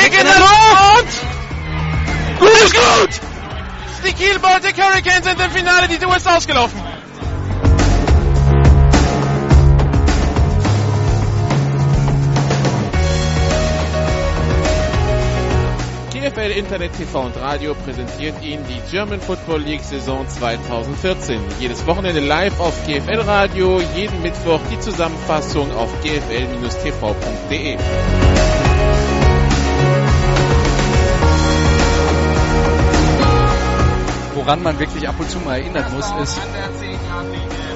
Kick in der Luft! Gut ist gut! Die Kiel Baltic Hurricanes sind im Finale, die ist ausgelaufen. GFL Internet TV und Radio präsentiert Ihnen die German Football League Saison 2014. Jedes Wochenende live auf GFL Radio, jeden Mittwoch die Zusammenfassung auf gfl-tv.de. Woran man wirklich ab und zu mal erinnern muss, ist,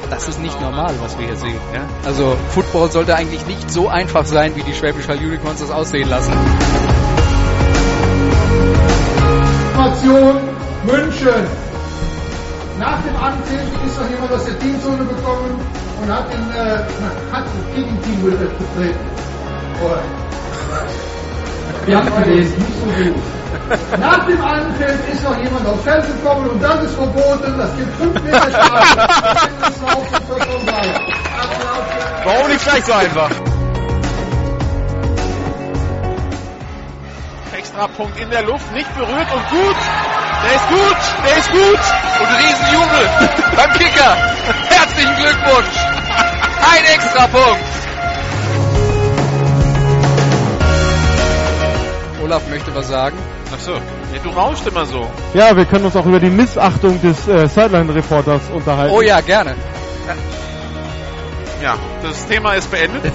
das ist nicht normal, was wir hier sehen. Ja? Also Football sollte eigentlich nicht so einfach sein, wie die Schwäbisch Hall Unicorns das aussehen lassen. Information München. Nach dem Anpfiff ist noch jemand aus der Teamzone gekommen und hat den, äh, hat das Gegenteam betreten. Wir haben gelesen, nicht so gut. Nach dem Anpfiff ist noch jemand aufs Feld gekommen und das ist verboten. Das gibt 5 Meter Strafe. Warum nicht gleich so einfach? Extrapunkt in der Luft, nicht berührt und gut. Der ist gut, der ist gut. Und Riesenjubel beim Kicker. Herzlichen Glückwunsch. Ein Extrapunkt. Olaf möchte was sagen. Ach so, ja, du rauschst immer so. Ja, wir können uns auch über die Missachtung des äh, Sideline-Reporters unterhalten. Oh ja, gerne. Ja, das Thema ist beendet.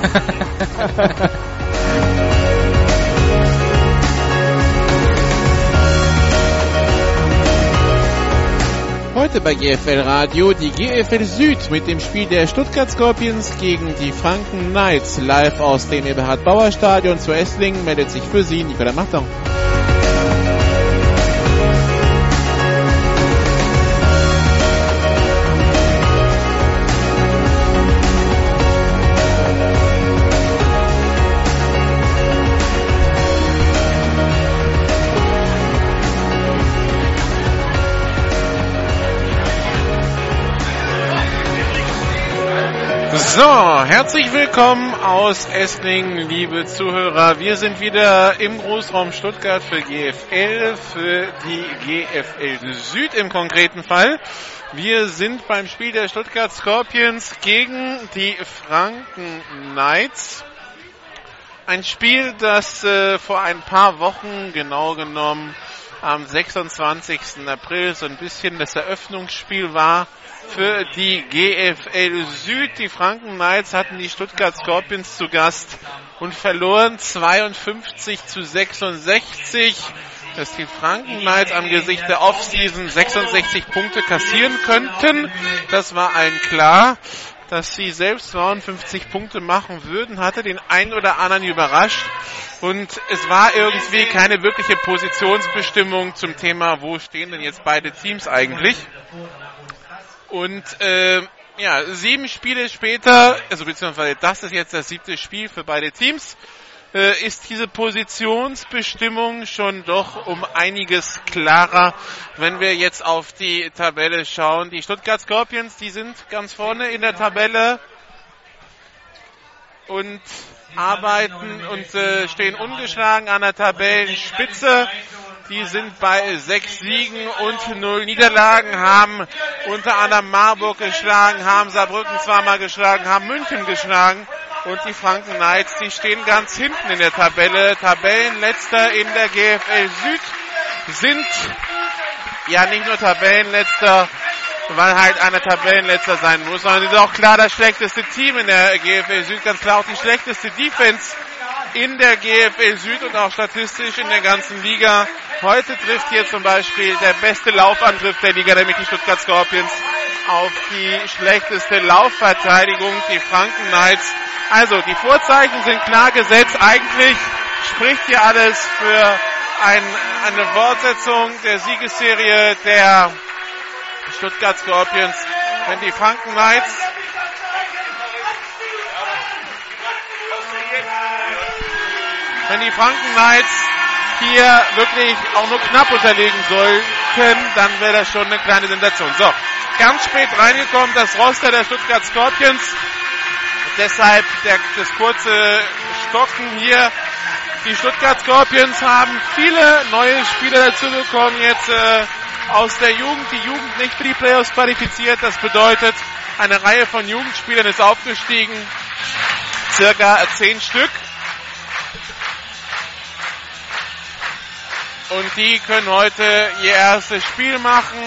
Heute bei GFL Radio die GFL Süd mit dem Spiel der Stuttgart Scorpions gegen die Franken Knights. Live aus dem Eberhard Bauer Stadion zu Esslingen meldet sich für Sie Nicola Machtung. So, herzlich willkommen aus Esslingen, liebe Zuhörer. Wir sind wieder im Großraum Stuttgart für GFL, für die GFL Süd im konkreten Fall. Wir sind beim Spiel der Stuttgart Scorpions gegen die Franken Knights. Ein Spiel, das äh, vor ein paar Wochen, genau genommen am 26. April, so ein bisschen das Eröffnungsspiel war für die GFL Süd. Die Franken Knights hatten die Stuttgart Scorpions zu Gast und verloren 52 zu 66. Dass die Franken Knights angesichts der Offseason 66 Punkte kassieren könnten, das war allen klar. Dass sie selbst 52 Punkte machen würden, hatte den einen oder anderen überrascht. Und es war irgendwie keine wirkliche Positionsbestimmung zum Thema, wo stehen denn jetzt beide Teams eigentlich. Und äh, ja, sieben Spiele später, also beziehungsweise das ist jetzt das siebte Spiel für beide Teams, äh, ist diese Positionsbestimmung schon doch um einiges klarer, wenn wir jetzt auf die Tabelle schauen. Die Stuttgart Scorpions, die sind ganz vorne in der Tabelle und arbeiten und äh, stehen ungeschlagen an der Tabellenspitze. Die sind bei sechs Siegen und null Niederlagen, haben unter anderem Marburg geschlagen, haben Saarbrücken zweimal geschlagen, haben München geschlagen. Und die Franken Knights, die stehen ganz hinten in der Tabelle. Tabellenletzter in der GFL Süd sind ja nicht nur Tabellenletzter, weil halt einer Tabellenletzter sein muss, sondern sind auch klar das schlechteste Team in der GFL Süd, ganz klar auch die schlechteste Defense in der GFL Süd und auch statistisch in der ganzen Liga. Heute trifft hier zum Beispiel der beste Laufangriff der Liga, nämlich die Stuttgart Scorpions, auf die schlechteste Laufverteidigung, die Franken Knights. Also, die Vorzeichen sind klar gesetzt. Eigentlich spricht hier alles für ein, eine Fortsetzung der Siegesserie der Stuttgart Scorpions, wenn die Franken Knights wenn die Franken Knights hier wirklich auch nur knapp unterlegen sollten, dann wäre das schon eine kleine Sensation. So, ganz spät reingekommen, das Roster der Stuttgart Scorpions. Deshalb der, das kurze Stocken hier. Die Stuttgart Scorpions haben viele neue Spieler dazu bekommen, jetzt äh, aus der Jugend, die Jugend nicht für die Playoffs qualifiziert. Das bedeutet, eine Reihe von Jugendspielern ist aufgestiegen, circa zehn Stück. Und die können heute ihr erstes Spiel machen.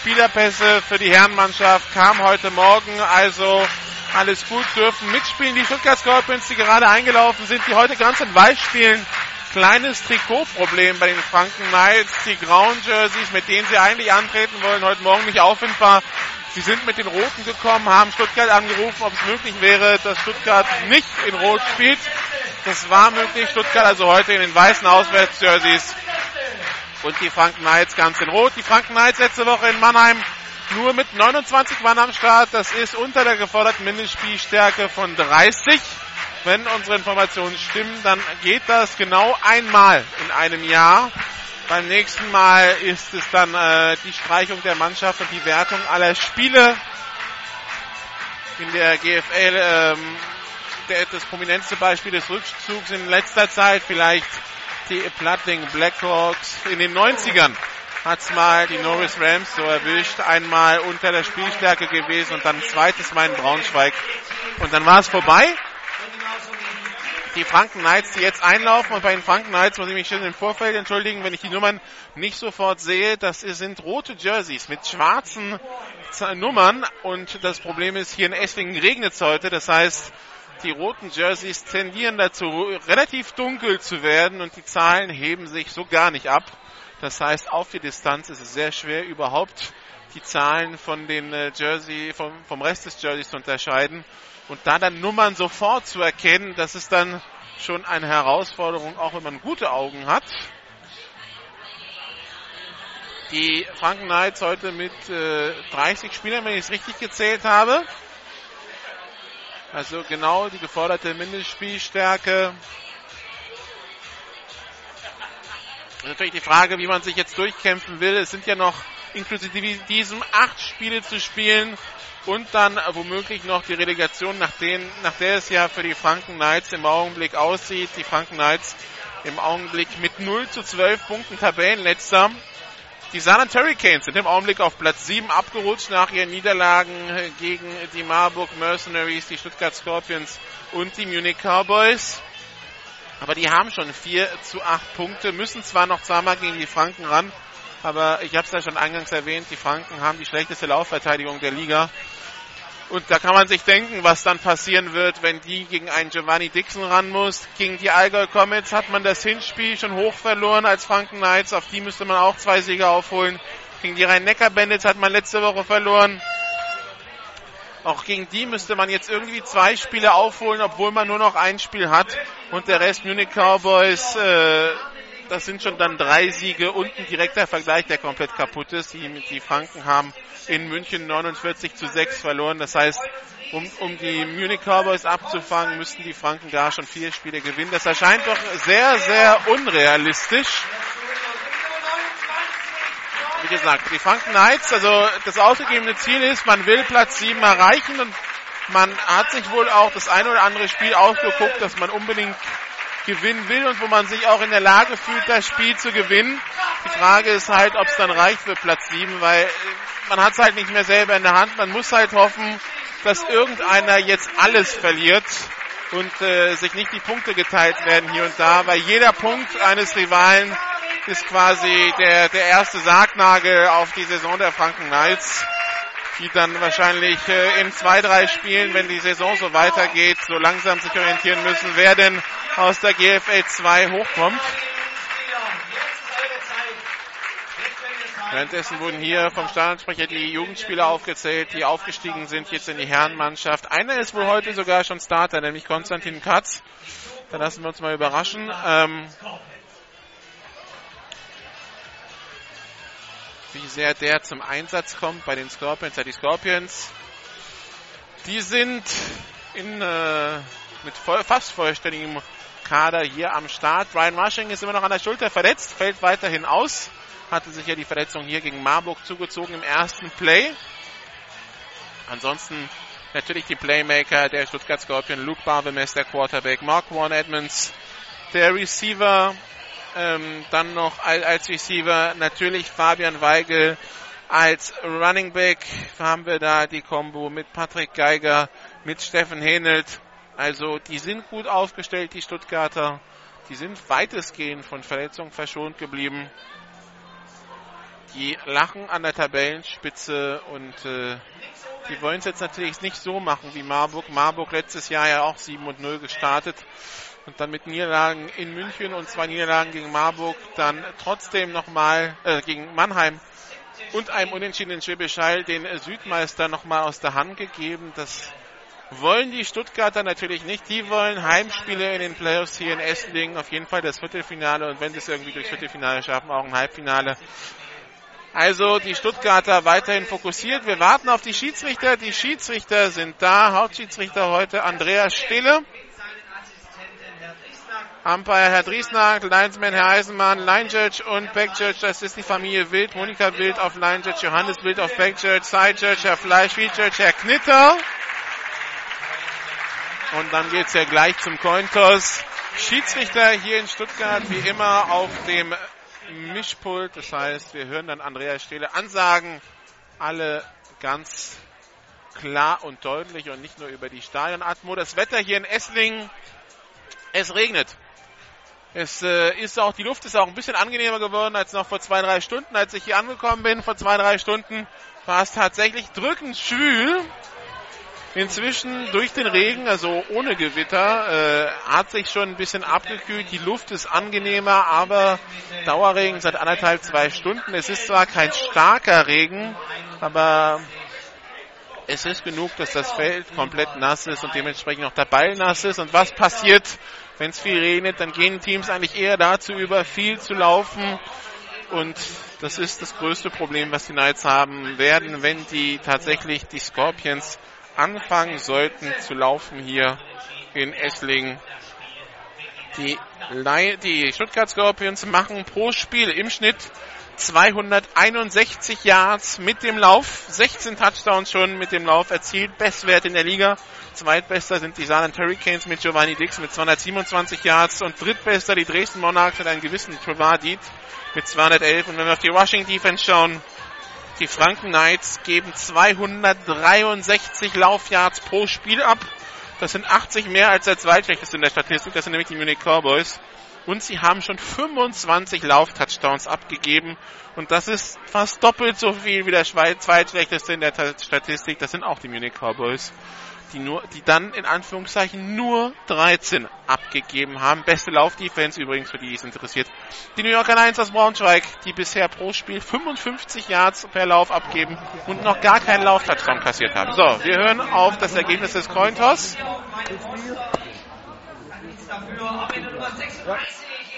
Spielerpässe für die Herrenmannschaft kam heute Morgen, also alles gut, dürfen mitspielen. Die Stuttgart Scorpions, die gerade eingelaufen sind, die heute ganz in Weiß spielen. Kleines Trikotproblem bei den Franken Knights. Die grauen Jerseys, mit denen sie eigentlich antreten wollen, heute Morgen nicht auffindbar. Sie sind mit den Roten gekommen, haben Stuttgart angerufen, ob es möglich wäre, dass Stuttgart nicht in Rot spielt. Das war möglich. Stuttgart also heute in den weißen Auswärtsjerseys und die Franken Knights ganz in Rot. Die Franken Knights letzte Woche in Mannheim nur mit 29 Mann am Start. Das ist unter der geforderten Mindestspielstärke von 30. Wenn unsere Informationen stimmen, dann geht das genau einmal in einem Jahr. Beim nächsten Mal ist es dann äh, die Streichung der Mannschaft und die Wertung aller Spiele in der GFL. Ähm, der, das prominenteste Beispiel des Rückzugs in letzter Zeit vielleicht die Plattling Blackhawks in den 90ern hat's mal die Norris Rams so erwischt. Einmal unter der Spielstärke gewesen und dann zweites Mal in Braunschweig. Und dann war es vorbei. Die Franken Knights, die jetzt einlaufen und bei den Franken Knights muss ich mich schon im Vorfeld entschuldigen, wenn ich die Nummern nicht sofort sehe. Das sind rote Jerseys mit schwarzen Nummern und das Problem ist, hier in Esslingen regnet es heute. Das heißt, die roten Jerseys tendieren dazu, relativ dunkel zu werden und die Zahlen heben sich so gar nicht ab. Das heißt, auf die Distanz ist es sehr schwer, überhaupt die Zahlen von den äh, Jersey, vom, vom Rest des Jerseys zu unterscheiden. Und da dann Nummern sofort zu erkennen, das ist dann schon eine Herausforderung, auch wenn man gute Augen hat. Die Franken Knights heute mit äh, 30 Spielern, wenn ich es richtig gezählt habe. Also genau die geforderte Mindestspielstärke. Natürlich die Frage, wie man sich jetzt durchkämpfen will. Es sind ja noch inklusive diesem acht Spiele zu spielen und dann womöglich noch die Relegation, nach, denen, nach der es ja für die Franken Knights im Augenblick aussieht. Die Franken Knights im Augenblick mit 0 zu 12 Punkten Tabellenletzter. Die San Hurricanes sind im Augenblick auf Platz 7 abgerutscht nach ihren Niederlagen gegen die Marburg Mercenaries, die Stuttgart Scorpions und die Munich Cowboys. Aber die haben schon 4 zu 8 Punkte, müssen zwar noch zweimal gegen die Franken ran, aber ich habe es ja schon eingangs erwähnt, die Franken haben die schlechteste Laufverteidigung der Liga und da kann man sich denken, was dann passieren wird, wenn die gegen einen Giovanni Dixon ran muss. Gegen die Allgäu Comets hat man das Hinspiel schon hoch verloren als Franken Knights. Auf die müsste man auch zwei Siege aufholen. Gegen die Rhein-Neckar-Bandits hat man letzte Woche verloren. Auch gegen die müsste man jetzt irgendwie zwei Spiele aufholen, obwohl man nur noch ein Spiel hat. Und der Rest Munich Cowboys, äh, das sind schon dann drei Siege und ein direkter Vergleich, der komplett kaputt ist. Die, die Franken haben in München 49 zu 6 verloren. Das heißt, um, um die Munich Cowboys abzufangen, müssten die Franken gar schon vier Spiele gewinnen. Das erscheint doch sehr, sehr unrealistisch. Wie gesagt, die Franken Knights, also das ausgegebene Ziel ist, man will Platz 7 erreichen und man hat sich wohl auch das eine oder andere Spiel ausgeguckt, dass man unbedingt gewinnen will und wo man sich auch in der Lage fühlt, das Spiel zu gewinnen. Die Frage ist halt, ob es dann reicht für Platz 7, weil man hat es halt nicht mehr selber in der Hand. Man muss halt hoffen, dass irgendeiner jetzt alles verliert und äh, sich nicht die Punkte geteilt werden hier und da, weil jeder Punkt eines Rivalen ist quasi der, der erste Sargnagel auf die Saison der Franken Knights die dann wahrscheinlich äh, in zwei, drei Spielen, wenn die Saison so weitergeht, so langsam sich orientieren müssen, wer denn aus der GFL 2 hochkommt. Währenddessen wurden hier vom Stadionsprecher die Jugendspieler aufgezählt, die aufgestiegen sind jetzt in die Herrenmannschaft. Einer ist wohl heute sogar schon Starter, nämlich Konstantin Katz. Da lassen wir uns mal überraschen. Ähm, wie sehr der zum Einsatz kommt bei den Scorpions. Ja, die Scorpions, die sind in, äh, mit voll, fast vollständigem Kader hier am Start. Brian Marshing ist immer noch an der Schulter verletzt, fällt weiterhin aus. Hatte sich ja die Verletzung hier gegen Marburg zugezogen im ersten Play. Ansonsten natürlich die Playmaker der Stuttgart Scorpion, Luke Barbemes, der Quarterback, Mark Warren Edmonds, Der Receiver ähm, dann noch als Receiver natürlich Fabian Weigel. Als Running Back haben wir da die Combo mit Patrick Geiger, mit Steffen Henelt. Also die sind gut aufgestellt, die Stuttgarter. Die sind weitestgehend von Verletzungen verschont geblieben. Die lachen an der Tabellenspitze und äh, die wollen es jetzt natürlich nicht so machen wie Marburg. Marburg letztes Jahr ja auch 7 und 0 gestartet und dann mit Niederlagen in München und zwei Niederlagen gegen Marburg dann trotzdem nochmal äh, gegen Mannheim und einem Unentschieden in den Südmeister nochmal aus der Hand gegeben. Das wollen die Stuttgarter natürlich nicht. Die wollen Heimspiele in den Playoffs hier in Esslingen. Auf jeden Fall das Viertelfinale und wenn sie es irgendwie durchs Viertelfinale schaffen, auch ein Halbfinale. Also die Stuttgarter weiterhin fokussiert. Wir warten auf die Schiedsrichter. Die Schiedsrichter sind da. Hauptschiedsrichter heute Andreas Stille. Umpire Herr Driesnagel, Linesman Herr Eisenmann, Line Judge und Back Judge, das ist die Familie Wild, Monika Wild auf Line Judge, Johannes Wild auf Back Judge, Side Judge, Herr Fleisch, Judge, Herr Knitter. Und dann geht's ja gleich zum Cointoss. Schiedsrichter hier in Stuttgart wie immer auf dem Mischpult. Das heißt, wir hören dann Andreas Stehle Ansagen. Alle ganz klar und deutlich und nicht nur über die Stadionatmo. Das Wetter hier in Esslingen, es regnet. Es äh, ist auch, die Luft ist auch ein bisschen angenehmer geworden als noch vor zwei, drei Stunden. Als ich hier angekommen bin, vor zwei, drei Stunden, war es tatsächlich drückend schwül. Inzwischen durch den Regen, also ohne Gewitter, äh, hat sich schon ein bisschen abgekühlt. Die Luft ist angenehmer, aber Dauerregen seit anderthalb, zwei Stunden. Es ist zwar kein starker Regen, aber es ist genug, dass das Feld komplett nass ist und dementsprechend auch der Ball nass ist. Und was passiert, wenn es viel regnet? Dann gehen Teams eigentlich eher dazu über, viel zu laufen. Und das ist das größte Problem, was die Knights haben werden, wenn die tatsächlich die Scorpions anfangen sollten zu laufen hier in Esslingen. Die, die Stuttgart Scorpions machen pro Spiel im Schnitt 261 Yards mit dem Lauf, 16 Touchdowns schon mit dem Lauf erzielt, Bestwert in der Liga. Zweitbester sind die Saarland Hurricanes mit Giovanni Dix mit 227 Yards und drittbester die Dresden Monarchs mit einem gewissen Trevor Deed mit 211. Und wenn wir auf die Rushing Defense schauen, die Franken Knights geben 263 Laufyards pro Spiel ab. Das sind 80 mehr als der zweitschlechteste in der Statistik. Das sind nämlich die Munich Cowboys und sie haben schon 25 Lauf-Touchdowns abgegeben und das ist fast doppelt so viel wie der zweitschlechteste in der Statistik. Das sind auch die Munich Cowboys, die nur, die dann in Anführungszeichen nur 13 abgegeben haben. Beste Lauf-Defense übrigens, für die es interessiert. Die New Yorker Lions aus Braunschweig, die bisher pro Spiel 55 Yards per Lauf abgeben und noch gar keinen Lauf-Touchdown kassiert haben. So, wir hören auf das Ergebnis des Cointoss dafür. Am Ende Nummer 36 ja.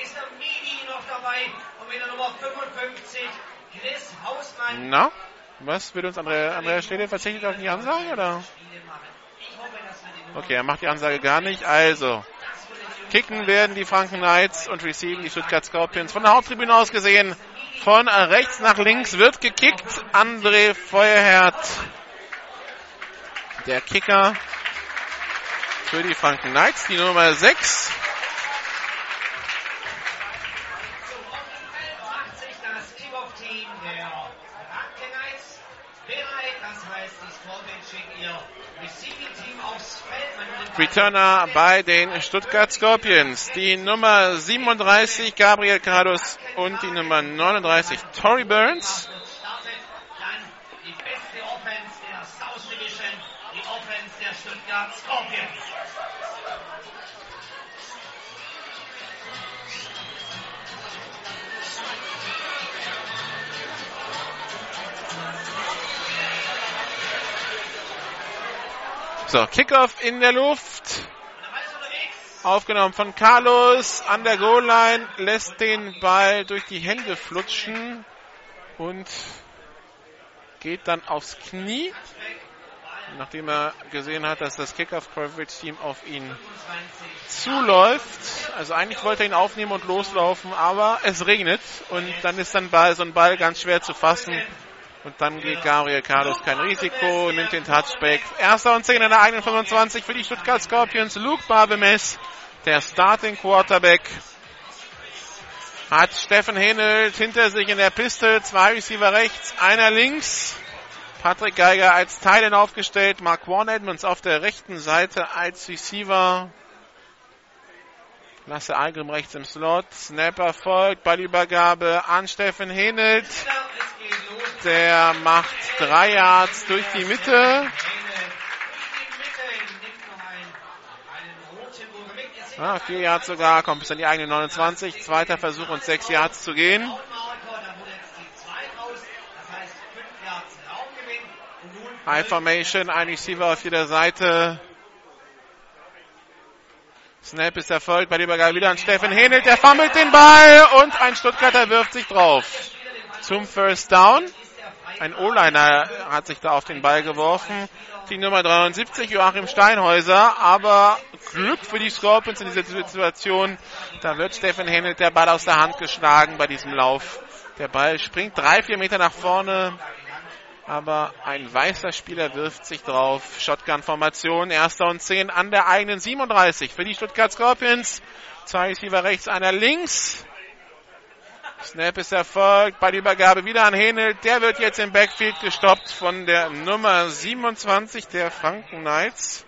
ist der Midi noch dabei. Und mit der Nummer 55 Chris Hausmann. Na, was wird uns Andrea, Andrea Stede verzichtet auf die Ansage, oder? Okay, er macht die Ansage gar nicht. Also, kicken werden die Franken Knights und receiven die Stuttgart Scorpions. Von der Haupttribüne aus gesehen, von rechts nach links wird gekickt. André Feuerherd, der Kicker für die Franken Knights, die Nummer 6. Returner bei den Stuttgart Scorpions. Die Nummer 37 Gabriel Cardos und die Nummer 39 Tory Burns. So, Kickoff in der Luft. Aufgenommen von Carlos an der Goal-Line, lässt den Ball durch die Hände flutschen und geht dann aufs Knie, nachdem er gesehen hat, dass das Kickoff-Coverage-Team auf ihn zuläuft. Also eigentlich wollte er ihn aufnehmen und loslaufen, aber es regnet und dann ist dann Ball, so ein Ball ganz schwer zu fassen und dann geht Gabriel Carlos kein Risiko, nimmt den Touchback. Erster und 10 in der eigenen 25 für die Stuttgart Scorpions. Luke Barbemes der Starting Quarterback, hat Steffen Henelt hinter sich in der Piste. Zwei Receiver rechts, einer links. Patrick Geiger als Teilen aufgestellt. Mark Warren Edmonds auf der rechten Seite als Receiver. Lasse Algrim rechts im Slot. Snapper folgt. Ballübergabe an Steffen Henelt. Der macht drei Yards durch die Mitte. Ah, vier Yards sogar, kommt bis an die eigene 29. Zweiter Versuch und sechs Yards zu gehen. High Formation, ein Receiver auf jeder Seite. Snap ist erfolgt bei der Übergabe wieder an Steffen Henelt. Der fummelt den Ball und ein Stuttgarter wirft sich drauf. Zum First Down. Ein O-Liner hat sich da auf den Ball geworfen. Die Nummer 73, Joachim Steinhäuser. Aber Glück für die Scorpions in dieser Situation. Da wird Steffen Henelt der Ball aus der Hand geschlagen bei diesem Lauf. Der Ball springt drei, vier Meter nach vorne. Aber ein weißer Spieler wirft sich drauf. Shotgun-Formation. Erster und zehn an der eigenen 37 für die Stuttgart Scorpions. Zwei Receiver rechts, einer links. Snap ist erfolgt. Bei der Übergabe wieder an Henel. Der wird jetzt im Backfield gestoppt von der Nummer 27 der Franken Knights.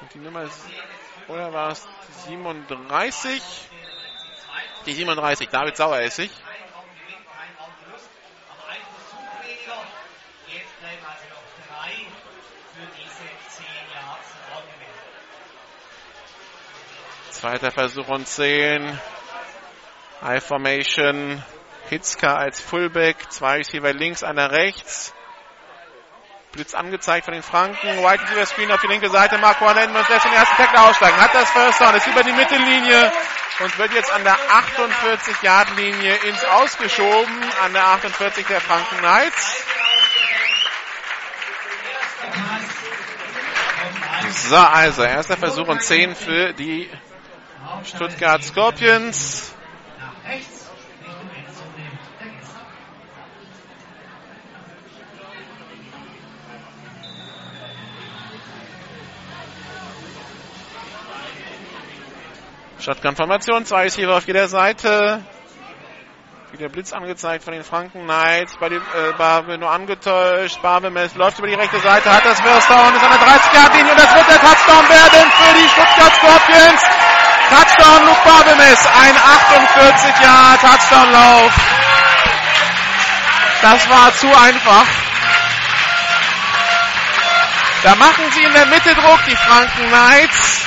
Und die Nummer, oder war es 37? Die 37, David Saueressig. Zweiter Versuch und 10. High Formation. Hitzka als Fullback. Zwei Receiver links, einer rechts. Blitz angezeigt von den Franken. White Receiver Screen auf die linke Seite. Marco Edmonds lässt den ersten Tackler aussteigen. Hat das First Down. Ist über die Mittellinie. Und wird jetzt an der 48-Yard-Linie ins Ausgeschoben. An der 48 der Franken Knights. So, also erster Versuch und 10 für die Stuttgart Scorpions. Shotgun-Formation, zwei ist hier auf jeder Seite. Wieder Blitz angezeigt von den Franken Knights. Bei dem äh, Barbe nur angetäuscht. Barbe läuft über die rechte Seite, hat das First Down, ist an der 30-Yard-Linie und das wird der Touchdown werden für die Stuttgart Scorpions. Touchdown Luke Barbemes, ein 48 Jahre Touchdown-Lauf. Das war zu einfach. Da machen sie in der Mitte Druck, die Franken Knights.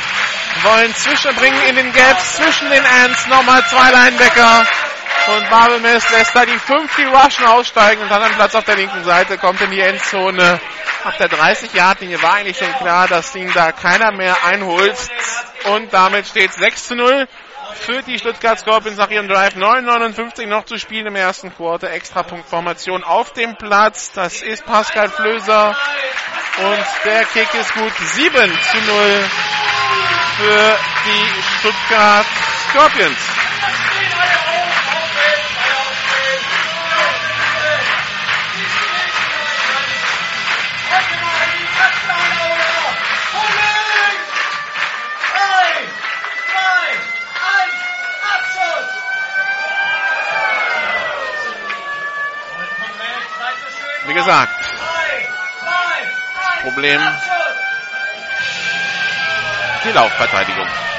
Wollen zwischenbringen in den Gaps zwischen den Ends. Nochmal zwei Linebacker. Und Barbemes lässt da die 5, die Rushen aussteigen und dann am Platz auf der linken Seite kommt in die Endzone. Ab der 30-Yard-Linie war eigentlich schon klar, dass ihn da keiner mehr einholt. Und damit steht 6 zu 0 für die Stuttgart Scorpions nach ihrem Drive. 9,59 noch zu spielen im ersten Quarter. Extrapunktformation auf dem Platz. Das ist Pascal Flöser. Und der Kick ist gut. 7 zu 0 für die Stuttgart Scorpions. Wie gesagt, Problem die Laufverteidigung.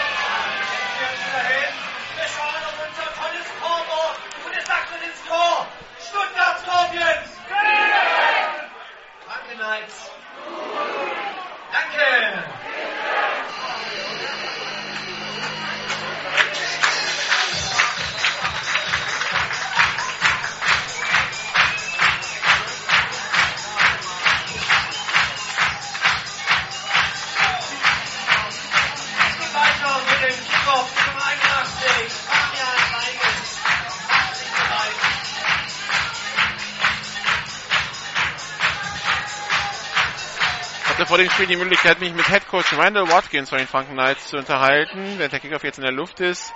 Dem Spiel die Möglichkeit, mich mit Head Coach Randall Watkins von den Franken Knights zu unterhalten, während der Kickoff jetzt in der Luft ist.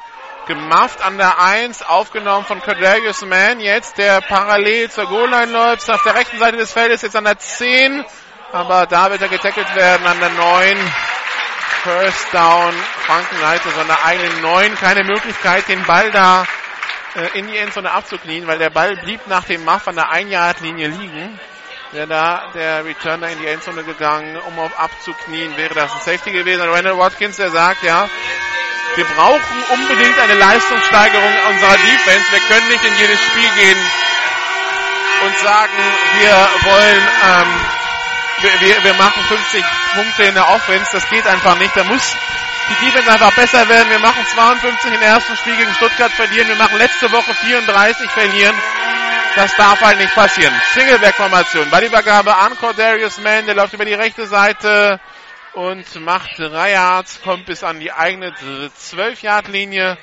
Gemafft an der 1, aufgenommen von Cordelius Mann, jetzt der parallel zur Goal-Line läuft, auf der rechten Seite des Feldes, jetzt an der 10, aber da wird er getackelt werden an der 9 First Down. Franken Knights aus seiner eigenen 9. Keine Möglichkeit, den Ball da äh, in die Endzone abzuknien, weil der Ball blieb nach dem Muff an der 1-Yard-Linie liegen. Wäre da der Returner in die Endzone gegangen, um auf abzuknien, wäre das ein Safety gewesen. Randall Watkins, der sagt, ja, wir brauchen unbedingt eine Leistungssteigerung unserer Defense. Wir können nicht in jedes Spiel gehen und sagen, wir wollen, ähm, wir, wir, wir machen 50 Punkte in der Offense. Das geht einfach nicht. Da muss die Defense einfach besser werden. Wir machen 52 im ersten Spiel gegen Stuttgart verlieren. Wir machen letzte Woche 34 verlieren. Das darf halt nicht passieren. Singleback-Formation. Ballübergabe an Cordarius Mann. Der läuft über die rechte Seite und macht drei Yards, kommt bis an die eigene 12-Yard-Linie.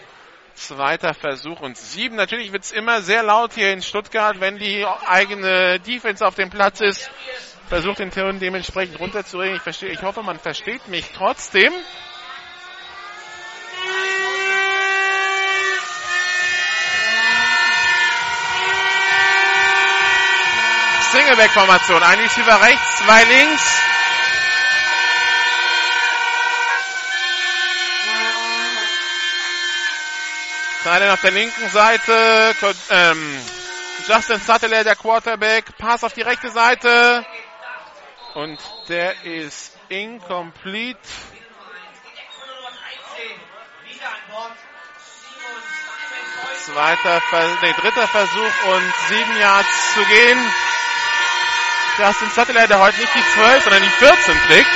Zweiter Versuch und sieben. Natürlich wird's immer sehr laut hier in Stuttgart, wenn die eigene Defense auf dem Platz ist. Versucht den Ton dementsprechend runterzuregen. Ich verstehe, ich hoffe, man versteht mich trotzdem. Singleback-Formation. Ein Receiver rechts, zwei links. Kleinen auf der linken Seite. Ähm, Justin Sutteler, der Quarterback. Pass auf die rechte Seite. Und der ist incomplete. Zweiter, nee, dritter Versuch und sieben Yards zu gehen. Justin Sutteler, der heute nicht die 12, sondern die 14 kriegt.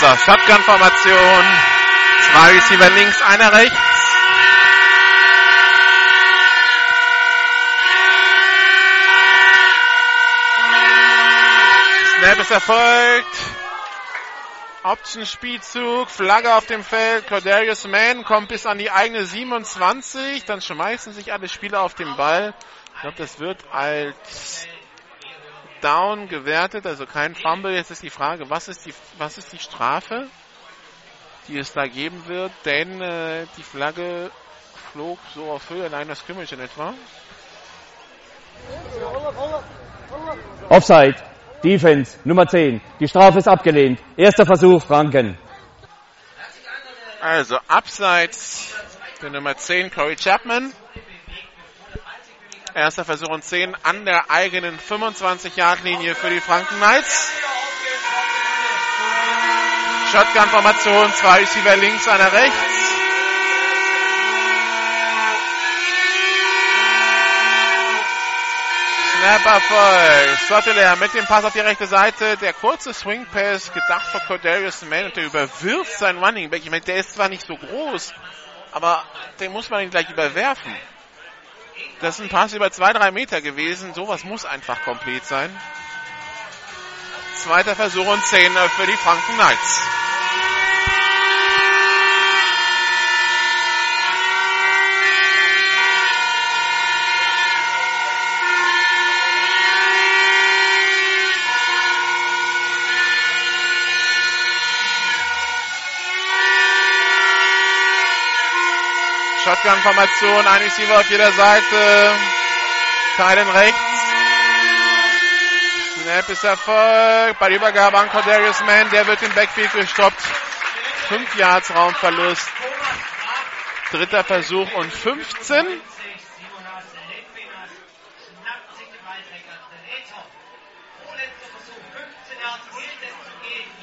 So, Shotgun-Formation. Zwei Receiver links, einer rechts. Snap ist erfolgt. Option-Spielzug, Flagge auf dem Feld. Cordarius Mann kommt bis an die eigene 27. Dann schmeißen sich alle Spieler auf den Ball. Ich glaube, das wird als Down gewertet, also kein Fumble. Jetzt ist die Frage, was ist die, was ist die Strafe, die es da geben wird? Denn äh, die Flagge flog so auf Höhe in einer Scrimmage in etwa. Offside. Defense, Nummer 10. Die Strafe ist abgelehnt. Erster Versuch, Franken. Also abseits der Nummer 10, Corey Chapman. Erster Versuch und 10 an der eigenen 25-Yard-Linie für die Franken Knights. Shotgun-Formation, zwei Receiver links, einer rechts. Snap Erfolg. Sotteler mit dem Pass auf die rechte Seite. Der kurze Swing Pass, gedacht für Cordarius Mann und der überwirft seinen Running Back. Ich meine, der ist zwar nicht so groß, aber den muss man ihn gleich überwerfen. Das ist ein Pass über zwei, drei Meter gewesen. Sowas muss einfach komplett sein. Zweiter Versuch und 10 für die Franken Knights. Shotgun-Formation, ein Receiver auf jeder Seite. Teilen rechts. Snap ist Erfolg. Bei der Übergabe an Cordarius Mann, der wird im Backfield gestoppt. 5 Yards Raumverlust. Dritter Versuch und 15.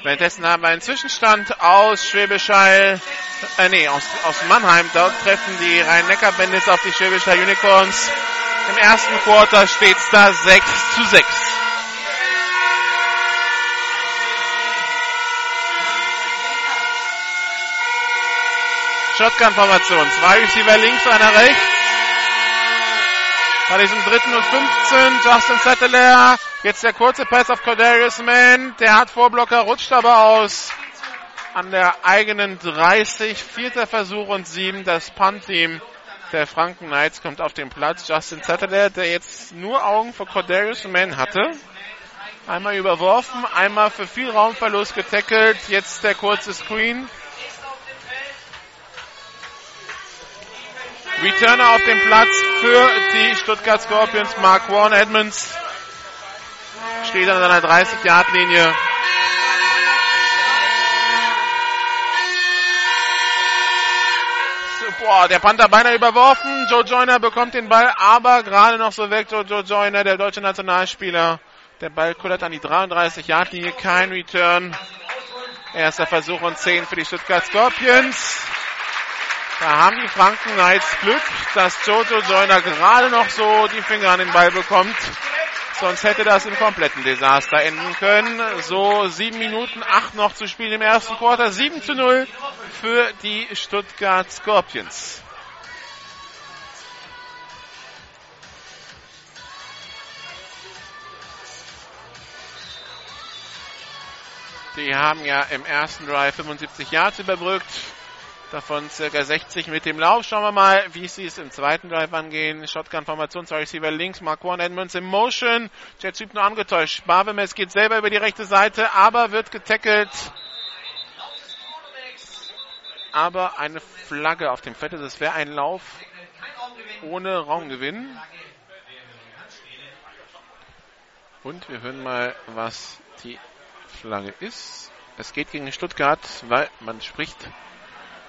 Währenddessen haben wir einen Zwischenstand aus Schwäbisch äh, nee, aus, aus Mannheim. Dort treffen die Rhein-Neckar-Bandits auf die Schwäbisch Unicorns. Im ersten Quarter steht es da 6 zu 6. Shotgun-Formation. Zwei Receiver links, einer rechts. Bei diesem dritten und 15 Justin Settler. Jetzt der kurze Pass auf Cordarius Mann. Der hat Vorblocker, rutscht aber aus. An der eigenen 30. Vierter Versuch und sieben. Das Punt-Team der Franken Knights kommt auf den Platz. Justin Settler, der jetzt nur Augen für Cordarius Mann hatte. Einmal überworfen, einmal für viel Raumverlust getackelt. Jetzt der kurze Screen. Returner auf dem Platz für die Stuttgart Scorpions. Mark Warren Edmonds steht an seiner 30-Yard-Linie. Boah, der Panther beinahe überworfen. Joe Joyner bekommt den Ball, aber gerade noch so weg. Joe, Joyner, der deutsche Nationalspieler. Der Ball kullert an die 33-Yard-Linie. Kein Return. Erster Versuch und 10 für die Stuttgart Scorpions. Da haben die Franken Knights Glück, dass Jojo Joyner gerade noch so die Finger an den Ball bekommt. Sonst hätte das im kompletten Desaster enden können. So sieben Minuten, acht noch zu spielen im ersten Quarter. 7 zu 0 für die Stuttgart Scorpions. Die haben ja im ersten Drive 75 Yards überbrückt. Davon circa 60 mit dem Lauf. Schauen wir mal, wie sie es im zweiten Drive angehen. Shotgun-Formation, zwei Receiver links, Mark One Edmonds in Motion. Jet Typ nur angetäuscht. Barbemes geht selber über die rechte Seite, aber wird getackelt. Aber eine Flagge auf dem Feld. Das wäre ein Lauf ohne Raumgewinn. Und wir hören mal, was die Flagge ist. Es geht gegen Stuttgart, weil man spricht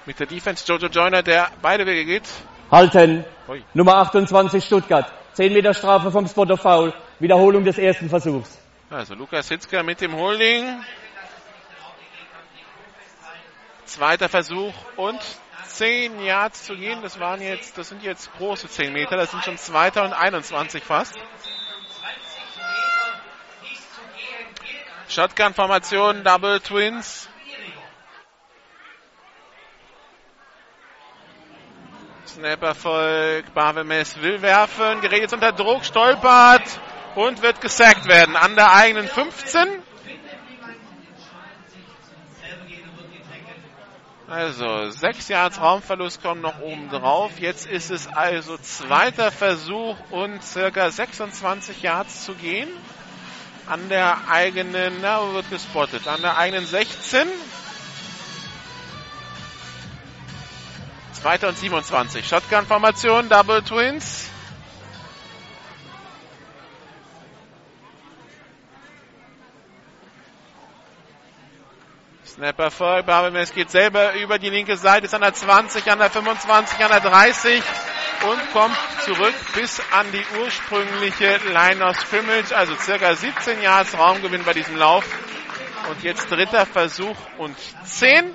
mit der Defense. Jojo Joyner, der beide Wege geht. Halten. Ui. Nummer 28 Stuttgart. 10 Meter Strafe vom Spot of Foul. Wiederholung des ersten Versuchs. Also Lukas Hitzker mit dem Holding. Zweiter Versuch und 10 Yards zu gehen. Das waren jetzt, das sind jetzt große 10 Meter. Das sind schon zweiter und 21 fast. Shotgun-Formation, Double Twins. Snap-Erfolg. Barvemes will werfen, gerät jetzt unter Druck, stolpert und wird gesackt werden an der eigenen 15. Also, sechs Yards Raumverlust kommen noch oben drauf. Jetzt ist es also zweiter Versuch und circa 26 Yards zu gehen. An der eigenen, na, wird gespottet? An der eigenen 16. Zweiter und 27. Shotgun-Formation, Double Twins. Snapper voll. Barbemes geht selber über die linke Seite, ist an der 20, an der 25, an der 30 und kommt zurück bis an die ursprüngliche Line of Scrimmage, also circa 17 Yards Raumgewinn bei diesem Lauf. Und jetzt dritter Versuch und 10.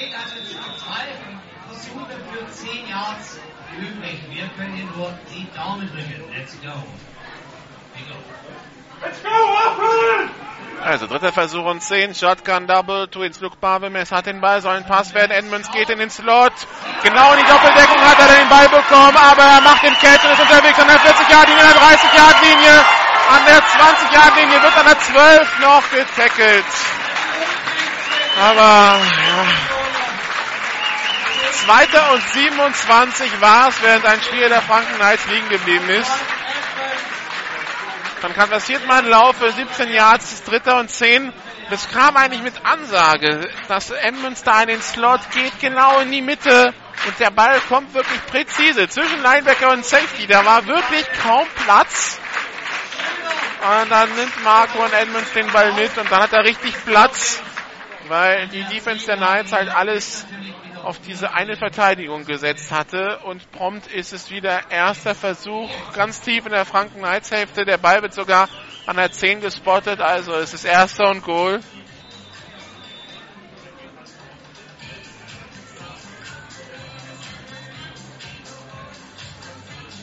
Es geht also zwei Versuche für 10 Yards übrig. Wir können hier nur die Daumen drücken. Let's go. Also dritter Versuch und 10. Shotgun Double. Twins Luke Barbemes hat den Ball, soll ein Pass werden. Edmonds geht in den Slot. Genau in die Doppeldeckung hat er den Ball bekommen, aber er macht den Catch und ist unterwegs an der 40-Yard-Linie, an der 30-Yard-Linie. An der 20-Yard-Linie wird an der 12 noch getackelt. Aber ja. Zweiter und 27 war es, während ein Spieler der Franken Knights liegen geblieben ist. Dann kann passiert mal ein Lauf für 17 Yards, ist Dritter und 10. Das kam eigentlich mit Ansage, dass Edmonds da in den Slot geht, genau in die Mitte. Und der Ball kommt wirklich präzise zwischen Linebacker und Safety. Da war wirklich kaum Platz. Und dann nimmt Marco und Edmonds den Ball mit und dann hat er richtig Platz, weil die Defense der Knights halt alles auf diese eine Verteidigung gesetzt hatte und prompt ist es wieder erster Versuch ganz tief in der Franken Hälfte. Der Ball wird sogar an der 10 gespottet, also es ist erster und Goal.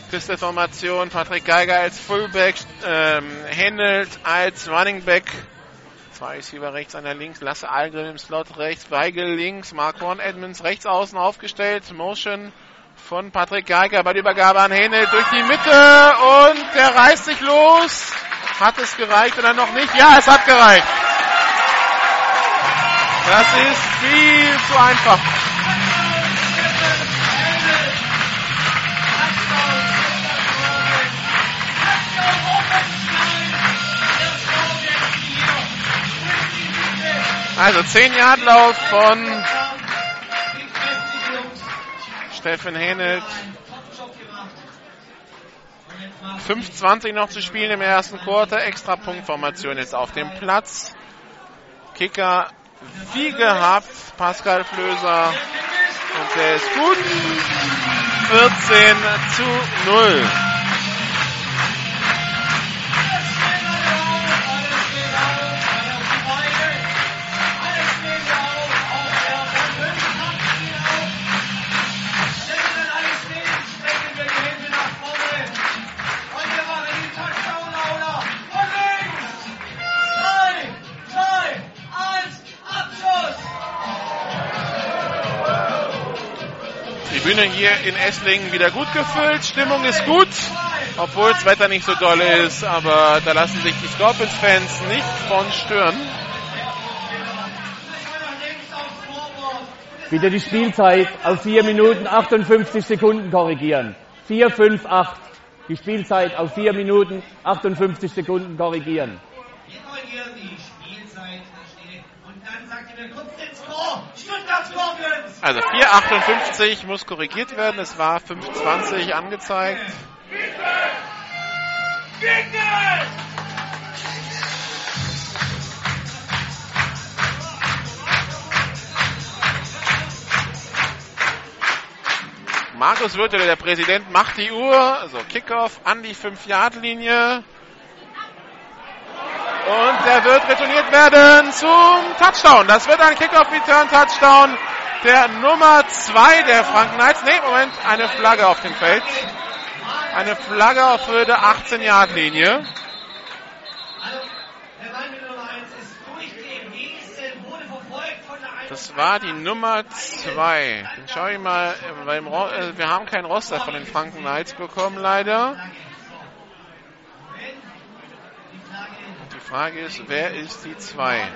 Küste-Formation, Patrick Geiger als Fullback, ähm, Händelt als Running Back. Zwei Receiver rechts, einer links, Lasse Algren im Slot rechts, Weigel links, Mark Horn Edmonds rechts außen aufgestellt, Motion von Patrick Geiger bei der Übergabe an Händelt durch die Mitte und der reißt sich los. Hat es gereicht oder noch nicht? Ja, es hat gereicht. Das ist viel zu einfach. Also 10 Yard Lauf von Steffen Hennelt. 5,20 noch zu spielen im ersten Quarter. Extra Punktformation jetzt auf dem Platz. Kicker wie gehabt. Pascal Flöser. Und der ist gut. 14 zu 0. Bühne hier in Esslingen wieder gut gefüllt. Stimmung ist gut, obwohl das Wetter nicht so doll ist. Aber da lassen sich die Scorpions-Fans nicht von stören. Bitte die Spielzeit auf 4 Minuten 58 Sekunden korrigieren. 4, 5, 8. Die Spielzeit auf 4 Minuten 58 Sekunden korrigieren. Wir korrigieren die Spielzeit. Und dann sagt ihr mir kurz den. Also 4,58 muss korrigiert werden. Es war 5,20 angezeigt. Markus Würtele, der Präsident, macht die Uhr. Also Kickoff an die 5-Yard-Linie. Und der wird retourniert werden zum Touchdown. Das wird ein Kickoff-Return-Touchdown der Nummer 2 der Franken Knights. Nee, Moment, eine Flagge auf dem Feld. Eine Flagge auf Höhe der 18-Yard-Linie. Also, der Mann mit der Nummer 1 ist durchgewesen, wurde verfolgt von der 1. Das war die Nummer 2. Dann schaue ich mal, äh, wir haben kein Roster von den Franken Knights bekommen, leider. Frage ist, wer ist die 2?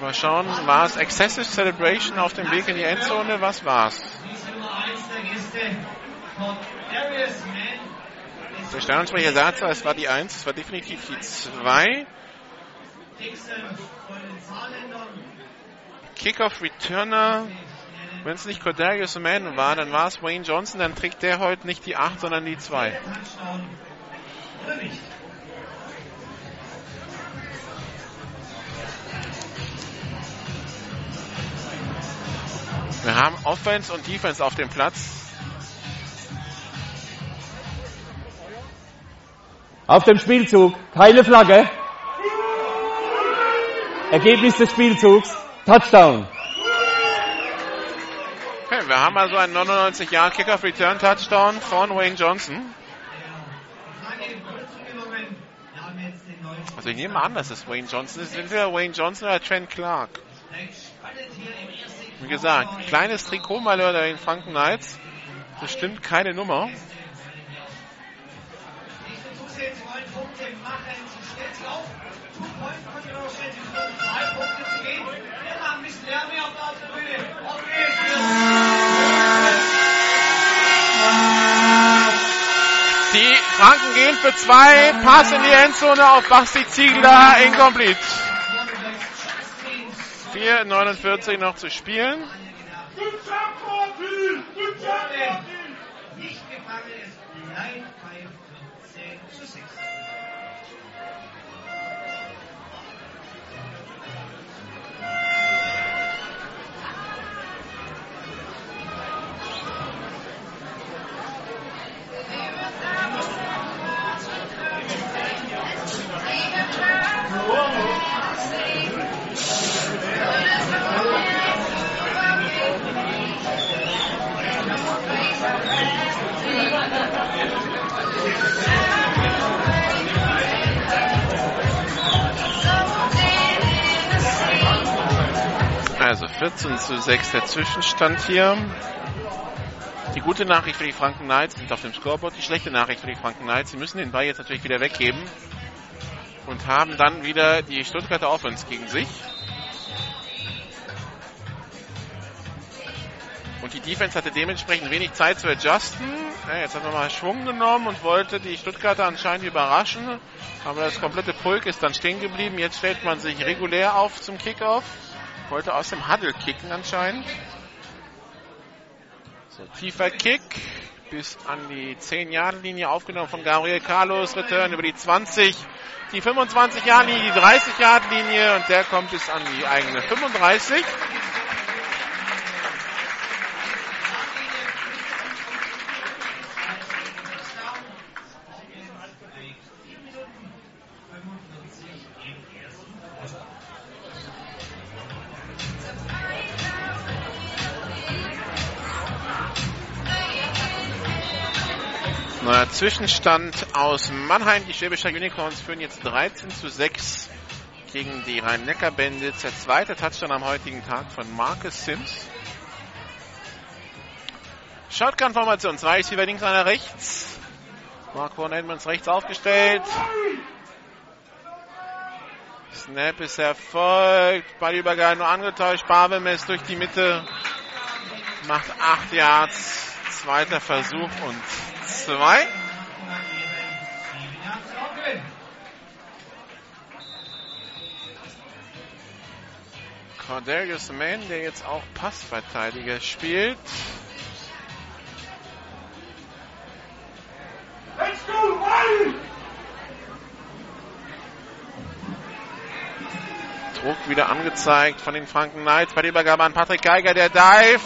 Mal schauen, war es Excessive Celebration auf dem Weg in die Endzone? Was Nummer 1 der Sternensprecher sagt zwar, es war die 1, es war definitiv die 2. Dixon von den Saarländern. Kickoff Returner. Wenn es nicht Cordarius Mann war, dann war es Wayne Johnson, dann trägt der heute nicht die 8, sondern die 2. Wir haben Offense und Defense auf dem Platz. Auf dem Spielzug keine Flagge. Ergebnis des Spielzugs Touchdown. Okay, wir haben also einen 99 Jahr Kickoff Return Touchdown von Wayne Johnson. Also ich nehme an, dass es Wayne Johnson ist. Entweder Wayne Johnson oder Trent Clark. Wie gesagt, kleines Trikotmalheur der den Franken Knights. Bestimmt keine Nummer. Die Franken gehen für zwei. Pass in die Endzone auf Basti Ziegler. Incomplete. 4,49 noch zu spielen. Also 14 zu 6 der Zwischenstand hier. Die gute Nachricht für die Franken Knights sind auf dem Scoreboard. Die schlechte Nachricht für die Franken Knights, sie müssen den Ball jetzt natürlich wieder weggeben und haben dann wieder die Stuttgarter Offense gegen sich. Und die Defense hatte dementsprechend wenig Zeit zu adjusten. Ja, jetzt hat er mal Schwung genommen und wollte die Stuttgarter anscheinend überraschen. Aber das komplette Pulk ist dann stehen geblieben. Jetzt stellt man sich regulär auf zum Kickoff. Wollte aus dem Huddle kicken anscheinend. So, tiefer Kick bis an die 10-Yard-Linie aufgenommen von Gabriel Carlos. Return über die 20, die 25-Yard-Linie, die 30-Yard-Linie und der kommt bis an die eigene 35. Zwischenstand aus Mannheim. Die Schwäbischer Unicorns führen jetzt 13 zu 6 gegen die Rhein-Neckar-Bandits. Der zweite Touchdown am heutigen Tag von Marcus Sims. Shotgun-Formation. Zwei ist hier links, einer rechts. Marco Edmonds rechts aufgestellt. Snap ist erfolgt. Ballübergabe nur angetäuscht. Barbemes durch die Mitte. Macht 8 Yards. Zweiter Versuch und zwei. Cordelius Mann, der jetzt auch Passverteidiger spielt. Druck wieder angezeigt von den Franken Knights bei der Übergabe an Patrick Geiger, der Dive.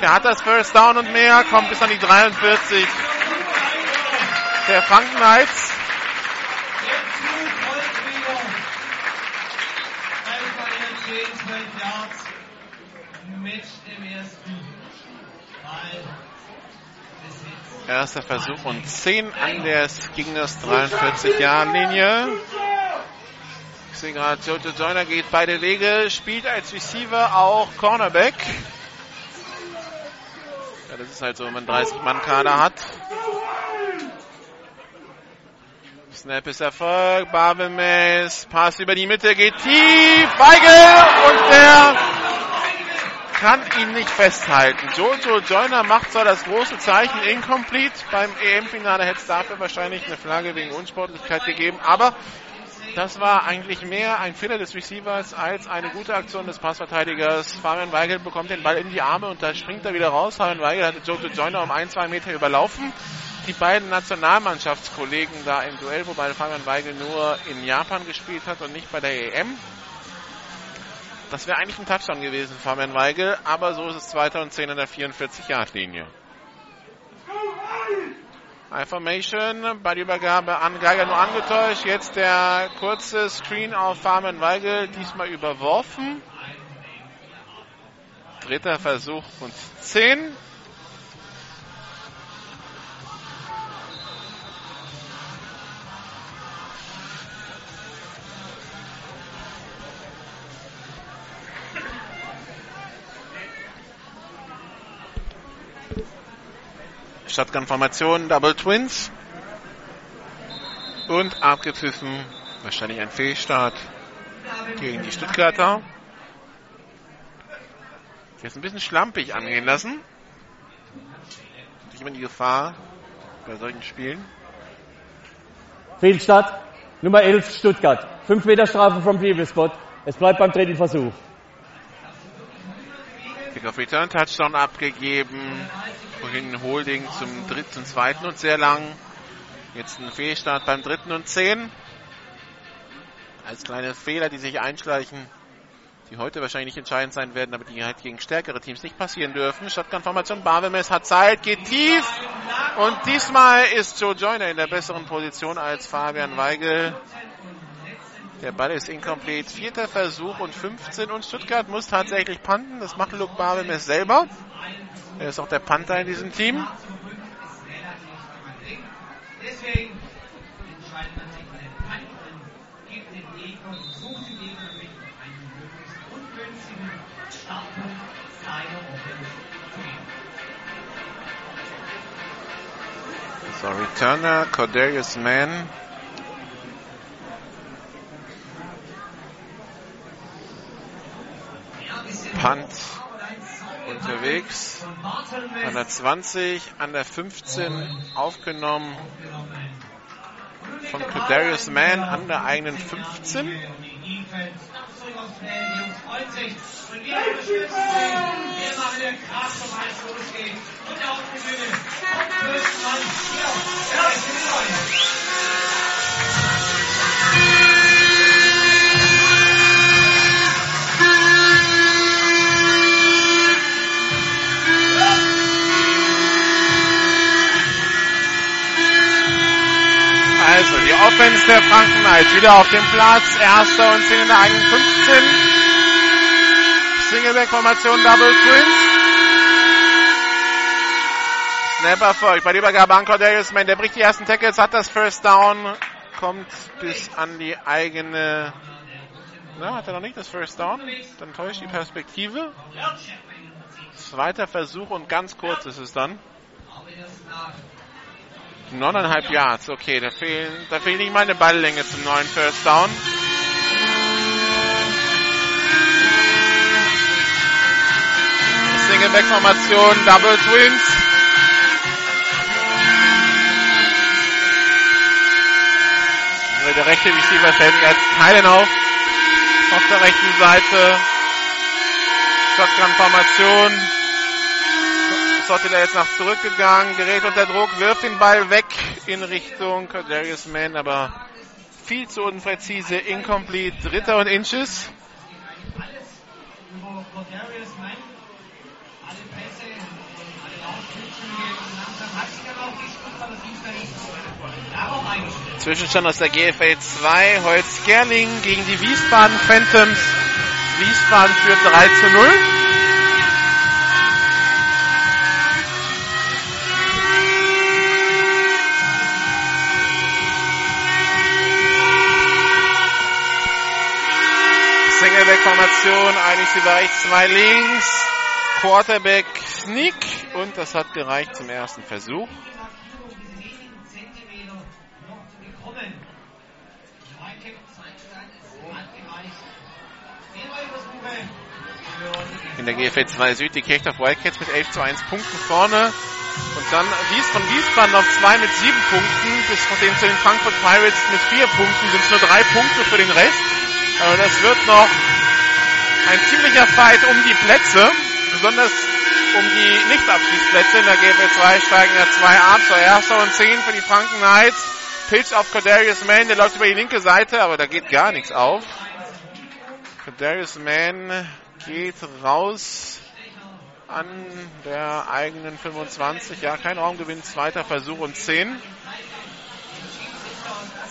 Der hat das First Down und mehr, kommt bis an die 43 der Franken. Erster Versuch und 10 an der Gegners 43 Jahren Linie. Ich sehe gerade, Jojo Joyner geht beide Wege, spielt als Receiver auch Cornerback. Ja, das ist halt so, wenn man 30 Mann Kader hat. Snap ist Erfolg. Barbemes. Pass über die Mitte geht tief. Weigel und der kann ihn nicht festhalten. Jojo Joyner macht zwar das große Zeichen incomplete. Beim EM-Finale hätte es dafür wahrscheinlich eine Flagge wegen Unsportlichkeit gegeben. Aber das war eigentlich mehr ein Fehler des Receivers als eine gute Aktion des Passverteidigers. Fabian Weigel bekommt den Ball in die Arme und da springt er wieder raus. Fabian Weigel hatte Jojo Joyner um ein, zwei Meter überlaufen die beiden Nationalmannschaftskollegen da im Duell, wobei Fabian Weigel nur in Japan gespielt hat und nicht bei der EM. Das wäre eigentlich ein Touchdown gewesen, Fabian Weigel, aber so ist es 2010 in der 44-Yard-Linie. Information bei der Übergabe an Geiger nur angetäuscht. Jetzt der kurze Screen auf Fabian Weigel, diesmal überworfen. Dritter Versuch und 10. Shotgun-Formation, Double Twins. Und abgepfiffen. Wahrscheinlich ein Fehlstart gegen die Stuttgarter. Jetzt ein bisschen schlampig angehen lassen. Natürlich immer die Gefahr bei solchen Spielen. Fehlstart. Nummer 11 Stuttgart. 5 Meter Strafe vom Previous Spot. Es bleibt beim dritten Versuch. Kickoff Return Touchdown abgegeben. Vorhin Holding zum dritten, zum zweiten und sehr lang. Jetzt ein Fehlstart beim dritten und zehn. Als kleine Fehler, die sich einschleichen, die heute wahrscheinlich nicht entscheidend sein werden, aber die halt gegen stärkere Teams nicht passieren dürfen. Shotgun-Formation, Barbemes hat Zeit, geht tief. Und diesmal ist Joe Joyner in der besseren Position als Fabian Weigel. Der Ball ist incomplete. Vierter Versuch und 15 und Stuttgart muss tatsächlich panten. Das macht Luke Barbemes selber. Er ist auch der Panther in diesem Team. So, Returner, Cordelius Mann. Punt unterwegs. An der 20, an der 15 aufgenommen von Kadarius Mann an der eigenen 15. Offense der Franken Knights wieder auf dem Platz. Erster und 10 in der eigenen 15. Singleback-Formation Double Twins. Snap erfolgt bei der Übergabe an Cordelius Mann. Der bricht die ersten Tackles, hat das First Down, kommt bis an die eigene... Na, hat er noch nicht das First Down? Dann täuscht die Perspektive. Zweiter Versuch und ganz kurz ist es dann. Neuneinhalb Yards, okay, da fehlen, da fehlt nicht mal eine Balllänge zum neuen First Down. Single-Back-Formation, Double Twins. Also Der rechte Receiver stellt sich als Teilen auf. Auf der rechten Seite. Shotgun-Formation. Sottil jetzt nach zurückgegangen, gerät unter Druck, wirft den Ball weg in Richtung Darius Mann, aber viel zu unpräzise, incomplete, dritter und Inches. Zwischenstand aus der GFL 2, Holz Gerling gegen die Wiesbaden Phantoms. Wiesbaden führt 3 zu 0. Ein Receiver rechts, zwei links. Quarterback Sneak und das hat gereicht zum ersten Versuch. In der GFL 2 Süd die Kirchdorf Wildcats mit 11 zu 1 Punkten vorne. Und dann Wies von Wiesbaden auf 2 mit 7 Punkten. Bis von den zu den Frankfurt Pirates mit 4 Punkten sind es nur 3 Punkte für den Rest. Also das wird noch ein ziemlicher Fight um die Plätze. Besonders um die Nicht-Abstiegsplätze. In der GFL 2 steigen ja 2 ab. So erster und 10 für die Franken Knights. Pitch auf Cordarius Mann. Der läuft über die linke Seite, aber da geht gar nichts auf. Darius Mann geht raus an der eigenen 25. Ja, kein Raumgewinn, zweiter Versuch und 10.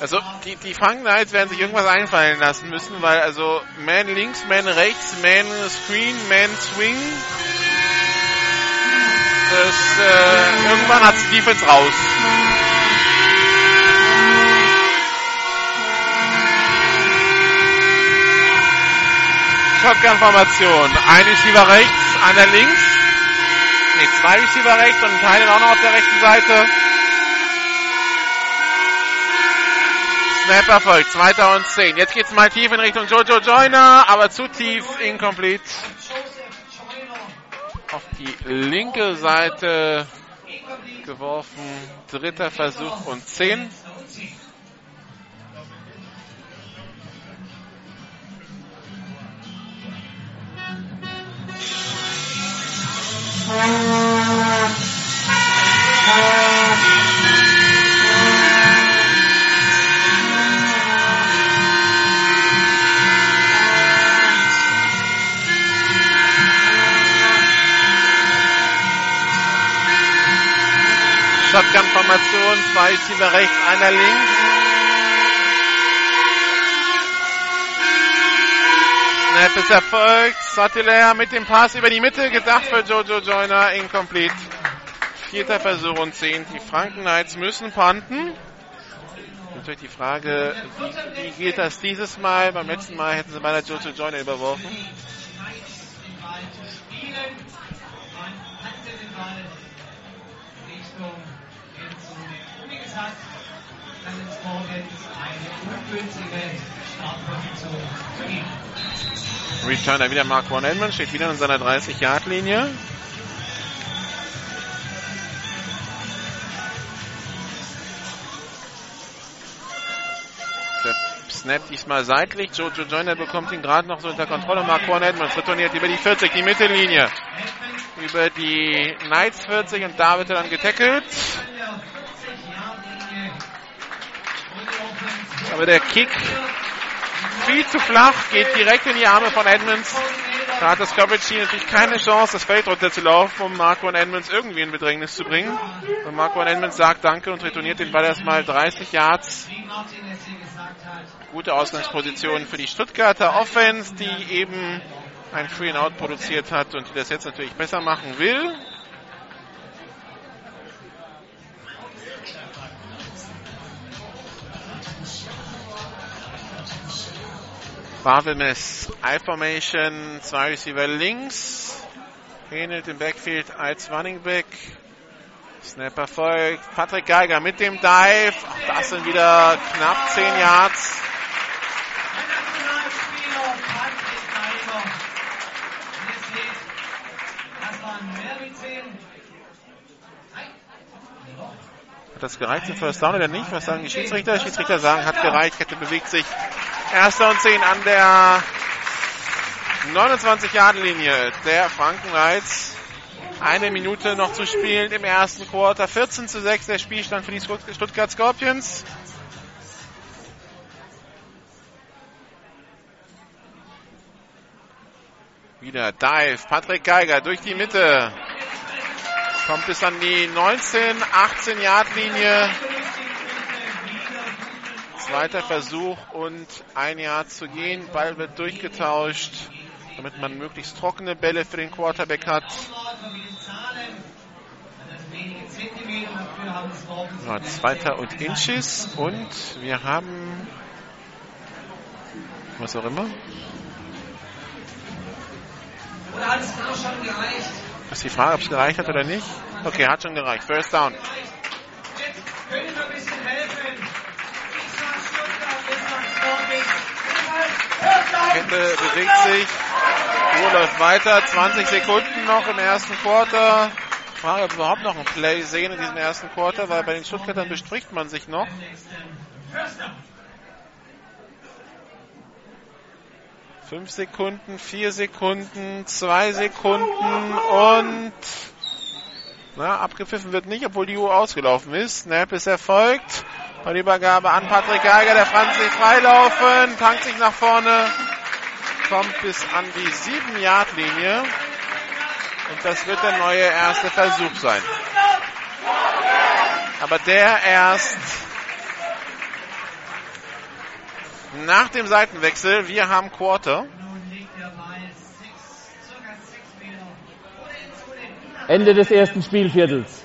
Also die, die Franken Knights werden sich irgendwas einfallen lassen müssen, weil also Man links, Man rechts, Man Screen, Man Swing. Das, äh, irgendwann hat die Defense raus. Shotgun-Formation. Ein Receiver rechts, einer links. Ne, zwei Receiver rechts und ein Teil auch noch auf der rechten Seite. Snap erfolgt, zweiter und zehn. Jetzt geht's mal tief in Richtung Jojo Joyner, aber zu tief, incomplete. Auf die linke Seite geworfen, dritter Versuch und zehn. Shotgun-Formation, zwei Receiver rechts, einer links. Snap ist erfolgt. Sattler mit dem Pass über die Mitte, gedacht für Jojo Joyner, incomplete. Vierter Versuch und zehn. Die Franken Knights müssen panten. Natürlich die Frage, wie, wie geht das dieses Mal? Beim letzten Mal hätten sie beinahe Jojo Joyner überworfen. Wie gesagt, dann ist Morgens eine ungünstige Startposition zu geben. Returner wieder Mark Von Edmonds, steht wieder in seiner 30-Yard-Linie. Der Snap diesmal seitlich. Jojo Joyner bekommt ihn gerade noch so unter Kontrolle. Mark Von Edmonds retourniert über die 40, die Mittellinie. Über die Knights 40 und da wird er dann getackelt. Aber der Kick viel zu flach, geht direkt in die Arme von Edmonds. Da hat das Coverage Team natürlich keine Chance, das Feld runterzulaufen, um Marco und Edmonds irgendwie in Bedrängnis zu bringen. Und Marco und Edmonds sagt Danke und retourniert den Ball erstmal 30 Yards. Gute Ausgangsposition für die Stuttgarter Offense, die eben ein Free and Out produziert hat und die das jetzt natürlich besser machen will. Barvelmes I-Formation, zwei Receiver links. Ähnelt im Backfield als Running Back. Snap erfolgt. Patrick Geiger mit dem Dive. Auch das sind wieder knapp 10 Yards. Hat das gereicht zum First Down oder nicht? Was sagen die Schiedsrichter? Die Schiedsrichter sagen, hat gereicht, Kette bewegt sich. Erster und 10 an der 29-Yard-Linie der Frankenreiz. Eine Minute noch zu spielen im ersten Quarter. 14 zu 6 der Spielstand für die Stuttgart Scorpions. Wieder Dive. Patrick Geiger durch die Mitte. Kommt bis an die 19, 18 Yard Linie. Zweiter Versuch und ein Yard zu gehen. Ball wird durchgetauscht, damit man möglichst trockene Bälle für den Quarterback hat. Ja, zweiter und Inches und wir haben was auch immer. Oder hat es genau schon gereicht? Das ist die Frage, ob es gereicht hat oder nicht. Okay, hat schon gereicht. First down. Kette bewegt sich. Uhr läuft weiter. 20 Sekunden noch im ersten Quarter. Ich frage, ob wir überhaupt noch ein Play sehen in diesem ersten Quarter, weil bei den Stuttgartern bespricht man sich noch. Fünf Sekunden, vier Sekunden, zwei Sekunden und na, abgepfiffen wird nicht, obwohl die Uhr ausgelaufen ist. Snap ist erfolgt. Bei Übergabe an Patrick Geiger, der Franz sich freilaufen, tankt sich nach vorne, kommt bis an die 7-Yard-Linie. Und das wird der neue erste Versuch sein. Aber der erst nach dem Seitenwechsel. Wir haben Quarter. Ende des ersten Spielviertels.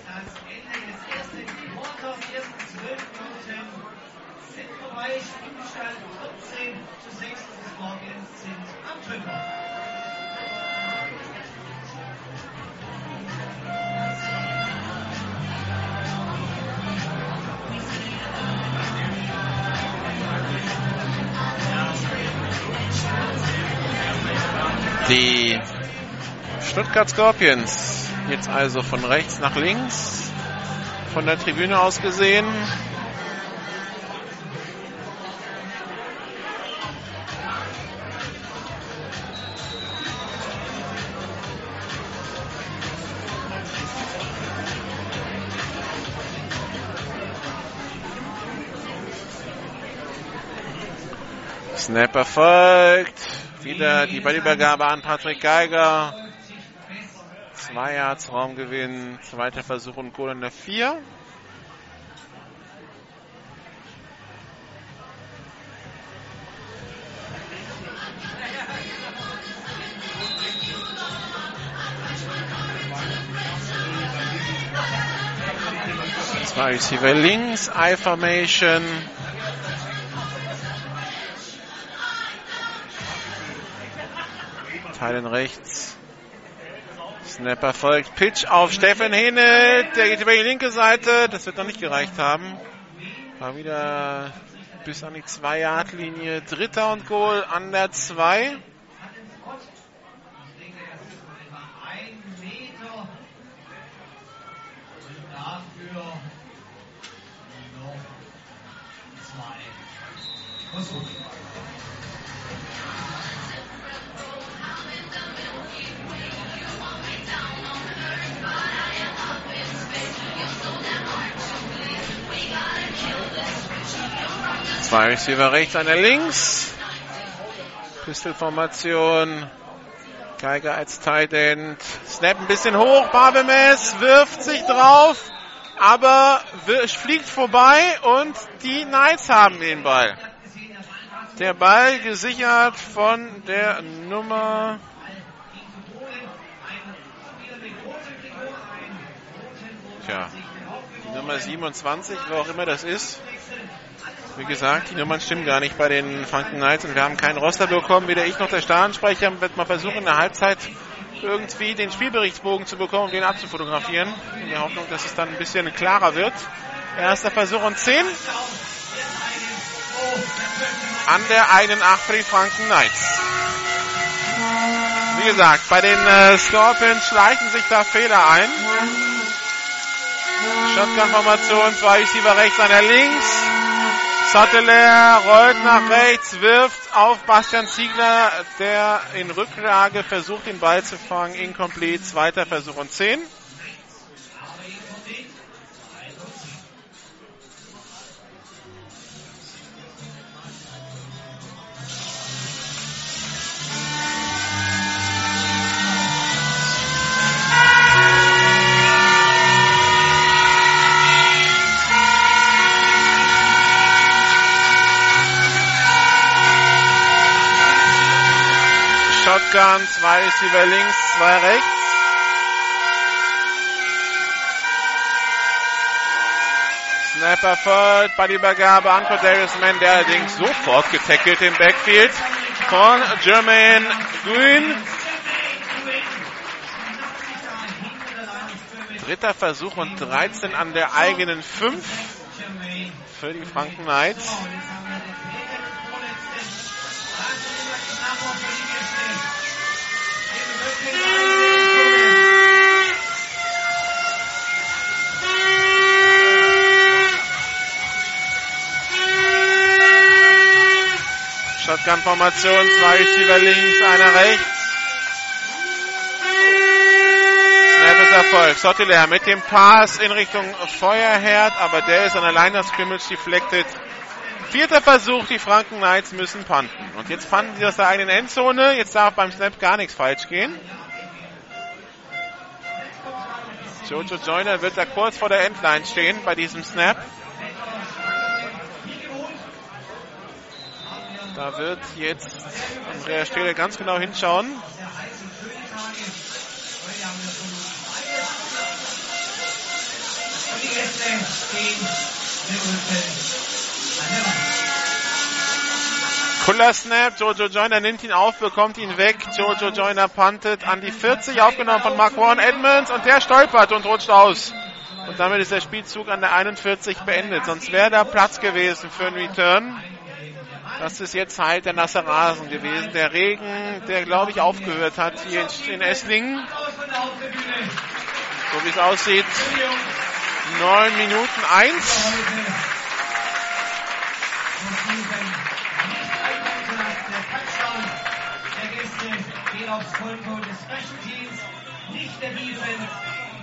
Stuttgart Scorpions jetzt also von rechts nach links, von der Tribüne aus gesehen. Snap erfolgt. Wieder die Ballübergabe an Patrick Geiger. Zwei Yards Raumgewinn. Zweiter Versuch und Goal in der 4. Zwei Receiver links, I-Formation. Teilen rechts. Snap erfolgt. Pitch auf Steffen Hene. Der geht über die linke Seite. Das wird noch nicht gereicht haben. War wieder bis an die 2-Yard-Linie. Dritter und Goal an der 2. Ein Meter. Und dafür noch zwei Zwei Receiver rechts, einer links. Pistol-Formation. Geiger als Tight End. Snap ein bisschen hoch. Barbemes wirft sich drauf. Aber fliegt vorbei und die Knights haben den Ball. Der Ball gesichert von der Nummer. Tja, die Nummer 27, wer auch immer das ist. Wie gesagt, die Nummern stimmen gar nicht bei den Franken Knights und wir haben keinen Roster bekommen. Weder ich noch der Stadionsprecher wird mal versuchen, in der Halbzeit irgendwie den Spielberichtsbogen zu bekommen und den abzufotografieren. In der Hoffnung, dass es dann ein bisschen klarer wird. Erster Versuch und 10. An der einen 8 für die Franken Knights. Wie gesagt, bei den äh, Scorpions schleichen sich da Fehler ein. Shotgun-Formation, zwei Receiver rechts, einer links. Sotteler rollt nach rechts, wirft auf Bastian Ziegler, der in Rücklage versucht, den Ball zu fangen. Incomplete, zweiter Versuch und 10. Shotgun, zwei Receiver links, zwei rechts. Snap erfolgt, Ballübergabe an Cordarius Mann, der allerdings sofort getackelt im Backfield von Jermaine Green. Dritter Versuch und 13 an der eigenen 5 für die Franken Knights. Shotgun-Formation, zwei Receiver links, einer rechts. Snap ist Erfolg. Sottiler mit dem Pass in Richtung Feuerherd, aber der ist an der Line of Scrimmage deflected. Vierter Versuch, die Franken Knights müssen punten. Und jetzt punten sie aus der eigenen Endzone. Jetzt darf beim Snap gar nichts falsch gehen. Jojo Joyner wird da kurz vor der Endline stehen bei diesem Snap. Da wird jetzt Andrea Stele ganz genau hinschauen. Cooler Snap, Jojo Joyner nimmt ihn auf, bekommt ihn weg. Jojo Joyner puntet an die 40, aufgenommen von Mark Warren Edmonds und der stolpert und rutscht aus. Und damit ist der Spielzug an der 41 beendet. Sonst wäre da Platz gewesen für einen Return. Das ist jetzt halt der nasse Rasen gewesen. Der Regen, der glaube ich aufgehört hat hier in, in Esslingen. So wie es aussieht. 9 Minuten 1.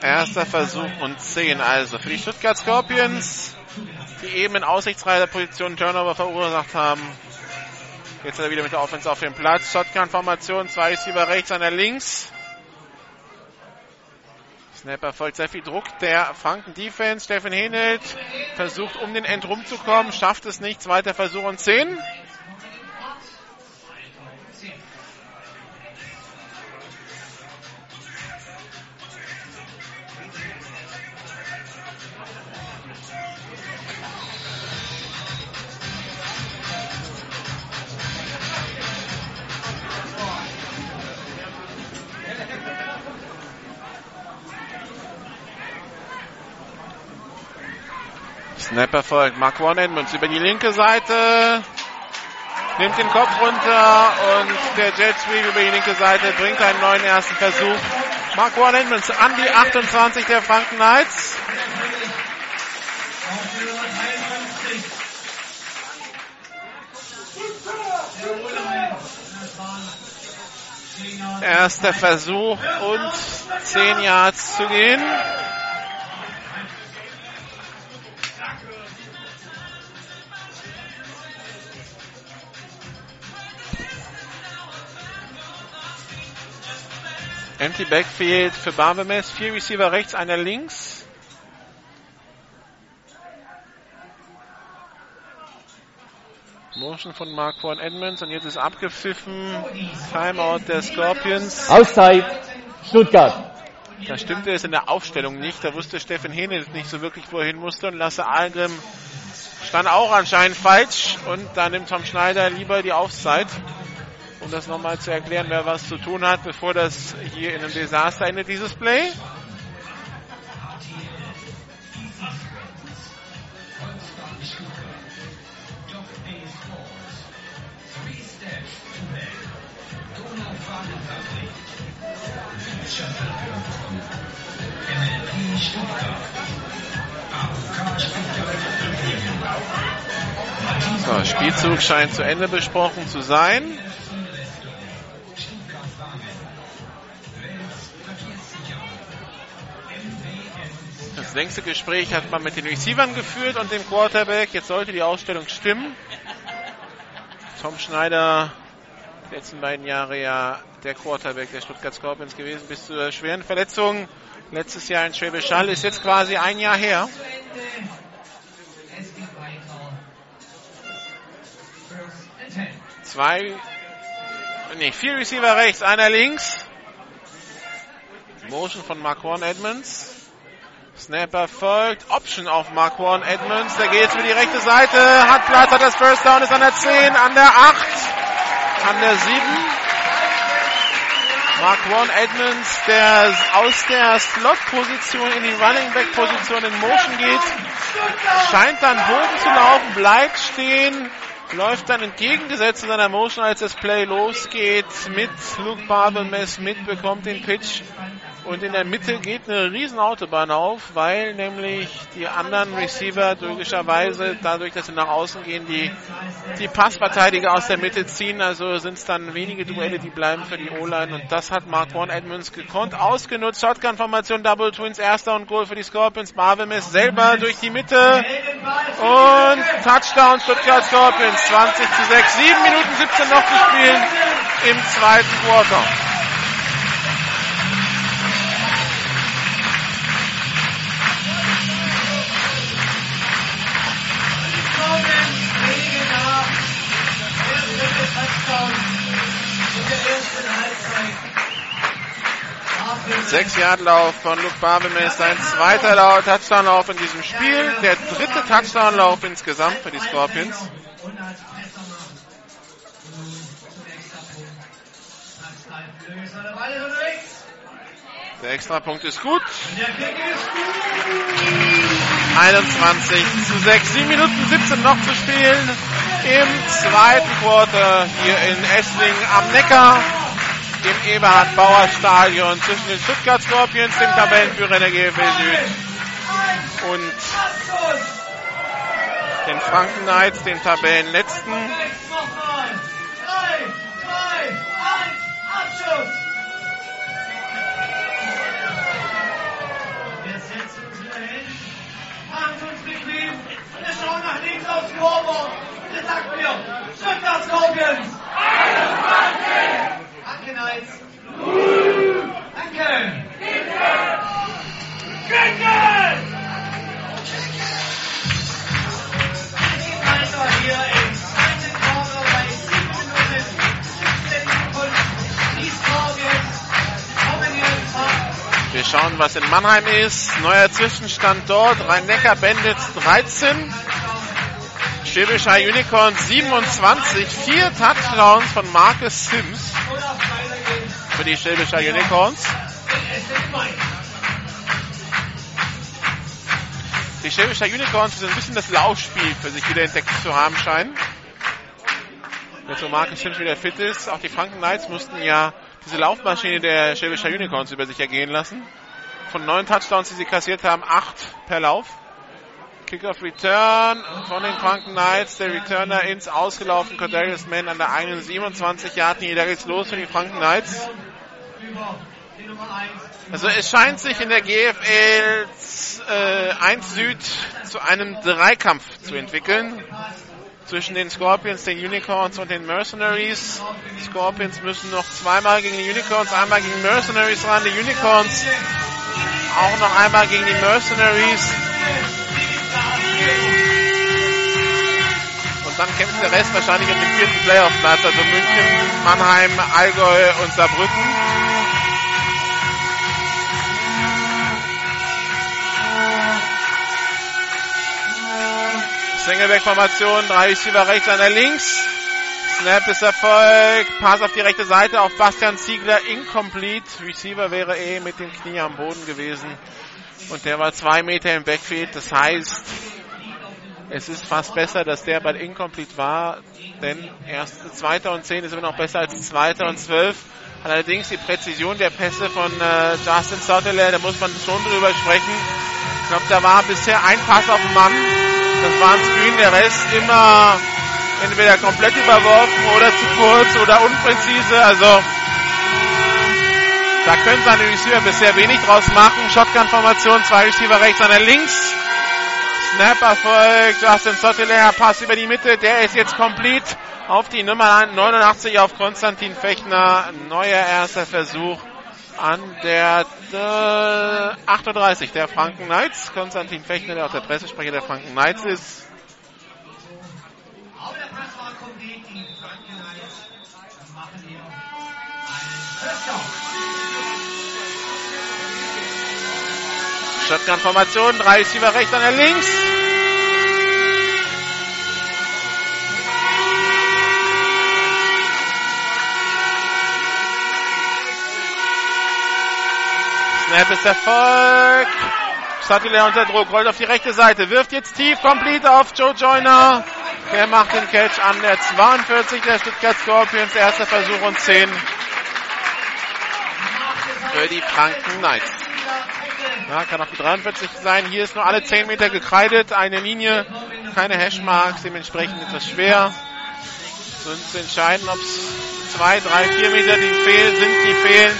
Erster Versuch und 10 also für die Stuttgart Scorpions, die eben in aussichtsreicher Position Turnover verursacht haben. Jetzt er wieder mit der Offense auf dem Platz. Shotgun-Formation, zwei Receiver rechts, einer links. Snapper folgt sehr viel Druck der Franken Defense. Steffen Henelt versucht um den End rumzukommen, schafft es nicht. Zweiter Versuch und 10. Snapper folgt. Mark One Edmonds über die linke Seite. Nimmt den Kopf runter und der Jet Sweep über die linke Seite bringt einen neuen ersten Versuch. Mark One Edmonds an die 28 der Franken Knights. Erster Versuch und 10 Yards zu gehen. Empty Backfield für Barbemes. Vier Receiver rechts, einer links. Motion von Mark von Edmonds und jetzt ist abgepfiffen. Timeout der Scorpions. Auszeit. Stuttgart. Da stimmte es in der Aufstellung nicht. Da wusste Steffen Hene nicht so wirklich, wo er hin musste. Und Lasse Algrim stand auch anscheinend falsch. Und da nimmt Tom Schneider lieber die Auszeit, um das nochmal zu erklären, wer was zu tun hat, bevor das hier in einem Desaster endet, dieses Play. So, Spielzug scheint zu Ende besprochen zu sein. Das längste Gespräch hat man mit den Receivern geführt und dem Quarterback. Jetzt sollte die Ausstellung stimmen. Tom Schneider, die letzten beiden Jahre ja der Quarterback der Stuttgart Scorpions gewesen, bis zur schweren Verletzung. Letztes Jahr in Schwäbisch Hall ist jetzt quasi ein Jahr her. Zwei, nee, vier Receiver rechts, einer links. Motion von Marquan Edmonds. Snapper folgt. Option auf Marquan Edmonds. Der geht jetzt über die rechte Seite. Hat Platz, hat das First Down, ist an der 10, an der 8, an der 7. Marquan Edmonds, der aus der Slot-Position in die Running Back-Position in Motion geht, scheint dann Boden zu laufen, bleibt stehen, läuft dann entgegengesetzt in seiner Motion, als das Play losgeht, mit Luke Barbermess mitbekommt den Pitch und in der Mitte geht eine riesen Autobahn auf, weil nämlich die anderen Receiver logischerweise, dadurch, dass sie nach außen gehen, die, die Passverteidiger aus der Mitte ziehen. Also sind es dann wenige Duelle, die bleiben für die O-Line. Und das hat Mark One Edmonds gekonnt, ausgenutzt. Shotgun-Formation, Double Twins, erster und Goal für die Scorpions. Marvin ist selber durch die Mitte. Und Touchdown Stuttgart Scorpions, 20 zu 6. 7 Minuten 17 noch zu spielen im zweiten Quarter. Sechs Yard Lauf von Luke Barbemes, sein zweiter Lauf, Touchdown-Lauf in diesem Spiel, der dritte Touchdown-Lauf insgesamt für die Scorpions. Der Extrapunkt ist gut. 21 zu 6. 7 Minuten 17 noch zu spielen im zweiten Quarter hier in Esslingen am Neckar im Eberhard Bauer Stadion zwischen den Stuttgart Scorpions, dem Tabellenführer der GFL Süd und den Franken Knights, den Tabellenletzten. Schauen nach links aufs Scoreboard. Jetzt sagt mir, Stuttgart Scorpions. 21! Danke, Knights. Danke. Kicken! Geht weiter hier im zweiten Quarter bei 7 Minuten 17 Sekunden. Die Scorpions kommen jetzt ab. Wir schauen, was in Mannheim ist. Neuer Zwischenstand dort. Rhein-Neckar Bandits 13. Schwäbischer Unicorns 27. Vier Touchdowns von Marcus Sims für die Schwäbischer Unicorns. Die Schwäbischer Unicorns so ein bisschen das Laufspiel für sich wieder entdeckt zu haben scheinen. Jetzt so Marcus Finch wieder fit ist. Auch die Franken Knights mussten ja diese Laufmaschine der Schwäbischer Unicorns über sich ergehen lassen. Von neun Touchdowns, die sie kassiert haben, acht per Lauf. Kickoff Return von den Franken Knights. Der Returner ins Ausgelaufen. Cordarius Mann an der einen 27 Yard linie Da geht's los für die Franken Knights. Also es scheint sich in der GFL äh, 1 Süd zu einem Dreikampf zu entwickeln. Zwischen den Scorpions, den Unicorns und den Mercenaries. Die Scorpions müssen noch zweimal gegen die Unicorns, einmal gegen Mercenaries ran. Die Unicorns auch noch einmal gegen die Mercenaries. Und dann kämpft der Rest wahrscheinlich um den vierten Playoff-Platz, also München, Mannheim, Allgäu und Saarbrücken. Sengelberg-Formation, drei Receiver rechts, einer links. Snap ist Erfolg. Pass auf die rechte Seite auf Bastian Ziegler. Incomplete. Receiver wäre eh mit dem Knie am Boden gewesen. Und der war zwei Meter im Backfield. Das heißt, es ist fast besser, dass der Ball incomplete war, denn erst zweiter und zehn ist immer noch besser als zweiter und zwölf. Allerdings die Präzision der Pässe von äh, Justin Sutherland, da muss man schon drüber sprechen. Ich glaube, da war bisher ein Pass auf den Mann. Das war ein Screen, der Rest immer entweder komplett überworfen oder zu kurz oder unpräzise. Also da können seine Receiver bisher wenig draus machen. Shotgun-Formation, zwei Receiver rechts, einer links. Snap Erfolg, Justin Sotteler, Pass über die Mitte, der ist jetzt komplett auf die Nummer 89 auf Konstantin Fechner. Neuer erster Versuch an der äh, 38 der Franken Knights. Konstantin Fechner, der auch der Pressesprecher der Franken Knights ist. Shotgun-Formation, drei Receiver rechts, einer links. Snap ist Erfolg. Sattler unter Druck, rollt auf die rechte Seite, wirft jetzt tief, complete auf Joe Joyner. Der macht den Catch an der 42 der Stuttgart Scorpions, erster Versuch und 10 für die Franken Knights. Ja, kann auch die 43 sein. Hier ist nur alle 10 Meter gekreidet, eine Linie, keine Hashmarks, dementsprechend etwas schwer. Sind zu entscheiden, ob es 2, 3, 4 Meter, die fehlen, sind, die fehlen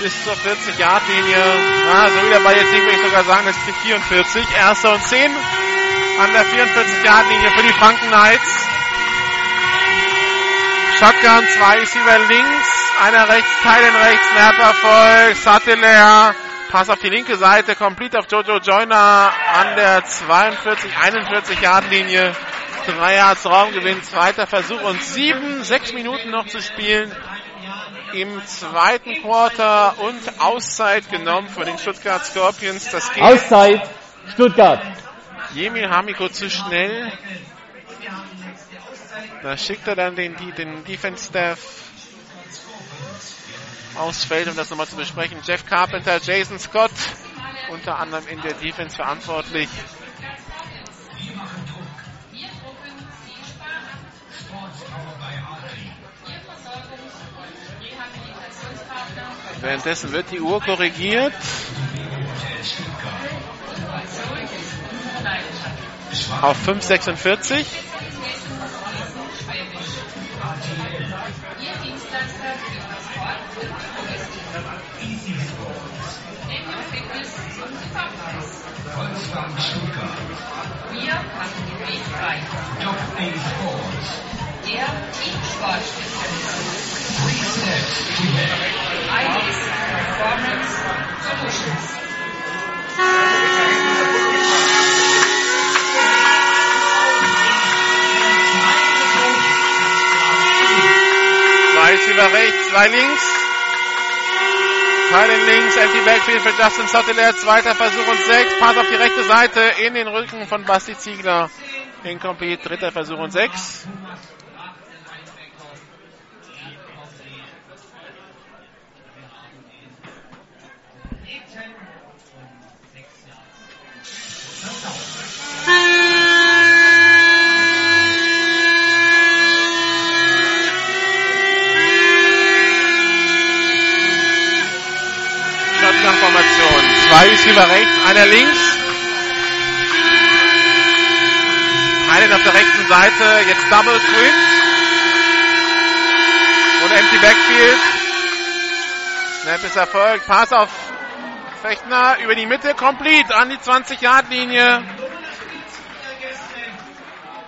bis zur 40-Yard-Linie. Ja, so wie der Ball jetzt liegt, würde ich sogar sagen, das ist die 44. Erster und 10 an der 44-Yard-Linie für die Franken Knights. Shotgun, zwei Receiver links, einer rechts, Teilen rechts, Snap Erfolg, Satellaire, Pass auf die linke Seite, complete auf Jojo Joyner an der 42, 41 Yard Linie. Drei Yards Raumgewinn, zweiter Versuch und sieben, sechs Minuten noch zu spielen im zweiten Quarter und Auszeit genommen von den Stuttgart Scorpions. Das geht. Auszeit, Stuttgart. Jemil Hamiko zu schnell. Da schickt er dann den, den Defense-Staff aufs Feld, um das nochmal zu besprechen. Jeff Carpenter, Jason Scott, unter anderem in der Defense verantwortlich. Währenddessen wird die Uhr korrigiert. Auf 5,46. Volksbank Stuttgart. Wir machen den Weg frei. Dr. Sports. Der Teamsportspezialist. Three steps to. IDS Performance Solutions. Zwei Receiver rechts, zwei links. Teilen links, empty backfield für Justin Sutteler, zweiter Versuch und sechs. Pass auf die rechte Seite in den Rücken von Basti Ziegler. Incomplete, dritter Versuch und sechs. Receiver rechts, einer links. Einen auf der rechten Seite, jetzt Double Twins. Und Empty Backfield. Snap ist erfolgt. Pass auf Fechner über die Mitte, complete an die 20-Yard-Linie.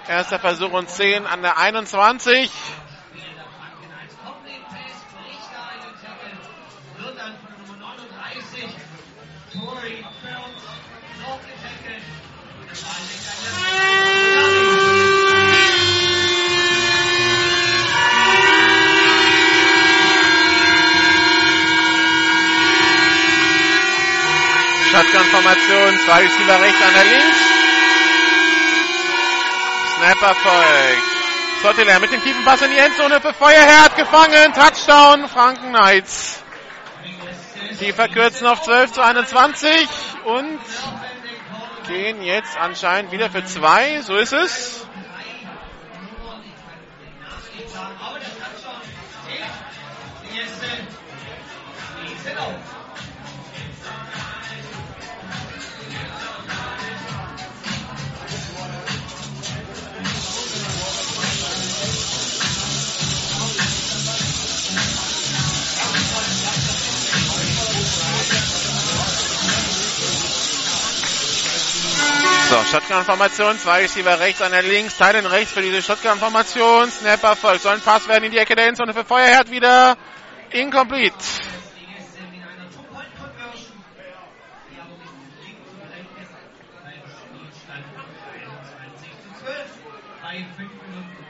Erster Versuch und 10 an der 21. Shotgun-Formation, zwei Receiver rechts, einer links. Snap erfolgt. Sotteler mit dem tiefen Pass in die Endzone für Feuerherd gefangen. Touchdown, Franken Knights. Die verkürzen auf 12 zu 21 und gehen jetzt anscheinend wieder für zwei. So ist es. Shotgun-Formation, zwei Receiver rechts, einer links, Teilen rechts für diese Shotgun-Formation. Snap erfolgt. Soll ein Pass werden in die Ecke der Endzone für Feuerherd wieder. Incomplete.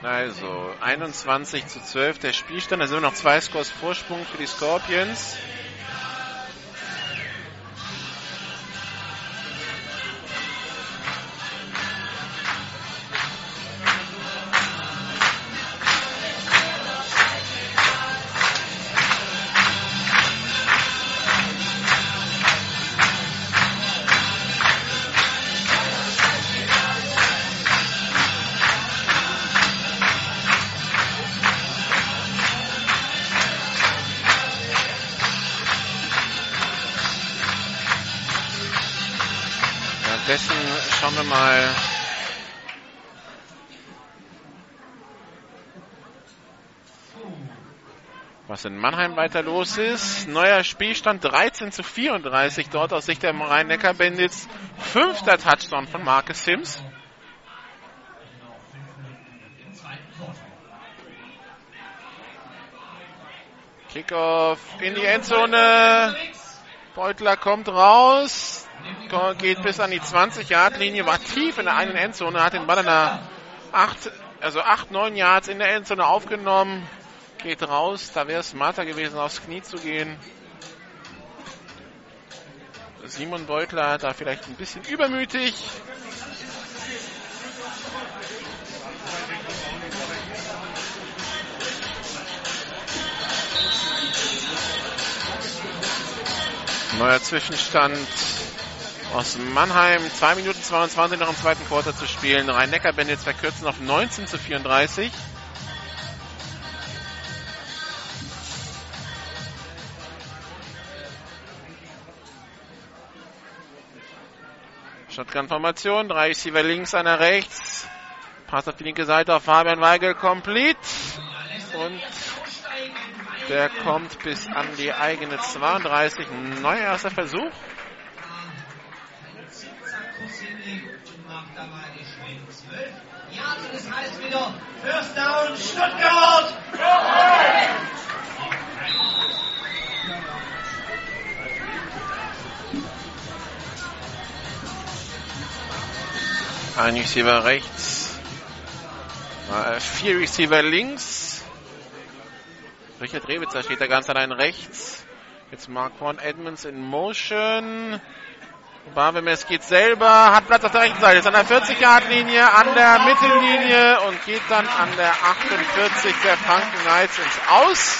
Also 21 zu 12 der Spielstand. Da sind noch zwei Scores Vorsprung für die Scorpions. Mal. Was in Mannheim weiter los ist. Neuer Spielstand 13 zu 34 dort aus Sicht der Rhein-Neckar-Bandits. Fünfter Touchdown von Marcus Sims. Kickoff in die Endzone. Beutler kommt raus. Geht bis an die 20-Yard-Linie, war tief in der eigenen Endzone, hat den Ball an der 8, also 8, 9 Yards in der Endzone aufgenommen. Geht raus, da wäre es smarter gewesen, aufs Knie zu gehen. Simon Beutler da vielleicht ein bisschen übermütig. Neuer Zwischenstand aus Mannheim. 2 Minuten 22 noch im zweiten Quarter zu spielen. Rhein-Neckar-Bandits verkürzen auf 19 zu 34. Shotgun-Formation. Drei Receiver links, einer rechts. Pass auf die linke Seite auf Fabian Weigel. Complete. Und der kommt bis an die eigene 32. Neuer erster Versuch. Ja, das heißt wieder First Down Stuttgart. Ein Receiver rechts. Äh, Vier Receiver links. Richard Rewitzer steht da ganz allein rechts. Jetzt Marquand Edmonds in Motion. Barbemes geht selber, hat Platz auf der rechten Seite, ist an der 40-Yard-Linie, an der Mittellinie und geht dann an der 48 der Franken Knights ins Aus.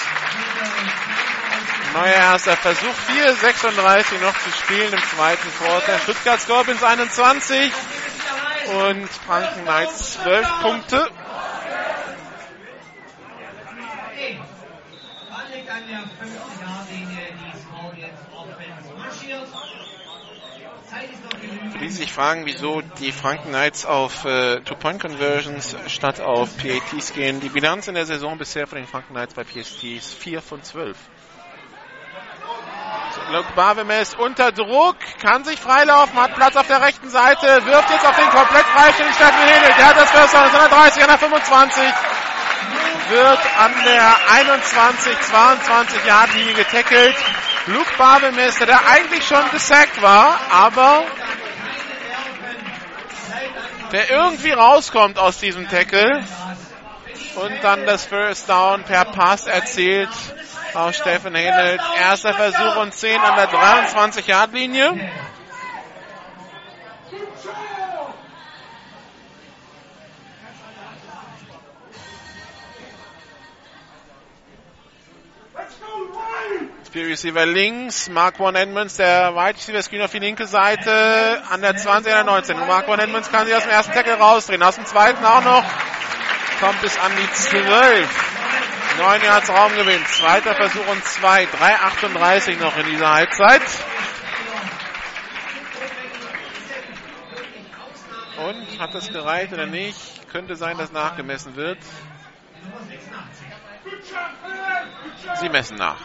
Neuer erster Versuch, 4,36 noch zu spielen im zweiten Quarter. Stuttgart Scorpions 21 und Franken Knights 12 Punkte. Ball liegt an der 50-Yard-Linie, die Scorpions Offense marschiert. Sie sich fragen, wieso die Franken Knights auf äh, Two-Point-Conversions statt auf PATs gehen, die Bilanz in der Saison bisher von den Franken Knights bei PSTs 4 von 12. So, Luke Barvemes unter Druck, kann sich freilaufen, hat Platz auf der rechten Seite, wirft jetzt auf den komplett freistehenden Steffen Hedel. Der hat das First Down, 130 an der 25 wird an der 21, 22 Yard Linie getackelt. Luke Babelmeister, der eigentlich schon gesackt war, aber der irgendwie rauskommt aus diesem Tackle und dann das First Down per Pass erzielt auf Steffen Henelt. Erster Versuch und 10 an der 23 Yard Linie. Spear Receiver links, Mark One Edmonds, der Wide Receiver Screen auf die linke Seite, an der 20, an der 19. Und Mark One Edmonds kann sich aus dem ersten Tackle rausdrehen, aus dem zweiten auch noch, kommt bis an die 12. 9 Yards Raumgewinn, zweiter Versuch und 2, 3,38 noch in dieser Halbzeit. Und hat das gereicht oder nicht? Könnte sein, dass nachgemessen wird. Sie messen nach.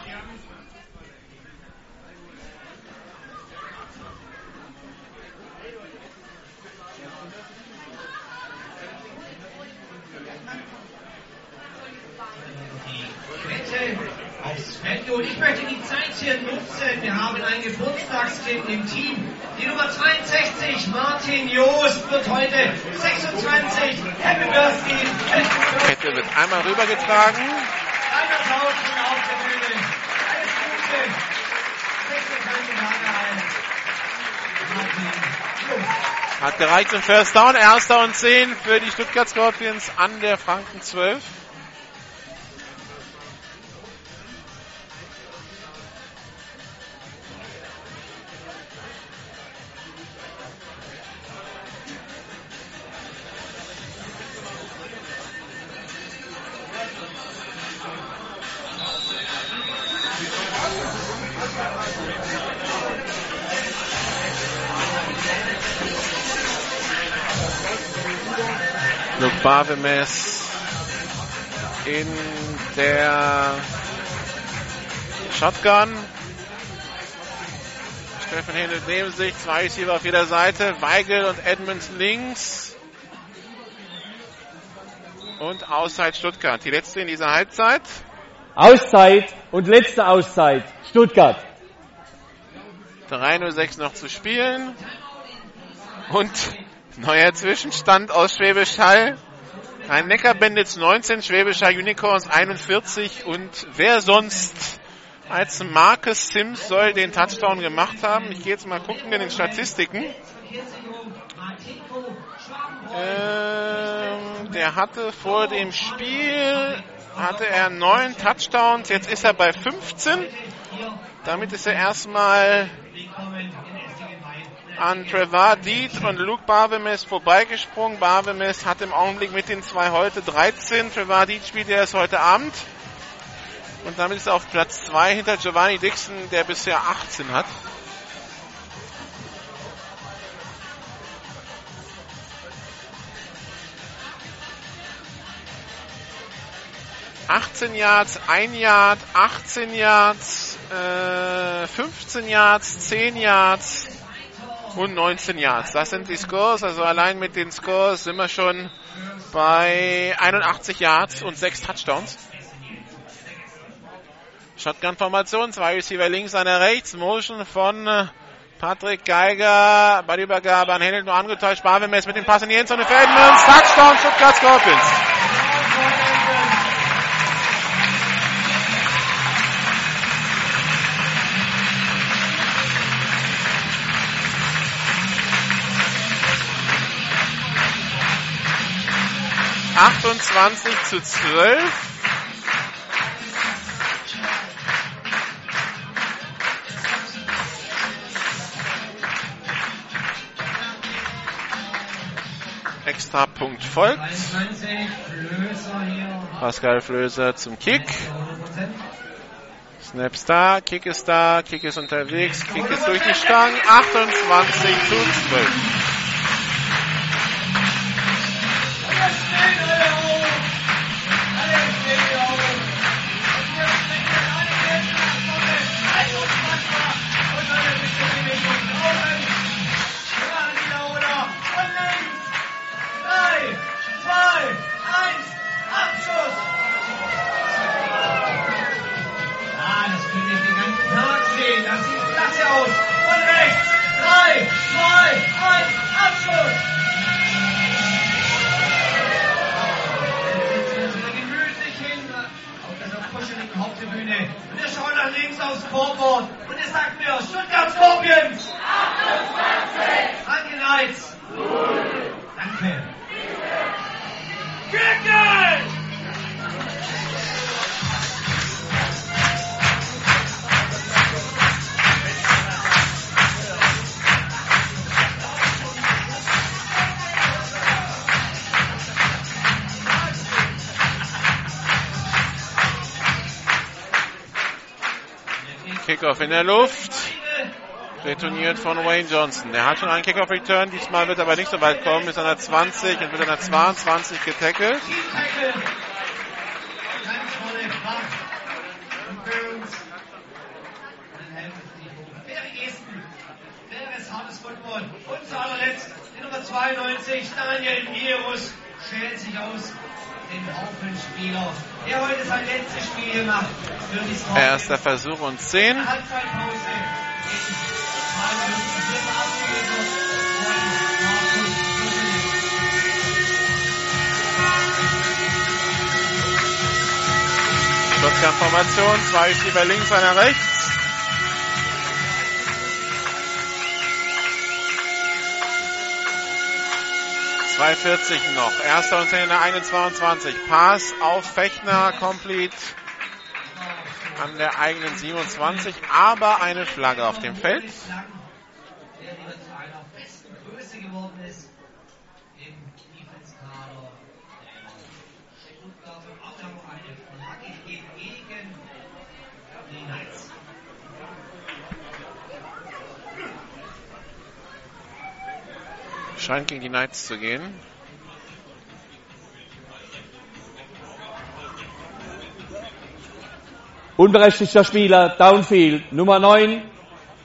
Aufs Feld. Und ich möchte die Zeit hier nutzen. Wir haben ein Geburtstagskind im Team. Die Nummer 62, Martin Joost, wird heute 26. Happy Birthday. Kette wird einmal rübergetragen. Kleiner Applaus von auf der Bühne. Alles Gute. 26 Jahre alt. Martin Joost. Hat gereicht zum First Down. Erster und 10 für die Stuttgart Scorpions an der Franken 12. Luke Barvemes in der Shotgun. Steffen Händel neben sich, zwei Receiver auf jeder Seite, Weigel und Edmonds links. Und Auszeit Stuttgart. Die letzte in dieser Halbzeit. Auszeit und letzte Auszeit. Stuttgart. 3.06 noch zu spielen. Und neuer Zwischenstand aus Schwäbisch Hall. Ein Neckar Bandits 19, Schwäbisch Hall Unicorns 41 und wer sonst als Marcus Sims soll den Touchdown gemacht haben? Ich gehe jetzt mal gucken in den Statistiken. Ähm, der hatte vor dem Spiel hatte er neun Touchdowns, jetzt ist er bei 15. Damit ist er erstmal an Trevor Deed und Luke Barvemes vorbeigesprungen. Barvemes hat im Augenblick mit den zwei heute 13. Trevor Deed spielt erst heute Abend. Und damit ist er auf Platz 2 hinter Giovanni Dixon, der bisher 18 hat. Achtzehn Yards, ein Yard, 18 Yards, äh, 15 Yards, 10 Yards und 19 Yards. Das sind die Scores. Also allein mit den Scores sind wir schon bei 81 Yards und 6 Touchdowns. Shotgun-Formation, zwei Receiver links, einer rechts. Motion von äh, Patrick Geiger. Bei der Übergabe an Händel nur angetäuscht. Barwemes mit dem Pass in die Endzone für. Touchdown Stuttgart Scorpions. Achtundzwanzig zu zwölf. Extra Punkt folgt. 23, Flößer hier. Pascal Flöser zum Kick. Snaps da, Kick ist da, Kick ist unterwegs, Kick ist durch die Stangen, 28 zu 12. aus. Und rechts. Drei, zwei, eins, Abschluss. Kuscheligen Haupttribüne. Und ihr schaut nach links aufs Scoreboard. Und ihr sagt mir, Stuttgart Scorpions. 28. Franken Knights. Danke. Kicken! Kickoff in der Luft. Retourniert von Wayne Johnson. Der hat schon einen Kickoff-Return. Diesmal wird er aber nicht so weit kommen. Ist an der 20 und wird an der 22 getackelt. Und zu allerletzt die Nummer 92, Daniel Mierus, schält sich aus den Haufen Spieler, der heute sein letztes Spiel macht für die Scorpions. Erster Versuch und 10. Halbzeitpause. gegen Karl Jürgen. Hier verabschiedet von Markus Kuschelig. Shotgun-Formation. Zwei Schieber links, einer rechts. Zwei 40 noch. Erster und 10 in der 21. Pass auf Fechner, complete an der eigenen 27, aber eine Flagge auf dem Feld. Lang, der wieder zu einer festen Größe geworden ist im Defense-Kader der Stuttgart und auch noch eine Flagge geht gegen die Knights. Scheint gegen die Knights zu gehen. Unberechtigter Spieler, Downfield, Nummer 9,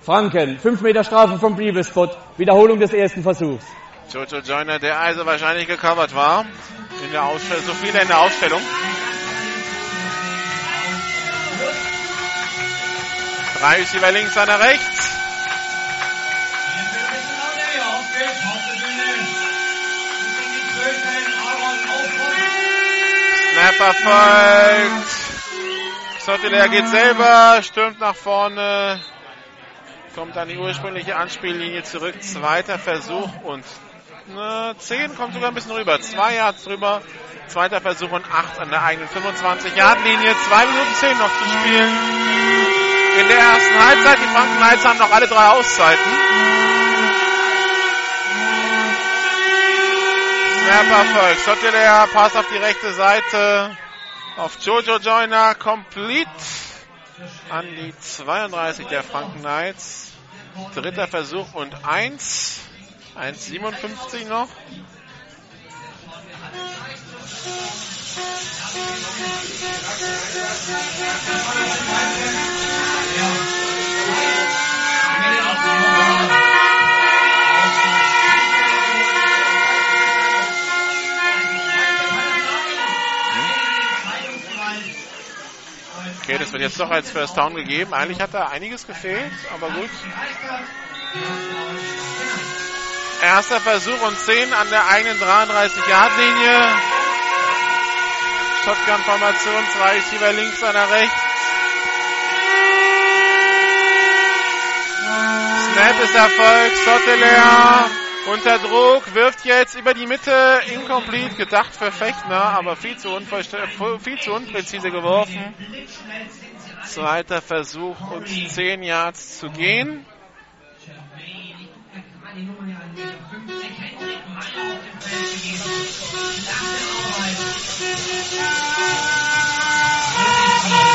Franken. 5 Meter Strafe vom Bibelspot. Wiederholung des ersten Versuchs. Jojo Joyner, der also wahrscheinlich gecovert war. In der Ausstellung, so viele in der Ausstellung. Drei Receiver links, einer rechts. Snapper folgt. Sottelair geht selber, stürmt nach vorne, kommt an die ursprüngliche Anspiellinie zurück. Zweiter Versuch und ne, 10 kommt sogar ein bisschen rüber. Zwei Yards drüber. Zweiter Versuch und 8 an der eigenen 25-Yard-Linie. Zwei Minuten 10 noch zu spielen. In der ersten Halbzeit. Die Franken Knights haben noch alle drei Auszeiten. Snapper folgt. Sottelair, Pass auf die rechte Seite. Auf Jojo Joyner, complete an die 32 der Franken Knights. Dritter Versuch und 1. 1,57 noch. Okay, das wird jetzt doch als First Down gegeben. Eigentlich hat da einiges gefehlt, aber gut. Erster Versuch und 10 an der eigenen 33-Yard-Linie. Shotgun-Formation, zwei Receiver links, einer rechts. Snap ist erfolgt, Sottelair unter Druck, wirft jetzt über die Mitte, incomplete, gedacht für Fechner, aber viel zu, viel zu unpräzise geworfen. Zweiter Versuch und 10 Yards zu gehen.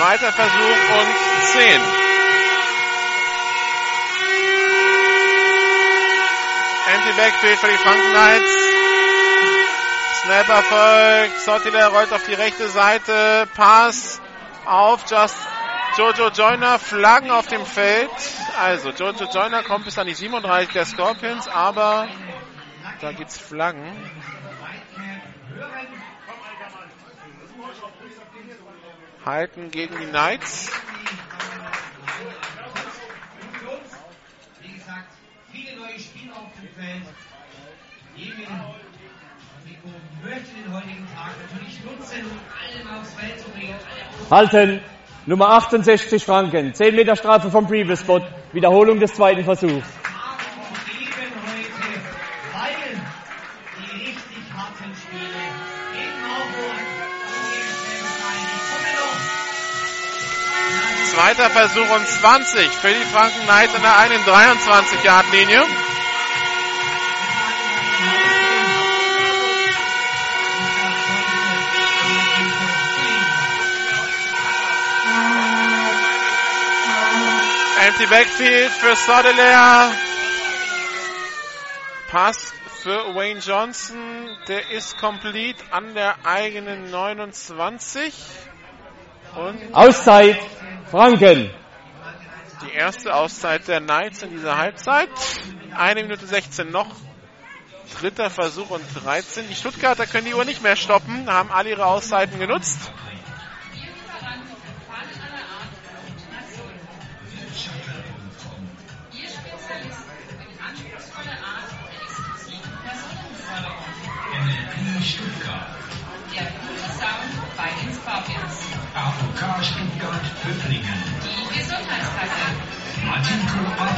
Zweiter Versuch und 10. Empty Backfield für die Franken Knights. Snap erfolgt. Sottile rollt auf die rechte Seite. Pass auf Just Jojo Joyner. Flaggen auf dem Feld. Also Jojo Joyner kommt bis an die 37 der Scorpions, aber da gibt's Flaggen. Halten gegen die Knights. Wie gesagt, viele neue Spieler auf dem Feld. Emil Rico möchte den heutigen Tag natürlich nutzen, um allem aufs Feld zu bringen. Halten. Nummer 68 Franken. 10 Meter Strafe vom Previous Spot. Wiederholung des zweiten Versuchs. Zweiter Versuch und 20 für die Franken Knights an der einen 23-Yard-Linie. Empty Backfield für Sodeler. Pass für Wayne Johnson. Der ist complete an der eigenen 29. Auszeit. Franken. die erste Auszeit der Knights in dieser Halbzeit. Eine Minute 16 noch. Dritter Versuch und 13. Die Stuttgarter können die Uhr nicht mehr stoppen, haben alle ihre Auszeiten genutzt. Der gute Sound bei den Scorpions. AOK Stuttgart Böblingen. Die Gesundheitskasse. Matinko Up.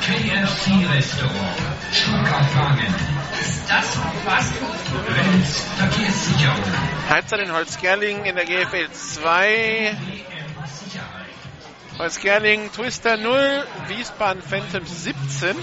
KFC Restaurant. Stuttgart Wangen. Ist das Fast Food? Wels Verkehrssicherung. Halbzeit in Holzgerlingen in der GFL 2. Holzgerlingen Twister 0, Wiesbaden Phantoms 17.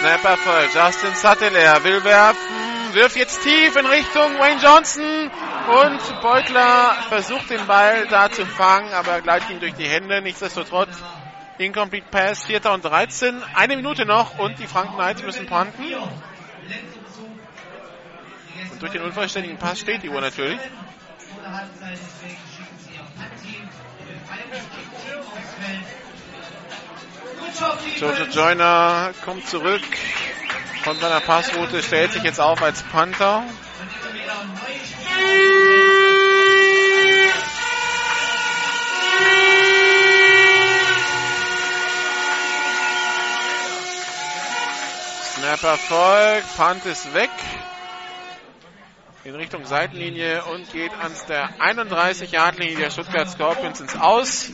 Snapper voll. Justin Sattler will werfen, wirft jetzt tief in Richtung Wayne Johnson und Beutler versucht den Ball da zu fangen, aber gleitet ihn durch die Hände. Nichtsdestotrotz Incomplete Pass, 4. und 13. Eine Minute noch und die Franken Knights müssen punten. Und durch den unvollständigen Pass steht die Uhr natürlich. Jojo. Joyner kommt zurück von seiner Passroute, stellt sich jetzt auf als Panther. Und immer wieder neue Spieler. Snap erfolgt, Punt ist weg. In Richtung Seitenlinie und geht ans der 31-Yard-Linie der Stuttgart Scorpions ins Aus.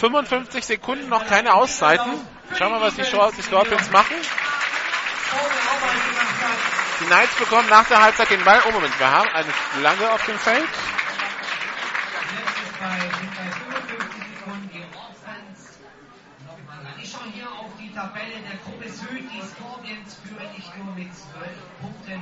55 Sekunden, noch keine Auszeiten. Schauen wir mal, was die, die Scorpions machen. Die Knights bekommen nach der Halbzeit den Ball. Oh Moment, wir haben eine Flagge auf dem Feld. Jetzt ist nur mit 12 Punkten,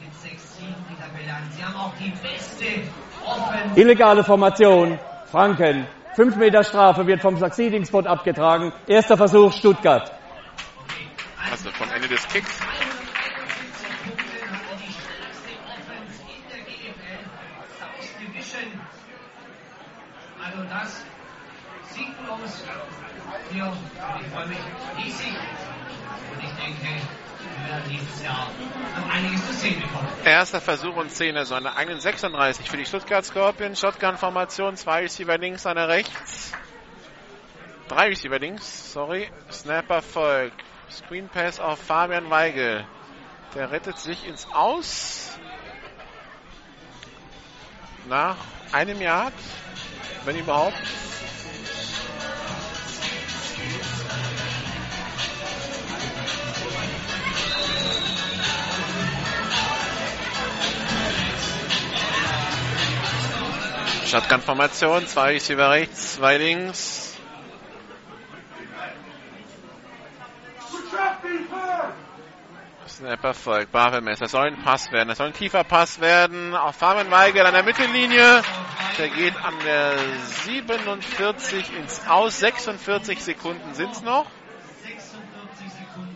mit 6 Siegen die Tabelle an. Sie haben auch die beste Offense. Illegale Formation. Franken. 5 Meter Strafe wird vom Succeeding Spot abgetragen. Erster Versuch Stuttgart. Also vom Ende des Kicks. 51 Punkte hatte die stärkste Erster Versuch und 10, also eine 1,36 für die Stuttgart Scorpions. Shotgun-Formation, zwei Receiver links, einer rechts. Drei Receiver links, sorry. Snapper folgt. Screen Pass auf Fabian Weigel. Der rettet sich ins Aus. Nach einem Yard, wenn überhaupt. Shotgun-Formation, zwei Receiver rechts, zwei links. Snapper folgt, Barvelmess. Das soll ein Pass werden. Das soll ein tiefer Pass werden. Auf Fabian Weigel an der Mittellinie. Der geht an der 47 ins Aus. 46 Sekunden sind es noch.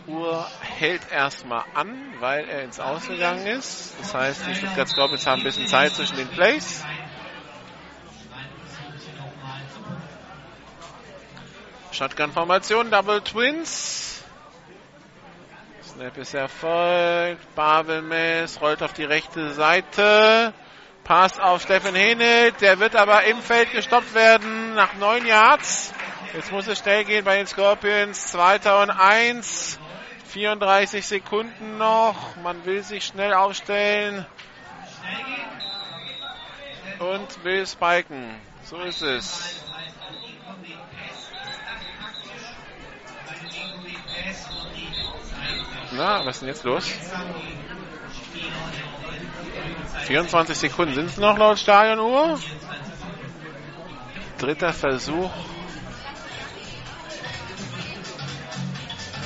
Uhr hält erstmal an, weil er ins Ausgegangen ist. Das heißt, die Stuttgart Scorpions haben ein bisschen Zeit zwischen den Plays. Shotgun-Formation, Double Twins. Snap ist erfolgt. Babelmess rollt auf die rechte Seite. Pass auf Steffen Henel. Der wird aber im Feld gestoppt werden nach neun Yards. Jetzt muss es schnell gehen bei den Scorpions. Zweiter und eins. 34 Sekunden noch. Man will sich schnell aufstellen. Und will spiken. So ist es. Na, was ist denn jetzt los? 24 Sekunden sind es noch laut Stadionuhr. Dritter Versuch.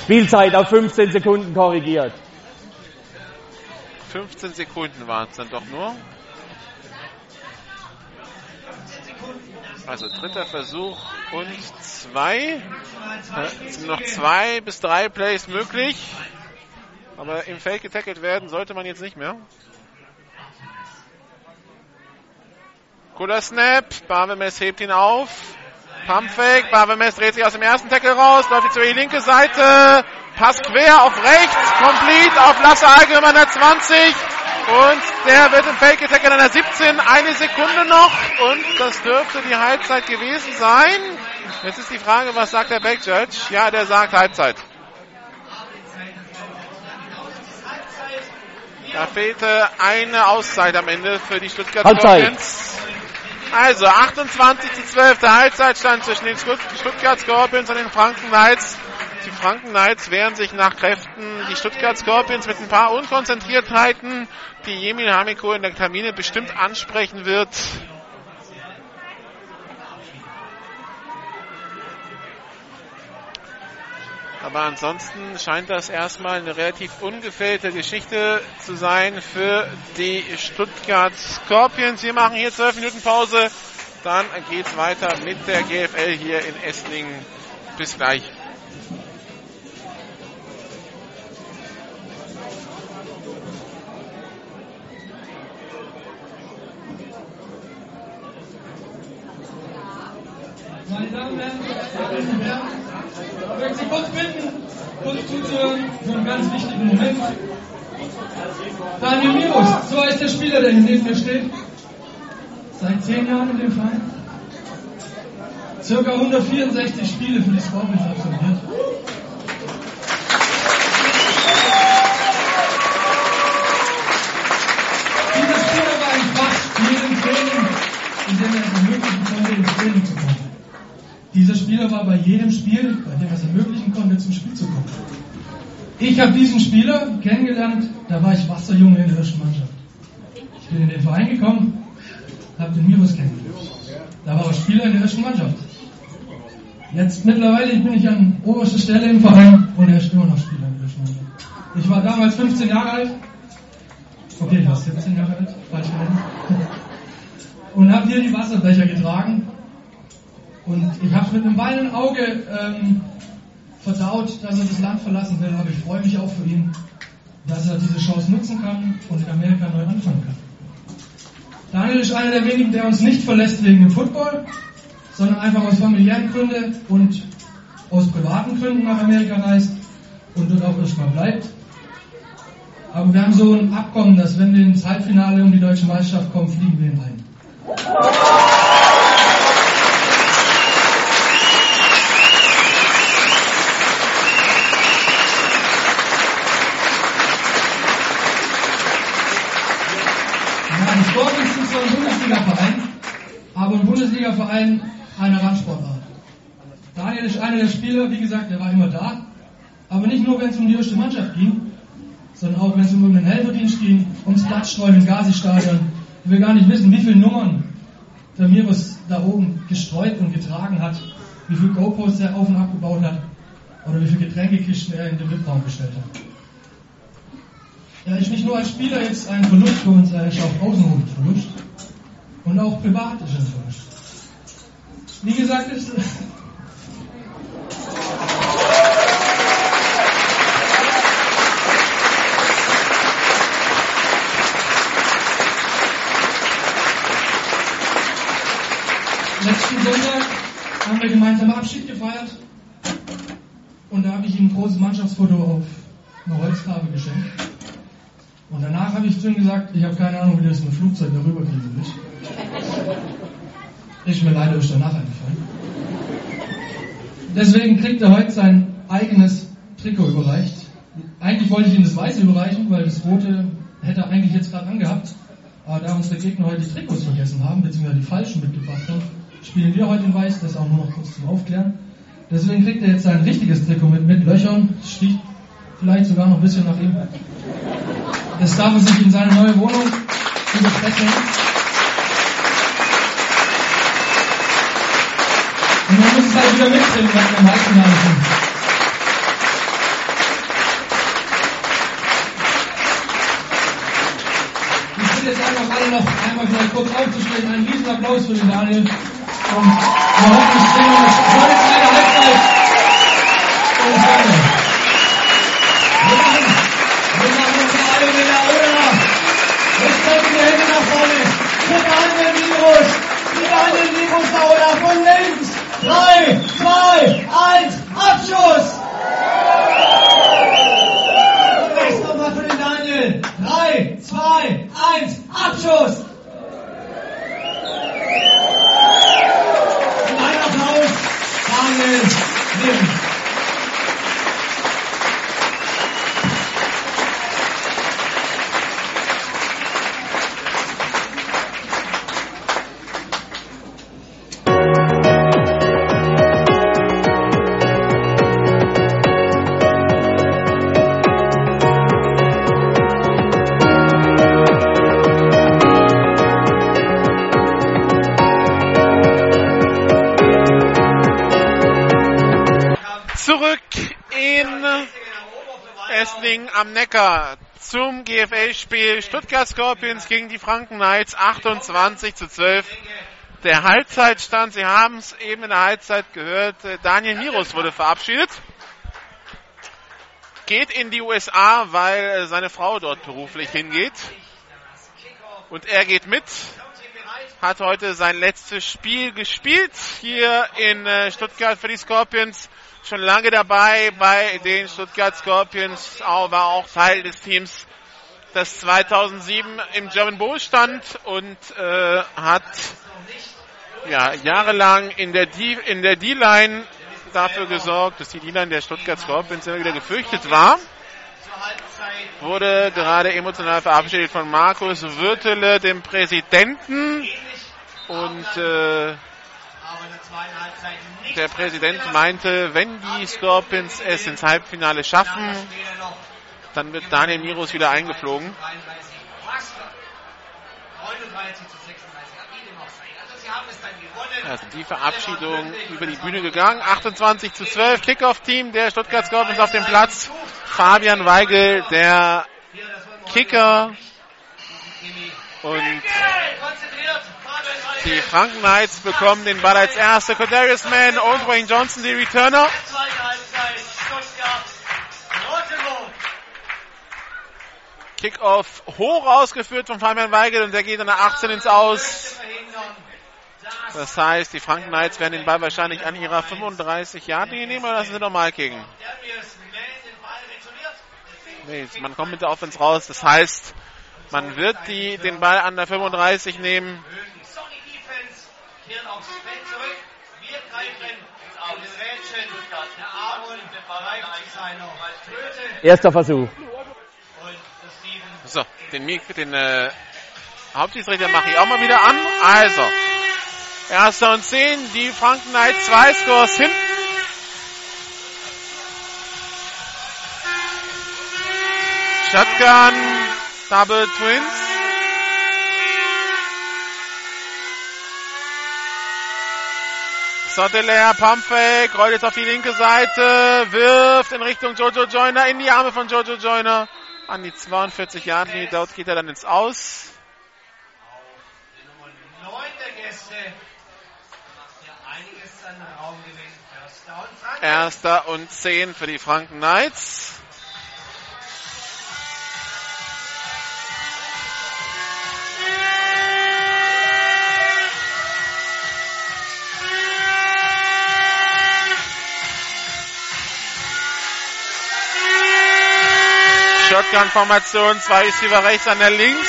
Spielzeit auf 15 Sekunden korrigiert. 15 Sekunden waren es dann doch nur. Also dritter Versuch und zwei. Es sind noch zwei bis drei Plays möglich. Aber im Feld getackelt werden sollte man jetzt nicht mehr. Cooler Snap. Barbemes hebt ihn auf. Pumpfake. Barbemes dreht sich aus dem ersten Tackle raus. Läuft jetzt über die linke Seite. Pass quer auf rechts. Complete auf Lasse an der 20. Und der wird im Feld getackelt an der 17. Eine Sekunde noch. Und das dürfte die Halbzeit gewesen sein. Jetzt ist die Frage, was sagt der Backjudge? Ja, der sagt Halbzeit. Da fehlte eine Auszeit am Ende für die Stuttgart Halbzeit. Scorpions. Also 28 zu 12 der Halbzeitstand zwischen den Stuttgart Scorpions und den Franken Knights. Die Franken Knights wehren sich nach Kräften. Die Stuttgart Scorpions mit ein paar Unkonzentriertheiten, die Jemin Hamiko in der Kabine bestimmt ansprechen wird. Aber ansonsten scheint das erstmal eine relativ ungefällte Geschichte zu sein für die Stuttgart Scorpions. Wir machen hier 12 Minuten Pause. Dann geht's weiter mit der GFL hier in Esslingen. Bis gleich. Meine Damen und Herren, ich möchte Sie kurz bitten, kurz zuzuhören für einen ganz wichtigen Moment. Daniel Mirus, so heißt der Spieler, der hier neben mir steht. Seit zehn Jahren in dem Verein. Circa 164 Spiele für die Scorpions absolviert. Dieser Spieler war ein fast jedem Training, in dem er es ermöglichen konnte, ins Training zu. Dieser Spieler war bei jedem Spiel, bei dem er es ermöglichen konnte, zum Spiel zu kommen. Ich habe diesen Spieler kennengelernt, da war ich Wasserjunge in der ersten Mannschaft. Ich bin in den Verein gekommen, habe den Mirus kennengelernt. Da war er Spieler in der ersten Mannschaft. Jetzt mittlerweile bin ich an oberster Stelle im Verein und er ist immer noch Spieler in der ersten Mannschaft. Ich war damals 15 Jahre alt. Okay, ich war 17 Jahre alt, falsch. Und habe hier die Wasserbecher getragen und ich habe mit einem weinenden Auge ähm, verdaut, dass er das Land verlassen will, aber ich freue mich auch für ihn, dass er diese Chance nutzen kann und in Amerika neu anfangen kann. Daniel ist einer der wenigen, der uns nicht verlässt wegen dem Football, sondern einfach aus familiären Gründen und aus privaten Gründen nach Amerika reist und dort auch erstmal bleibt. Aber wir haben so ein Abkommen, dass wenn wir ins Halbfinale um die deutsche Meisterschaft kommen, fliegen wir ihn ein. Ja, die Scorpions sind zwar ein Bundesliga-Verein, aber ein Bundesliga-Verein einer Randsportart. Daniel ist einer der Spieler, wie gesagt, der war immer da, aber nicht nur, wenn es um die erste Mannschaft ging, sondern auch, wenn es um den Helferdienst ging, ums Platzstreuen im Gazi-Stadion. Ich will gar nicht wissen, wie viele Nummern der Mirus da oben gestreut und getragen hat, wie viel GoPros er auf und abgebaut hat oder wie viele Getränkekisten er in den VIP-Raum gestellt hat. Ja, ist nicht nur als Spieler jetzt ein Verlust für uns, er ist auch außenrum Verlust. Und auch privat ist ein Verlust. Wie gesagt, ist, letzten Sonntag haben wir gemeinsam Abschied gefeiert und da habe ich ihm ein großes Mannschaftsfoto auf eine Holztafel geschenkt. Und danach habe ich zu ihm gesagt, ich habe keine Ahnung, wie das mit dem Flugzeug darüber kriegen ist. Ist mir leider erst danach eingefallen. Deswegen kriegt er heute sein eigenes Trikot überreicht. Eigentlich wollte ich ihm das Weiße überreichen, weil das Rote hätte er eigentlich jetzt gerade angehabt. Aber da unsere Gegner heute die Trikots vergessen haben, beziehungsweise die falschen mitgebracht haben, spielen wir heute in Weiß, das auch nur noch kurz zum Aufklären. Deswegen kriegt er jetzt sein richtiges Trikot mit, mit Löchern. Das riecht vielleicht sogar noch ein bisschen nach ihm. Das darf er sich in seine neue Wohnung überstrecken. Und man muss es halt wieder mitbringen, was wir meisten Jahren sind. Ich bitte jetzt einfach alle noch einmal vielleicht kurz aufzustehen. Einen riesen Applaus für den Daniel. Und wir hoffen, es bringen wir das heute zu einer Halbzeit. Und Freunde. Wir machen, wir machen uns alle wieder, oder? Jetzt kommen die Hände nach vorne. Für Daniel Virus. Die Daniel Virus da, oder? Von links. 3, 2, 1, Abschuss! Rechts nochmal für den Daniel. 3, 2, 1, Abschuss! Und ein Applaus. Daniel am Neckar zum GFL-Spiel Stuttgart Scorpions gegen die Franken Knights 28 zu 12. Der Halbzeitstand, Sie haben es eben in der Halbzeit gehört, äh, Daniel Mirus wurde verabschiedet. Geht in die USA, weil äh, seine Frau dort beruflich hingeht. Und er geht mit. Hat heute sein letztes Spiel gespielt hier in äh, Stuttgart für die Scorpions schon lange dabei bei den Stuttgart Scorpions, war auch Teil des Teams, das 2007 im German Bowl stand und äh, hat ja, jahrelang in der D-Line dafür gesorgt, dass die D-Line der Stuttgart Scorpions immer wieder gefürchtet war. Wurde gerade emotional verabschiedet von Markus Würtele, dem Präsidenten. Und äh, der Präsident meinte, wenn die Scorpions es ins Halbfinale schaffen, dann wird Daniel Mirus wieder eingeflogen. Also die Verabschiedung über die Bühne gegangen. 28 zu 12, Kickoff-Team der Stuttgart Scorpions auf dem Platz. Fabian Weigel, der Kicker. Und die Franken Knights bekommen den Ball als erste. Cordarius Mann und Wayne Johnson, die Returner. Kickoff hoch ausgeführt von Fabian Weigel und der geht dann nach 18 ins Aus. Das heißt, die Franken Knights werden den Ball wahrscheinlich an ihrer 35 Yard nehmen oder lassen sie normal kicken? Nee, man kommt mit der Offense raus. Das heißt, man wird die, den Ball an der 35 nehmen. Erster Versuch. So, den, Mik den äh, Hauptschiedsrichter mache ich auch mal wieder an. Also, erster und zehn, die Franken Knights zwei Scores hinten. Shotgun, Double Twins. Sottelair, Pumpfake, rollt jetzt auf die linke Seite, wirft in Richtung Jojo Joyner, in die Arme von Jojo Joyner. An die 42 Yard linie dort geht er dann ins Aus. Erster und 10 für die Franken Knights. Shotgun-Formation, zwei Receiver rechts, einer links.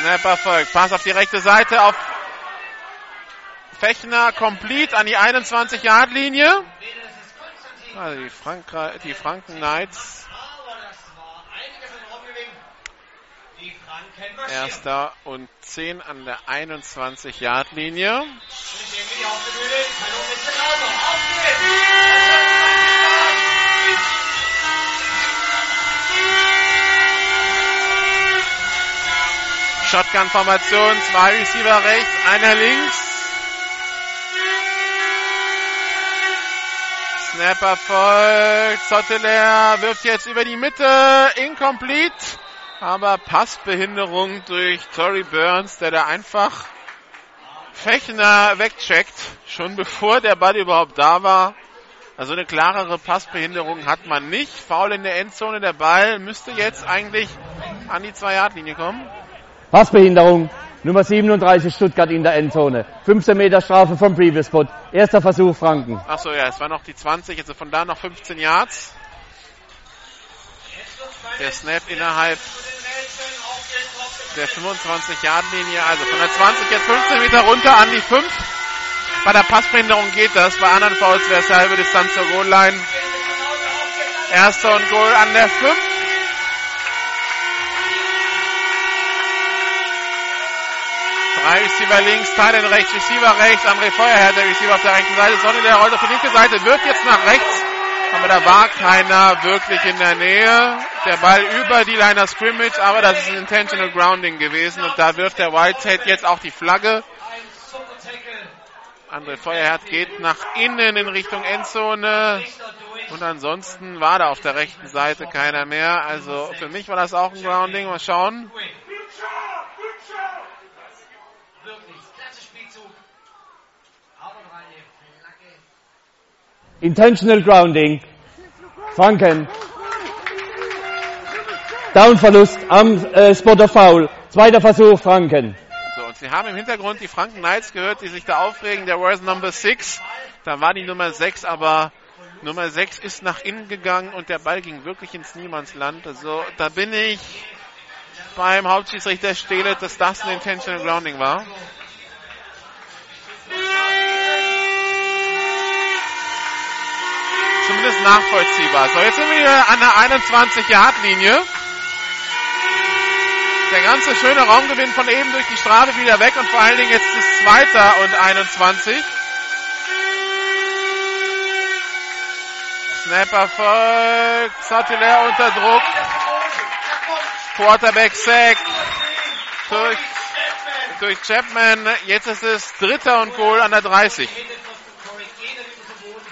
Snapper folgt. Pass auf die rechte Seite auf Fechner, complete an die 21-Yard-Linie. Also die, Frankra die Franken Knights. Aber das war einiges an Raumgewinn. Die Franken marschieren. Erster und 10 an der 21-Yard-Linie. Und ich denke, die auf der Bühne. Hallo, Mr. Lauter. Auf geht's. Shotgun-Formation, zwei Receiver rechts, einer links. Snapper folgt, Sotteler wirft jetzt über die Mitte, incomplete, aber Passbehinderung durch Tory Burns, der da einfach Fechner wegcheckt, schon bevor der Ball überhaupt da war. Also eine klarere Passbehinderung hat man nicht. Foul in der Endzone, der Ball müsste jetzt eigentlich an die 2-Yard-Linie kommen. Passbehinderung. Nummer 37 Stuttgart in der Endzone. 15 Meter Strafe vom Previous Spot. Erster Versuch Franken. Achso, ja, es war noch die 20, also von da noch 15 Yards. Der Snap innerhalb der 25-Yard-Linie, also von der 20 jetzt 15 Meter runter an die 5. Bei der Passbehinderung geht das, bei anderen Fouls wäre es halbe Distanz zur Goal-Line. Erster und Goal an der 5. Drei Receiver links, Teilen rechts, Receiver rechts, André Feuerherr, der Receiver auf der rechten Seite. Sonny, der rollt auf die linke Seite, wirft jetzt nach rechts. Aber da war keiner wirklich in der Nähe. Der Ball über die Line of Scrimmage, aber das ist ein Intentional Grounding gewesen. Und da wirft der Whitehead jetzt auch die Flagge. André Feuerherr geht nach innen in Richtung Endzone. Und ansonsten war da auf der rechten Seite keiner mehr. Also für mich war das auch ein Grounding. Mal schauen. Wirklich, klasse Spielzug. Aber noch eine Flagge. Intentional Grounding. Franken. Downverlust am äh, Spot of Foul. Zweiter Versuch Franken. So, und Sie haben im Hintergrund die Franken Knights gehört, die sich da aufregen. Der was Number 6. Da war die Nummer 6, aber Nummer 6 ist nach innen gegangen und der Ball ging wirklich ins Niemandsland. Also da bin ich beim Hauptschiedsrichter Stehle, dass das ein Intentional Grounding war. Zumindest nachvollziehbar. So, jetzt sind wir an der 21-Yard-Linie. Der ganze schöne Raumgewinn von eben durch die Strafe wieder weg und vor allen Dingen jetzt ist Zweiter und 21. Snapper folgt, Sattler unter Druck. Quarterback Sack durch, durch Chapman. Jetzt ist es Dritter und Goal an der 30. Korrigiert zu Boden.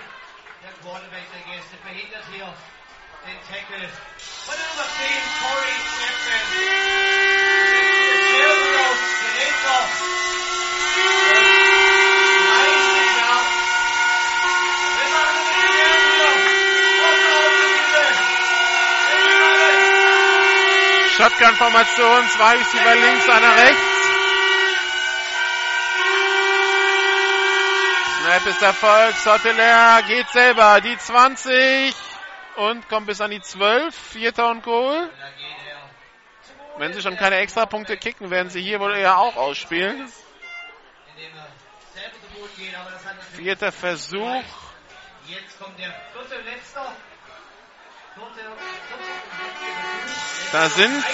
Der Quarterback der Gäste verhindert hier den Tackle. Von der Nummer 10, Corey Chapman. Der sieht sehr gut aus. Geräter. Leistet, ja. Wir machen es nicht mehr hier. Auf der Außenlinie. Shotgun-Formation, zwei Receiver links, einer rechts. Snap ist Erfolg, Sotteler geht selber, die 20 und kommt bis an die 12, Vierter und Goal. Wenn sie schon keine Extrapunkte kicken, werden sie hier wohl eher auch ausspielen. Er Vierter Versuch. Da sind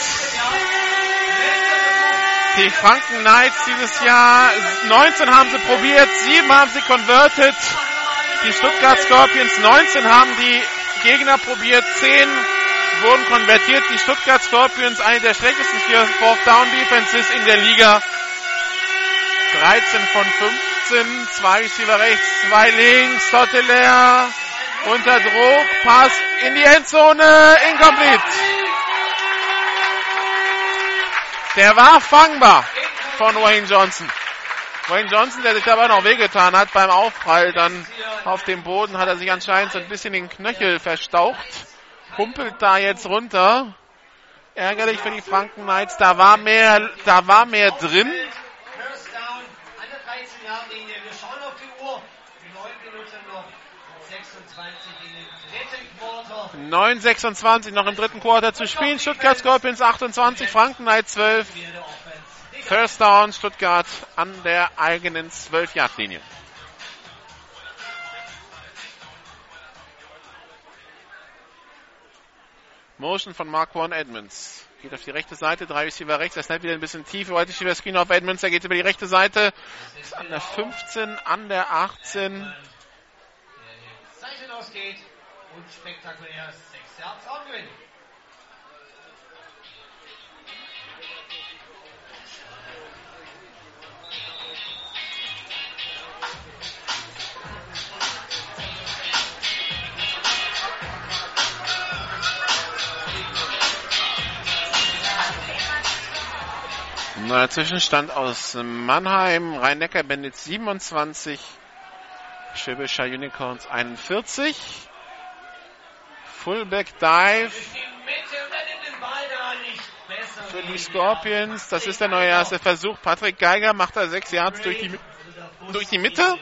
die Franken Knights dieses Jahr. 19 haben sie probiert, 7 haben sie converted. Die Stuttgart Scorpions 19 haben die Gegner probiert, 10 wurden konvertiert. Die Stuttgart Scorpions, eine der schlechtesten Fourth Down Defenses in der Liga. 13 von 15, zwei Receiver rechts, zwei links, Totteler unter Druck, Pass in die Endzone, incomplete. Der war fangbar von Wayne Johnson. Wayne Johnson, der sich dabei noch wehgetan hat beim Aufprall, dann auf dem Boden hat er sich anscheinend so ein bisschen den Knöchel verstaucht, humpelt da jetzt runter. Ärgerlich für die Franken Knights, da war mehr, da war mehr drin. 9,26 noch im dritten Quarter zu spielen. Stuttgart Scorpions 28, Franken Knight 12. First Down, Stuttgart an der eigenen 12-Yard-Linie. Motion von Marquand Edmonds. Geht auf die rechte Seite, drei Receiver rechts, er snappt wieder ein bisschen tief, White Receiver Screen auf Edmonds, er geht über die rechte Seite, ist an der 15, an der 18. Seite losgeht und spektakulär 6 Yards Raumgewinn. Neuer Zwischenstand aus Mannheim, Rhein-Neckar-Bandits 27, Schwäbischer Unicorns 41. Fullback Dive für die Scorpions. Das ist der neue erste Versuch. Patrick Geiger macht da sechs Yards durch die, durch die Mitte.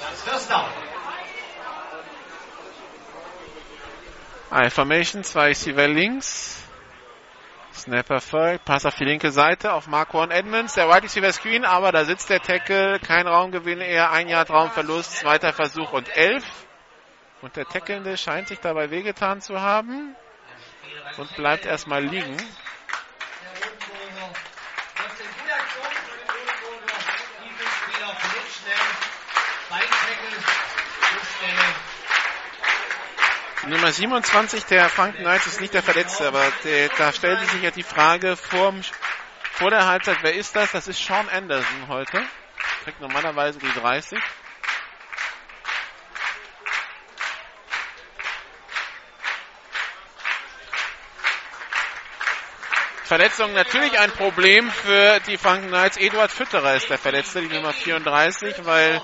Das First Down. I-Formation, zwei Receiver links. Snapper folgt, Pass auf die linke Seite auf Marquand Edmonds, der Wide Receiver Screen, aber da sitzt der Tackle, kein Raumgewinn, eher ein Jahr Raumverlust, zweiter Versuch und elf. Und der Tackelnde scheint sich dabei wehgetan zu haben und bleibt erstmal liegen. Nummer 27 der Franken Knights ist nicht der Verletzte, aber der, da stellt sich ja die Frage vor, vor der Halbzeit, wer ist das? Das ist Sean Anderson heute. Kriegt normalerweise die 30. Verletzung natürlich ein Problem für die Franken Knights. Eduard Fütterer ist der Verletzte, die Nummer 34, weil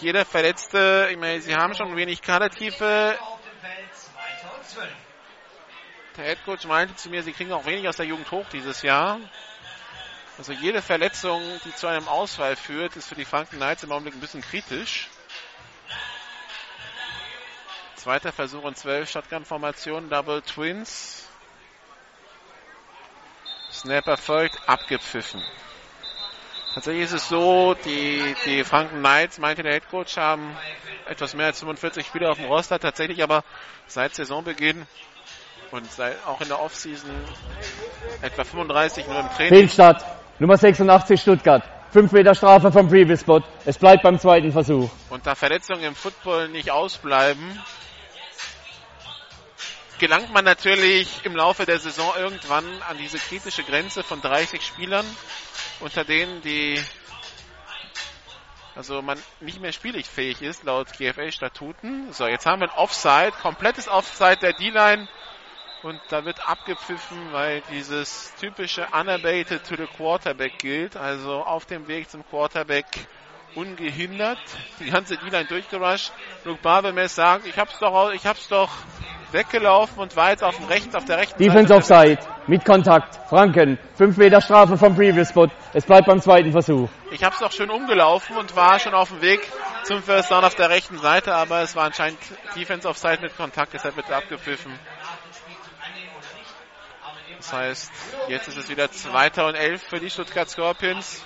jeder Verletzte, ich meine, sie haben schon wenig Kadertiefe. Der Headcoach meinte zu mir, sie kriegen auch wenig aus der Jugend hoch dieses Jahr. Also jede Verletzung, die zu einem Ausfall führt, ist für die Franken Knights im Augenblick ein bisschen kritisch. Zweiter Versuch und 12 Shotgun-Formation, Double Twins. Snap erfolgt, abgepfiffen. Tatsächlich ist es so, die, die Franken Knights, meinte der Headcoach, haben etwas mehr als 45 Spieler auf dem Roster, tatsächlich aber seit Saisonbeginn und seit, auch in der Offseason etwa 35 nur im Training. Fehlstart, Nummer 86 Stuttgart. 5 Meter Strafe vom Previous Spot. Es bleibt beim zweiten Versuch. Und da Verletzungen im Football nicht ausbleiben, gelangt man natürlich im Laufe der Saison irgendwann an diese kritische Grenze von 30 Spielern, unter denen die also man nicht mehr spielfähig ist laut GFL-Statuten. So, jetzt haben wir ein Offside, komplettes Offside der D-Line und da wird abgepfiffen, weil dieses typische Unabated to the Quarterback gilt, also auf dem Weg zum Quarterback ungehindert, die ganze D-Line durchgerusht. Luke Barbemes sagt, ich hab's doch, ich hab's doch weggelaufen und war jetzt auf dem rechten, auf der rechten Defense Offside mit Kontakt. Franken, 5 Meter Strafe vom Previous Spot. Es bleibt beim zweiten Versuch. Ich habe es doch schön umgelaufen und war schon auf dem Weg zum First Down auf der rechten Seite, aber es war anscheinend Defense Offside mit Kontakt, deshalb wird abgepfiffen. Das heißt, jetzt ist es wieder 2. und 11 für die Stuttgart Scorpions.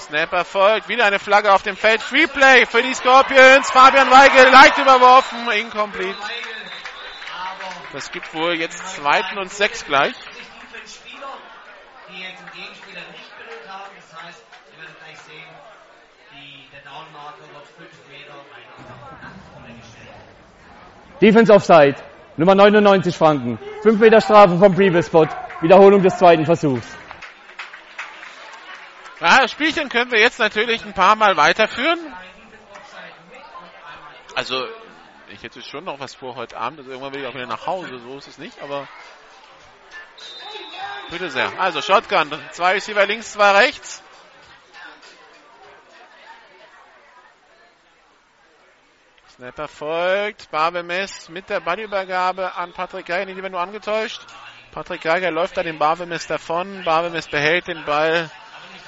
Snapper folgt. Wieder eine Flagge auf dem Feld. Free Play für die Scorpions. Fabian Weigel leicht überworfen. Incomplete. Das gibt wohl jetzt zweiten und sechs gleich. Die jetzt den Gegenspieler nicht berührt haben. Das heißt, wir werden gleich sehen, die, der Downmarker wird 5 Meter weiter nach vorne gestellt. Defense Offside. Nummer 99 Franken. 5 Meter Strafe vom Previous Spot. Wiederholung des zweiten Versuchs. Ja, das Spielchen können wir jetzt natürlich ein paar Mal weiterführen. Also, ich hätte schon noch was vor heute Abend. Also irgendwann will ich auch wieder nach Hause. So ist es nicht, aber bitte sehr. Also Shotgun. Zwei Receiver links, zwei rechts. Snapper folgt. Barbemes mit der Ballübergabe an Patrick Geiger. Die werden nur angetäuscht. Patrick Geiger läuft da dem Barbemes davon. Barbemes behält den Ball.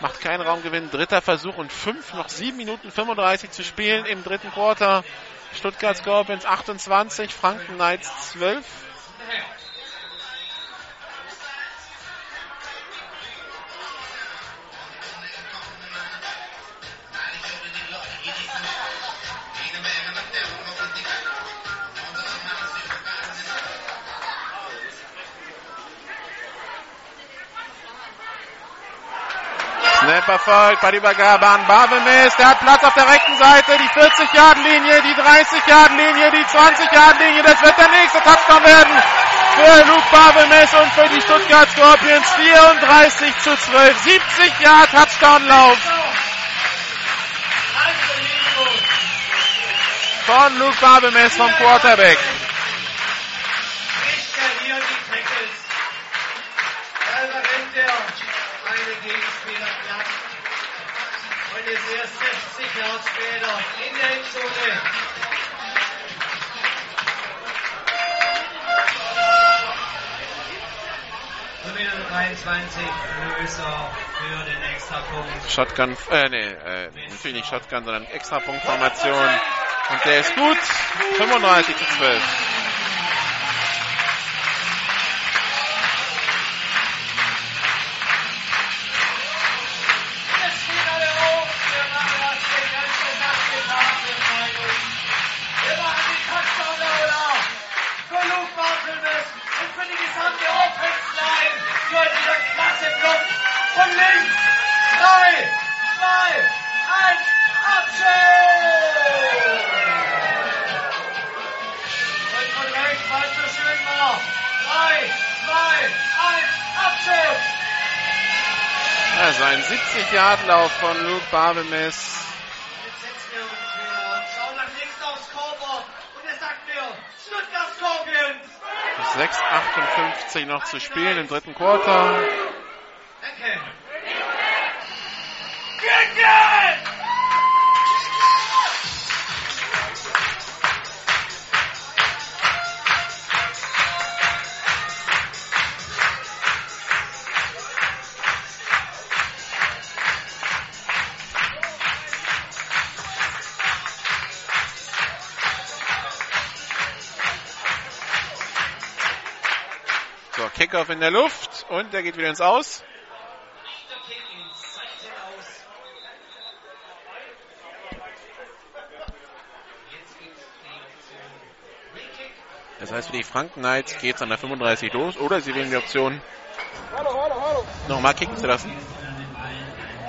Macht keinen Raumgewinn. Dritter Versuch und fünf. Noch sieben Minuten 35 zu spielen im dritten Quarter. Stuttgart Scorpions 28. Franken Knights 12. Snapper folgt bei der Übergabe an Bavemes. Der hat Platz auf der rechten Seite. Die 40-Yard-Linie, die 30-Yard-Linie, die 20-Yard-Linie. Das wird der nächste Touchdown werden für Luke Bavemes und für die Stuttgart Scorpions. 34 zu 12. 70 Yard Touchdown-Lauf. Von Luke Bavemes vom Quarterback. Ist erst 60 Yards später in der Endzone. Und wieder 23 Löser für den Extrapunkt. Shotgun, äh, nee, äh, natürlich nicht Shotgun, sondern Extrapunktformation. Und der ist gut. 35 zu 12. Also ein 70-Yard-Lauf von Luke Barbemes. Jetzt setzen wir uns wieder und schauen nach links aufs Scoreboard. Und er sagt mir, Stuttgart Scorpions. 6,58 noch zu spielen im dritten Quarter. Danke. Kicken! So, Kickoff in der Luft und der geht wieder ins Aus. Richter Kick ins Seite aus. Jetzt gibt's die Option Free Kick. Das heißt, für die Franken Knights geht es an der 35 los oder sie wählen die Option, nochmal kicken zu lassen.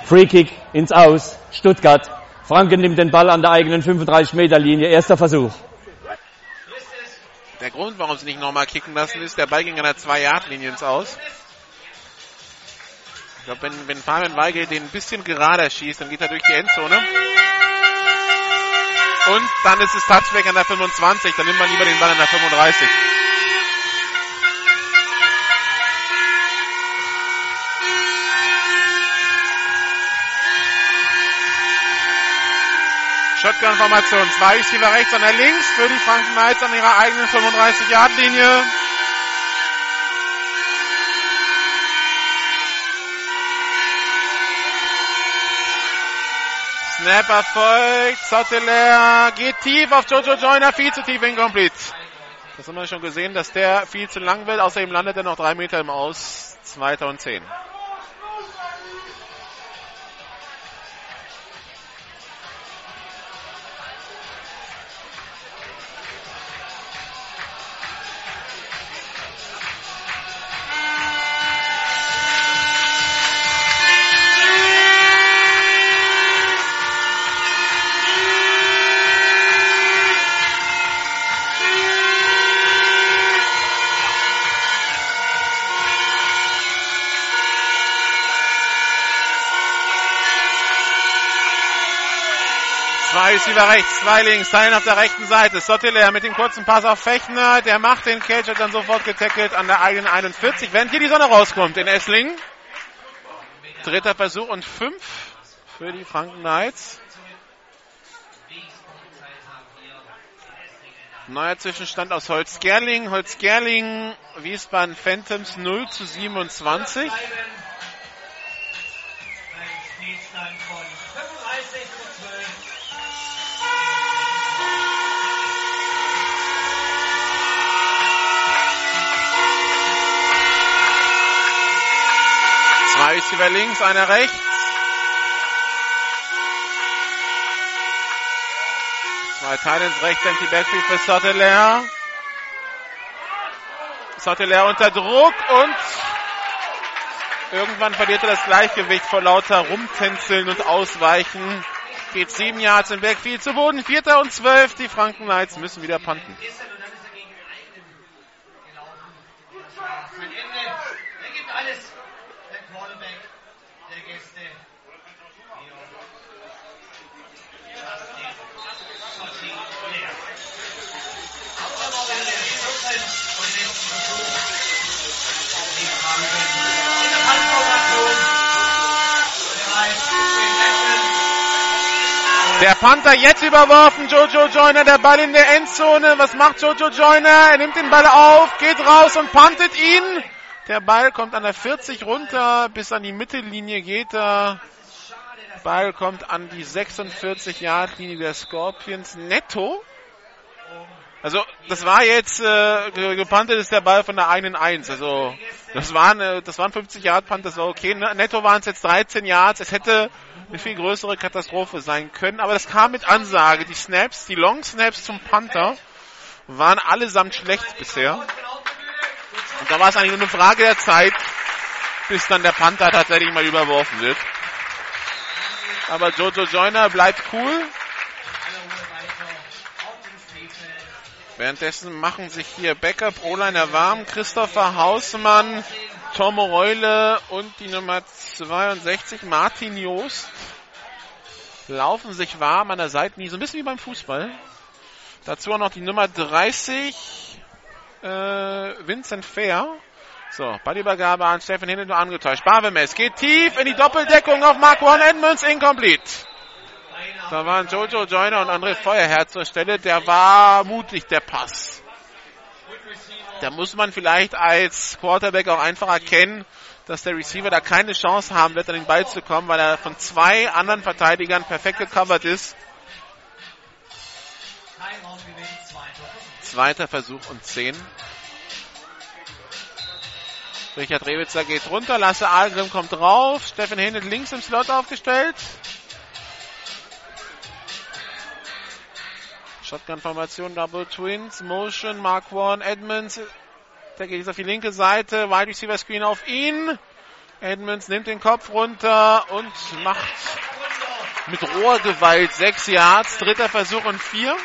Free Kick ins Aus. Stuttgart. Franken nimmt den Ball an der eigenen 35-Meter-Linie. Erster Versuch. Der Grund, warum sie nicht nochmal kicken lassen, ist, der Ball ging an der 2-Yard-Linie ins Aus. Ich glaube, wenn, wenn Fabian Weigel den ein bisschen gerader schießt, dann geht er durch die Endzone. Und dann ist es Touchback an der 25, dann nimmt man lieber den Ball an der 35. Shotgun-Formation. Zwei Receiver rechts, einer links für die Franken Knights an ihrer eigenen 35-Yard-Linie. Snapper folgt, Sotteler geht tief auf Jojo Joyner, viel zu tief, incomplete. Das haben wir schon gesehen, dass der viel zu lang will. Außerdem landet er noch drei Meter im Aus. Zweiter und zehn. Receiver rechts, zwei links, Teilen auf der rechten Seite. Sottiler mit dem kurzen Pass auf Fechner. Der macht den Catch, wird dann sofort getackelt an der eigenen 41. Während hier die Sonne rauskommt in Esslingen. Dritter Versuch und fünf für die Franken Knights. Neuer Zwischenstand aus Holz-Gerling. Holz-Gerling, Wiesbaden Phantoms 0 zu 27. Zwei Receiver links, einer rechts. Zwei ins rechte Empty Backfield für Sottelair. Sottelair unter Druck und irgendwann verliert er das Gleichgewicht vor lauter Rumtänzeln und Ausweichen. Geht sieben Yards im Backfield zu Boden. Vierter und zwölf. Die Franken Knights müssen wieder panten. Der Panther jetzt überworfen, Jojo Joyner, der Ball in der Endzone. Was macht Jojo Joyner? Er nimmt den Ball auf, geht raus und pantet ihn. Der Ball kommt an der 40 runter, bis an die Mittellinie geht er. Ball kommt an die 46 Yard Linie der Scorpions netto. Also das war jetzt äh, gepantet ist der Ball von der einen Eins. Also das waren äh, das waren 50 Yard Punt, das war okay. Netto waren es jetzt 13 Yards. Es hätte eine viel größere Katastrophe sein können, aber das kam mit Ansage. Die Snaps, die Long Snaps zum Panther waren allesamt schlecht bisher. Und da war es eigentlich nur eine Frage der Zeit, bis dann der Panther tatsächlich mal überworfen wird. Aber Jojo Joyner bleibt cool. Währenddessen machen sich hier Backup O-Liner warm. Christopher Hausmann, Tom Reule und die Nummer 62 Martin Joost laufen sich warm an der Seitenlinie, so ein bisschen wie beim Fußball. Dazu auch noch die Nummer 30 äh, Vincent Fair. So, Ballübergabe an Steffen Hinten nur angetäuscht. Bavemes geht tief in die Doppeldeckung auf Mark One Edmonds, incomplete. Da waren Jojo Joyner und André Feuerherr zur Stelle. Der war mutig, der Pass. Da muss man vielleicht als Quarterback auch einfach erkennen, dass der Receiver da keine Chance haben wird, an den Ball zu kommen, weil er von zwei anderen Verteidigern perfekt gecovert ist. Zweiter Versuch und zehn. Richard Rewitzer geht runter, Lasse Algrim kommt drauf, Steffen Hennet links im Slot aufgestellt. Shotgun-Formation, Double Twins, Motion, Mark One, Edmonds. Der geht jetzt auf die linke Seite, Wide Receiver Screen auf ihn. Edmonds nimmt den Kopf runter und macht mit Rohrgewalt sechs Yards. Dritter Versuch und vier.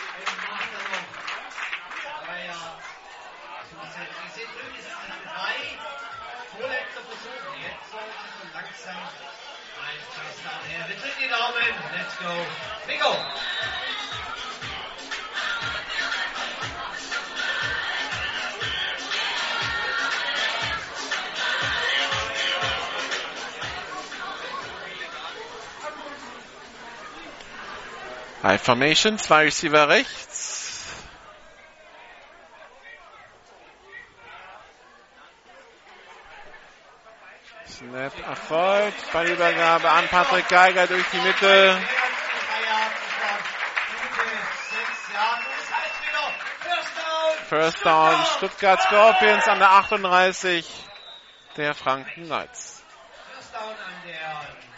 Let's go. High Formation, zwei Receiver rechts. Snap erfolgt. Ballübergabe an Patrick Geiger durch die Mitte. First down Stuttgart Scorpions an der 38 der Franken Knights. First down an der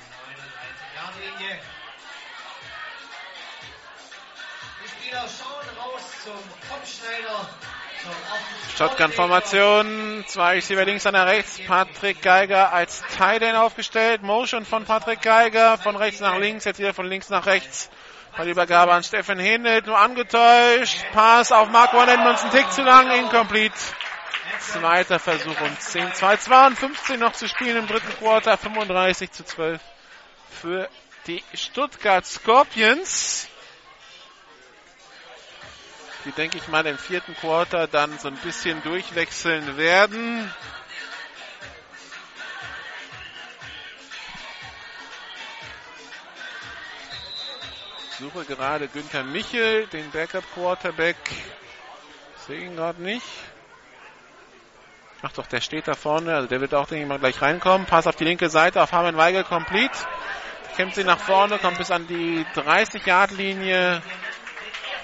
Shotgun-Formation, zwei Receiver links, einer rechts. Patrick Geiger als Tight End aufgestellt. Motion von Patrick Geiger, von rechts nach links, jetzt wieder von links nach rechts. Bei Übergabe an Steffen Hindelt, nur angetäuscht. Pass auf Mark One Edmonds, ein Tick zu lang, incomplete. Zweiter Versuch und 10, 2, 52 noch zu spielen im dritten Quarter, 35 zu 12 für die Stuttgart Scorpions. Die, denke ich mal, im vierten Quarter dann so ein bisschen durchwechseln werden. Suche gerade Günther Michel, den Backup Quarterback. Sehe ihn gerade nicht. Ach doch, der steht da vorne. Also der wird auch, denke ich mal, gleich reinkommen. Pass auf die linke Seite auf Harman Weigel, complete. Kämpft sie nach vorne, kommt bis an die 30-Yard-Linie.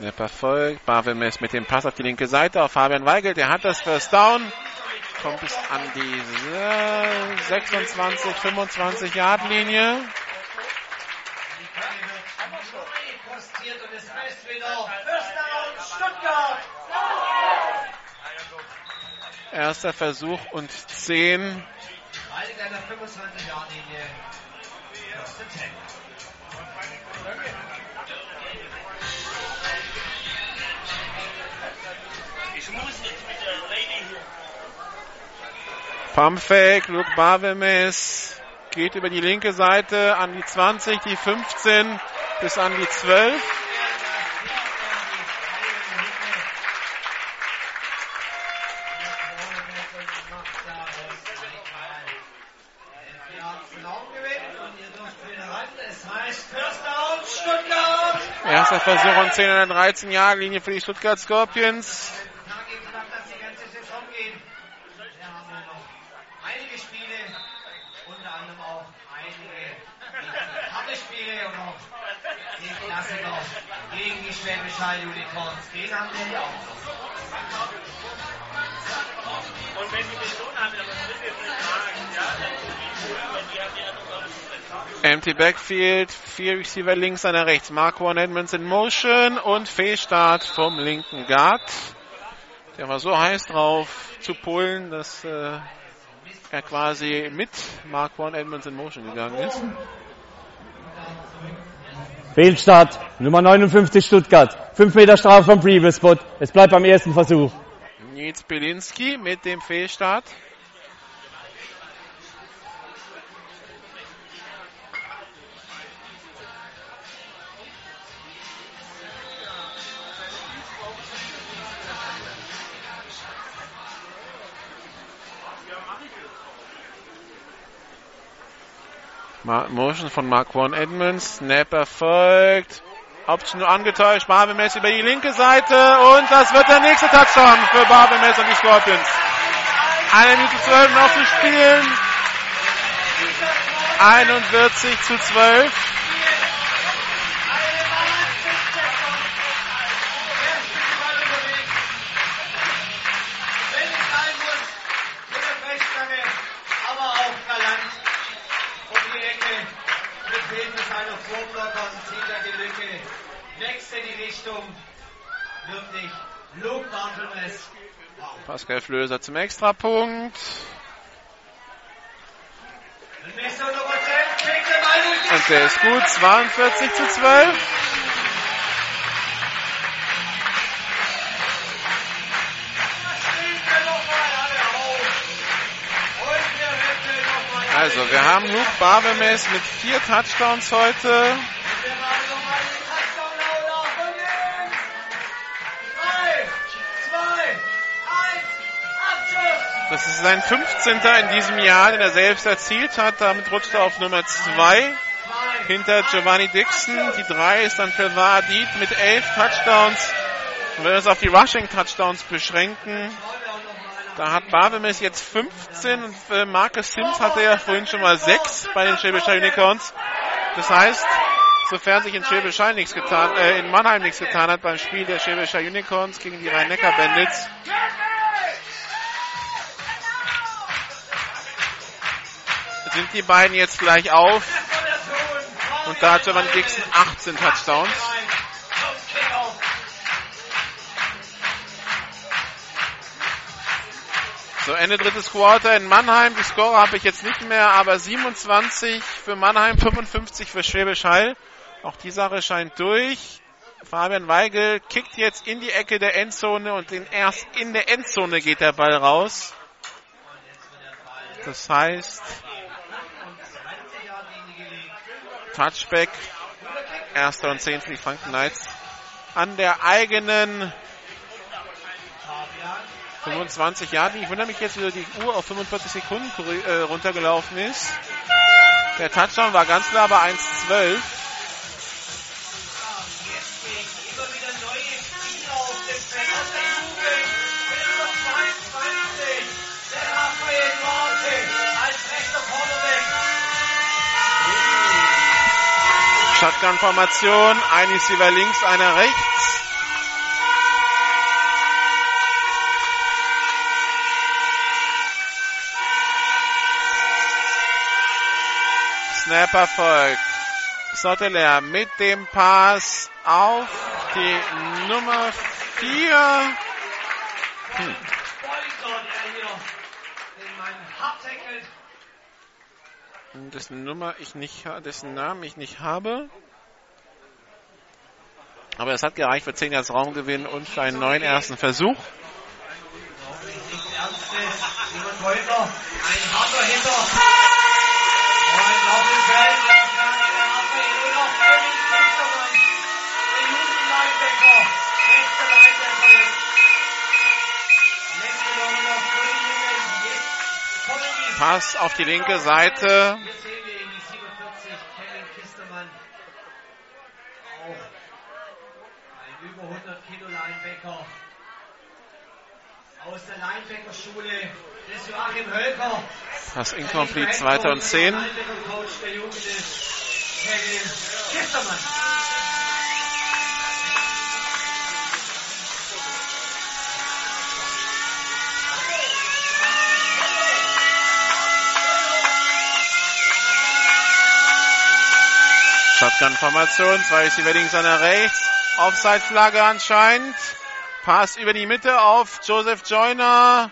Snapper folgt. Barvemes mit dem Pass auf die linke Seite auf Fabian Weigel. Der hat das First Down. Kommt bis an die äh, 26, 25 Yard Linie. Erster Versuch und 10. Pumpfake, Luke Barvemes geht über die linke Seite an die 20, die 15 bis an die 12. Erster Versuch und 10 an der 13 Jahre Linie für die Stuttgart Scorpions. Einige Spiele, unter anderem auch einige harte Spiele und auch den Klassiker gegen die Schwäbisch Hall Unicorns. Den haben wir hier auch noch. Und wenn die Mission haben, ja, dann die, die haben ja Empty Backfield, vier Receiver links, einer rechts. Marco Edmonds in Motion und Fehlstart vom linken Guard. Der war so heiß drauf zu pullen, dass äh, er quasi mit Marco Edmonds in Motion gegangen ist. Fehlstart, Nummer 59 Stuttgart. 5 Meter Strafe vom Previous Spot. Es bleibt beim ersten Versuch. Nils Belinski mit dem Fehlstart. Motion von Marquan Edmonds. Snap erfolgt. Option angetäuscht. Barbemes über die linke Seite. Und das wird der nächste Touchdown für Barbemes und die Scorpions. Eine Minute zwölf noch zu spielen. 41 zu 12. Wirklich Luke Barthelmess. Pascal Flöser zum Extrapunkt. Messer Nummer 10, kriegt den Ball durch die Und der ist gut. 42 zu 12. Also, wir haben Luke Barbemes mit vier Touchdowns heute. Das ist sein 15. in diesem Jahr, den er selbst erzielt hat. Damit rutscht er auf Nummer 2 hinter Giovanni Dixon. Die 3 ist dann für Vadid mit 11 Touchdowns. Und wenn wir uns auf die Rushing Touchdowns beschränken, da hat Barbemes jetzt 15 und Marcus Sims hatte ja vorhin schon mal 6 bei den Schwäbischer Unicorns. Das heißt, sofern sich in Schwäbisch Hall nichts getan, äh, in Mannheim nichts getan hat beim Spiel der Schwäbischer Unicorns gegen die Rhein-Neckar Bandits, sind die beiden jetzt gleich auf. Und da hat Giovanni Dixon 18 Touchdowns. So, Ende drittes Quarter in Mannheim. Die Score habe ich jetzt nicht mehr, aber 27 für Mannheim, 55 für Schwäbisch Hall. Auch die Sache scheint durch. Fabian Weigel kickt jetzt in die Ecke der Endzone und erst in der Endzone geht der Ball raus. Das heißt, Touchback, erster und zehn für die Franken Knights an der eigenen 25 Jahre. Ich wundere mich jetzt, wie die Uhr auf 45 Sekunden äh, runtergelaufen ist. Der Touchdown war ganz klar bei 1,12. Shotgun-Formation, ein Receiver links, einer rechts. Snap erfolgt. Sotteler mit dem Pass auf die Nummer 4. Hm. Dessen Nummer ich nicht, dessen Namen ich nicht habe. Aber es hat gereicht für 10 Yards Raumgewinn und für einen neuen ersten Versuch. Ein harter Hinter. Pass auf die linke Seite. über 100 Kilo Linebacker aus der Linebacker-Schule des Joachim Hölker. Pass incomplete, zweiter und zehn. Shotgun-Formation, zwei über links, einer rechts. Offside-Flagge anscheinend. Pass über die Mitte auf Joseph Joyner.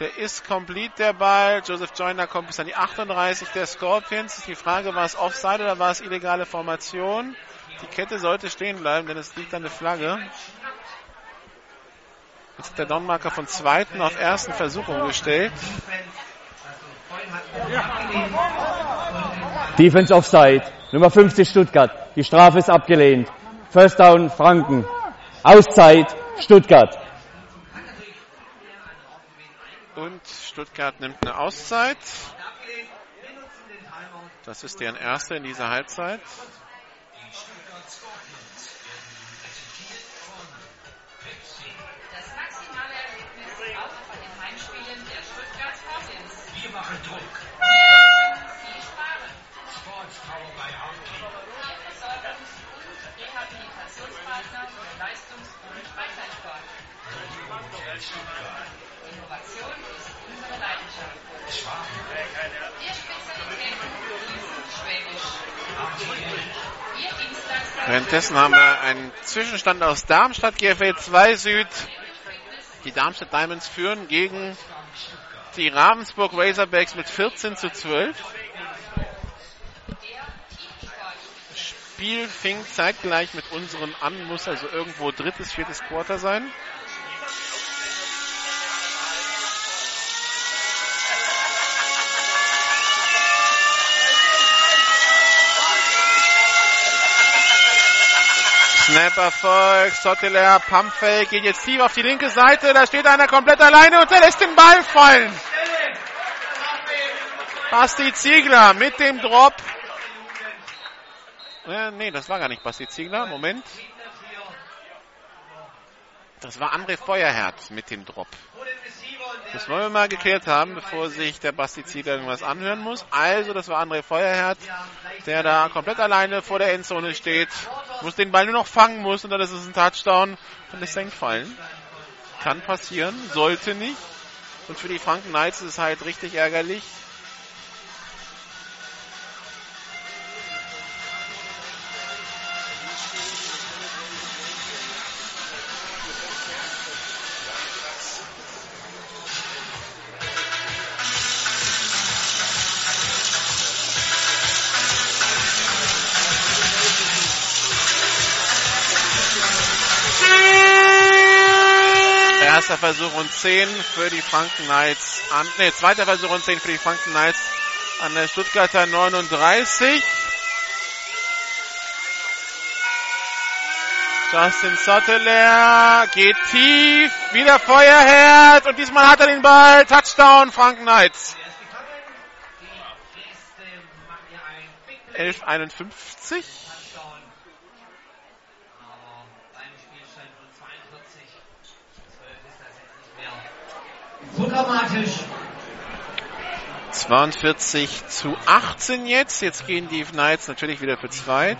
Der ist complete der Ball. Joseph Joyner kommt bis an die 38 der Scorpions. Die Frage, war es Offside oder war es illegale Formation? Die Kette sollte stehen bleiben, denn es liegt an der Flagge. Jetzt hat der Downmarker von zweiten auf ersten Versuch umgestellt. Defense Offside. Nummer 50 Stuttgart. Die Strafe ist abgelehnt. First Down Franken. Auszeit Stuttgart. Und Stuttgart nimmt eine Auszeit. Das ist deren erste in dieser Halbzeit. Währenddessen haben wir einen Zwischenstand aus Darmstadt, GFL 2 Süd. Die Darmstadt Diamonds führen gegen die Ravensburg Razorbacks mit 14 zu 12. Spiel fing zeitgleich mit unserem an, muss also irgendwo drittes, viertes Quarter sein. Snap Erfolg, Sotteler, Pumpfake, geht jetzt tief auf die linke Seite, da steht einer komplett alleine und er lässt den Ball fallen. Basti Ziegler mit dem Drop. Äh, nee, das war gar nicht Basti Ziegler, Moment. Das war André Feuerherz mit dem Drop. Das wollen wir mal geklärt haben, bevor sich der Basti Ziegler irgendwas anhören muss. Also, das war André Feuerherz, der da komplett alleine vor der Endzone steht, muss den Ball nur noch fangen muss und dann ist es ein Touchdown und lässt ihn fallen. Kann passieren, sollte nicht. Und für die Franken Knights ist es halt richtig ärgerlich. Versuch und 10 für die Franken Knights. An, nee, zweiter Versuch und 10 für die Franken Knights an der Stuttgarter 39. Justin Sotteler geht tief, wieder Feuerherd und diesmal hat er den Ball. Touchdown, Franken Knights. 11,51. So dramatisch. 42 zu 18 jetzt. Jetzt gehen die Knights natürlich wieder für zwei.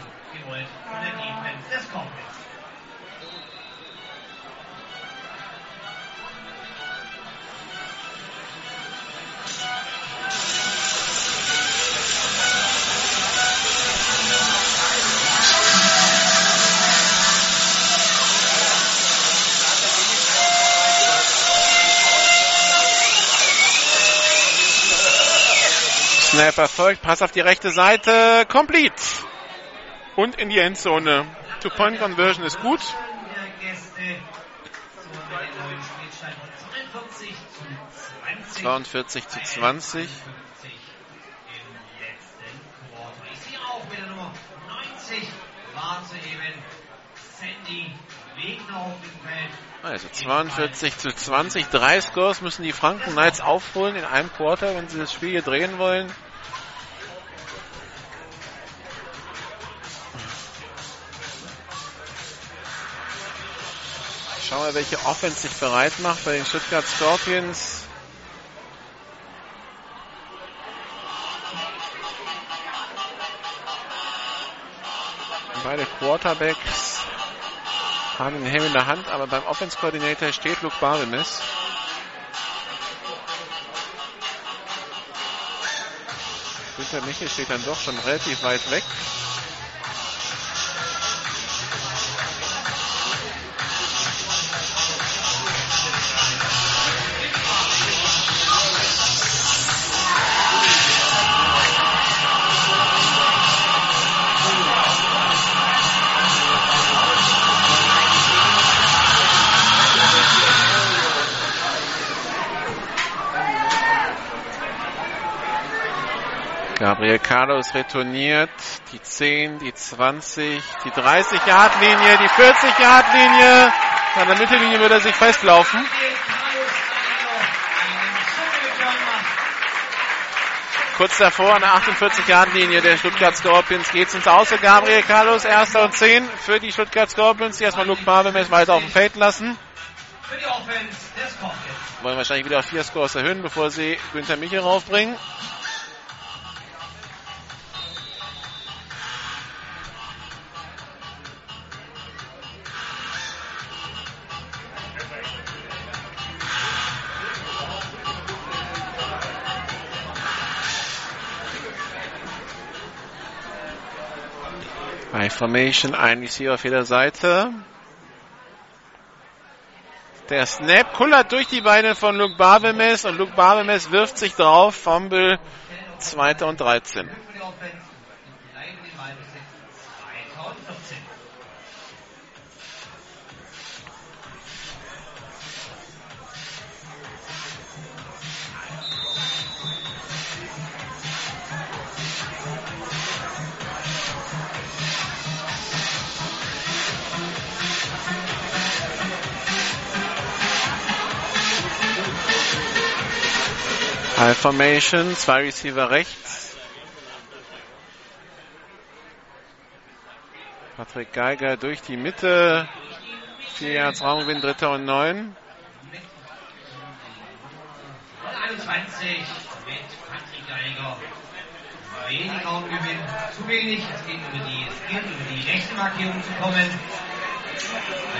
Snap erfolgt, Pass auf die rechte Seite, complete. Und in die Endzone. Two-Point-Conversion ist gut. Von 42 zu 20. 42 zu 20. im letzten Quarter. Ich sehe auch mit der Nummer 90 war soeben Sandy Wegner auf dem Feld. Also 42 zu 20. Drei Scores müssen die Franken Knights aufholen in einem Quarter, wenn sie das Spiel hier drehen wollen. Schauen wir, welche Offense sich bereit macht bei den Stuttgart Scorpions. Beide Quarterbacks haben den Helm in der Hand, aber beim Offense Coordinator steht Luke Barbemis. Günther Michel steht dann doch schon relativ weit weg. Gabriel Carlos retourniert. Die 10, die 20, die 30-Yard-Linie, die 40-Yard-Linie. An der Mittellinie würde er sich festlaufen. Kurz davor an der 48-Yard-Linie der Stuttgart Scorpions geht's ins Aus für Gabriel Carlos. Erster und 10 für die Stuttgart Scorpions, die erstmal Luke Barbemes weiter auf dem Feld lassen. Wollen wahrscheinlich wieder auf vier Scores erhöhen, bevor sie Günther Michel raufbringen. Bei Formation ein Receiver auf jeder Seite. Der Snap kullert durch die Beine von Luke Barbemes und Luke Barbemes wirft sich drauf. Fumble, zweiter und 13. High Formation, zwei Receiver rechts. Patrick Geiger durch die Mitte. Vier Yards Raumgewinn, dritter und neun. Und 21 mit Patrick Geiger. Wenig Raumgewinn, zu wenig. Es geht über die, es gilt über die rechte Markierung zu kommen.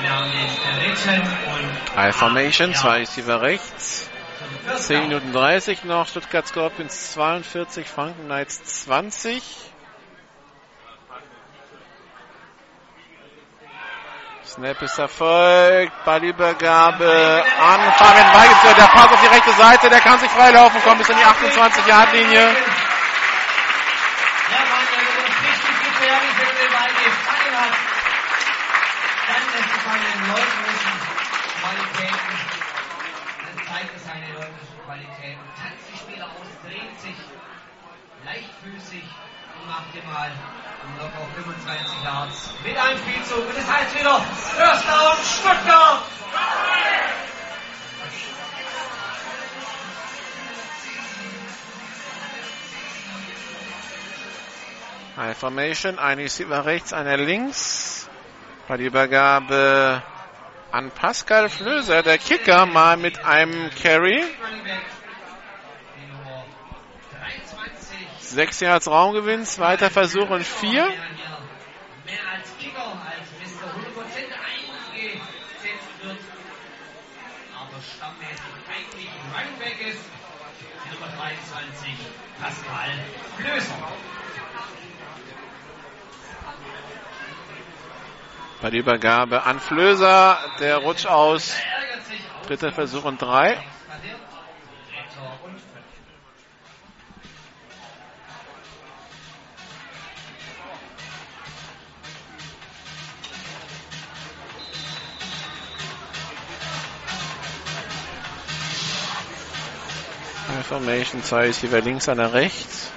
Wir haben den dritten und High Formation, zwei Receiver rechts. Zum First 10 Down. Minuten 30 noch. Stuttgart Scorpions 42, Franken Knights 20. Snap ist erfolgt. Ballübergabe anfangen. Weigelt der Pass auf die rechte Seite. Der kann sich freilaufen. Kommt bis in die 28-Yard-Linie. Ja, Mann, der wird uns richtig mal locker 25 Yards mit einem Spielzug. Und das heißt wieder First Down Stuttgart. High Formation, ein Receiver rechts, einer links. Bei der Übergabe an Pascal Flöser, der Kicker, mal mit einem Carry. Running Back. Die Nummer 23. Sechs Yards Raumgewinn, zweiter Versuch und vier. Der hier mehr als Kicker, als Mr. 100% eingesetzt wird. Aber stammmäßig eigentlich ein Running Back ist. Die Nummer 23, Pascal Flöser. Bei der Übergabe an Flöser, der rutscht aus. Er. Dritter Versuch und drei. High Formation, zwei Receiver links, einer rechts.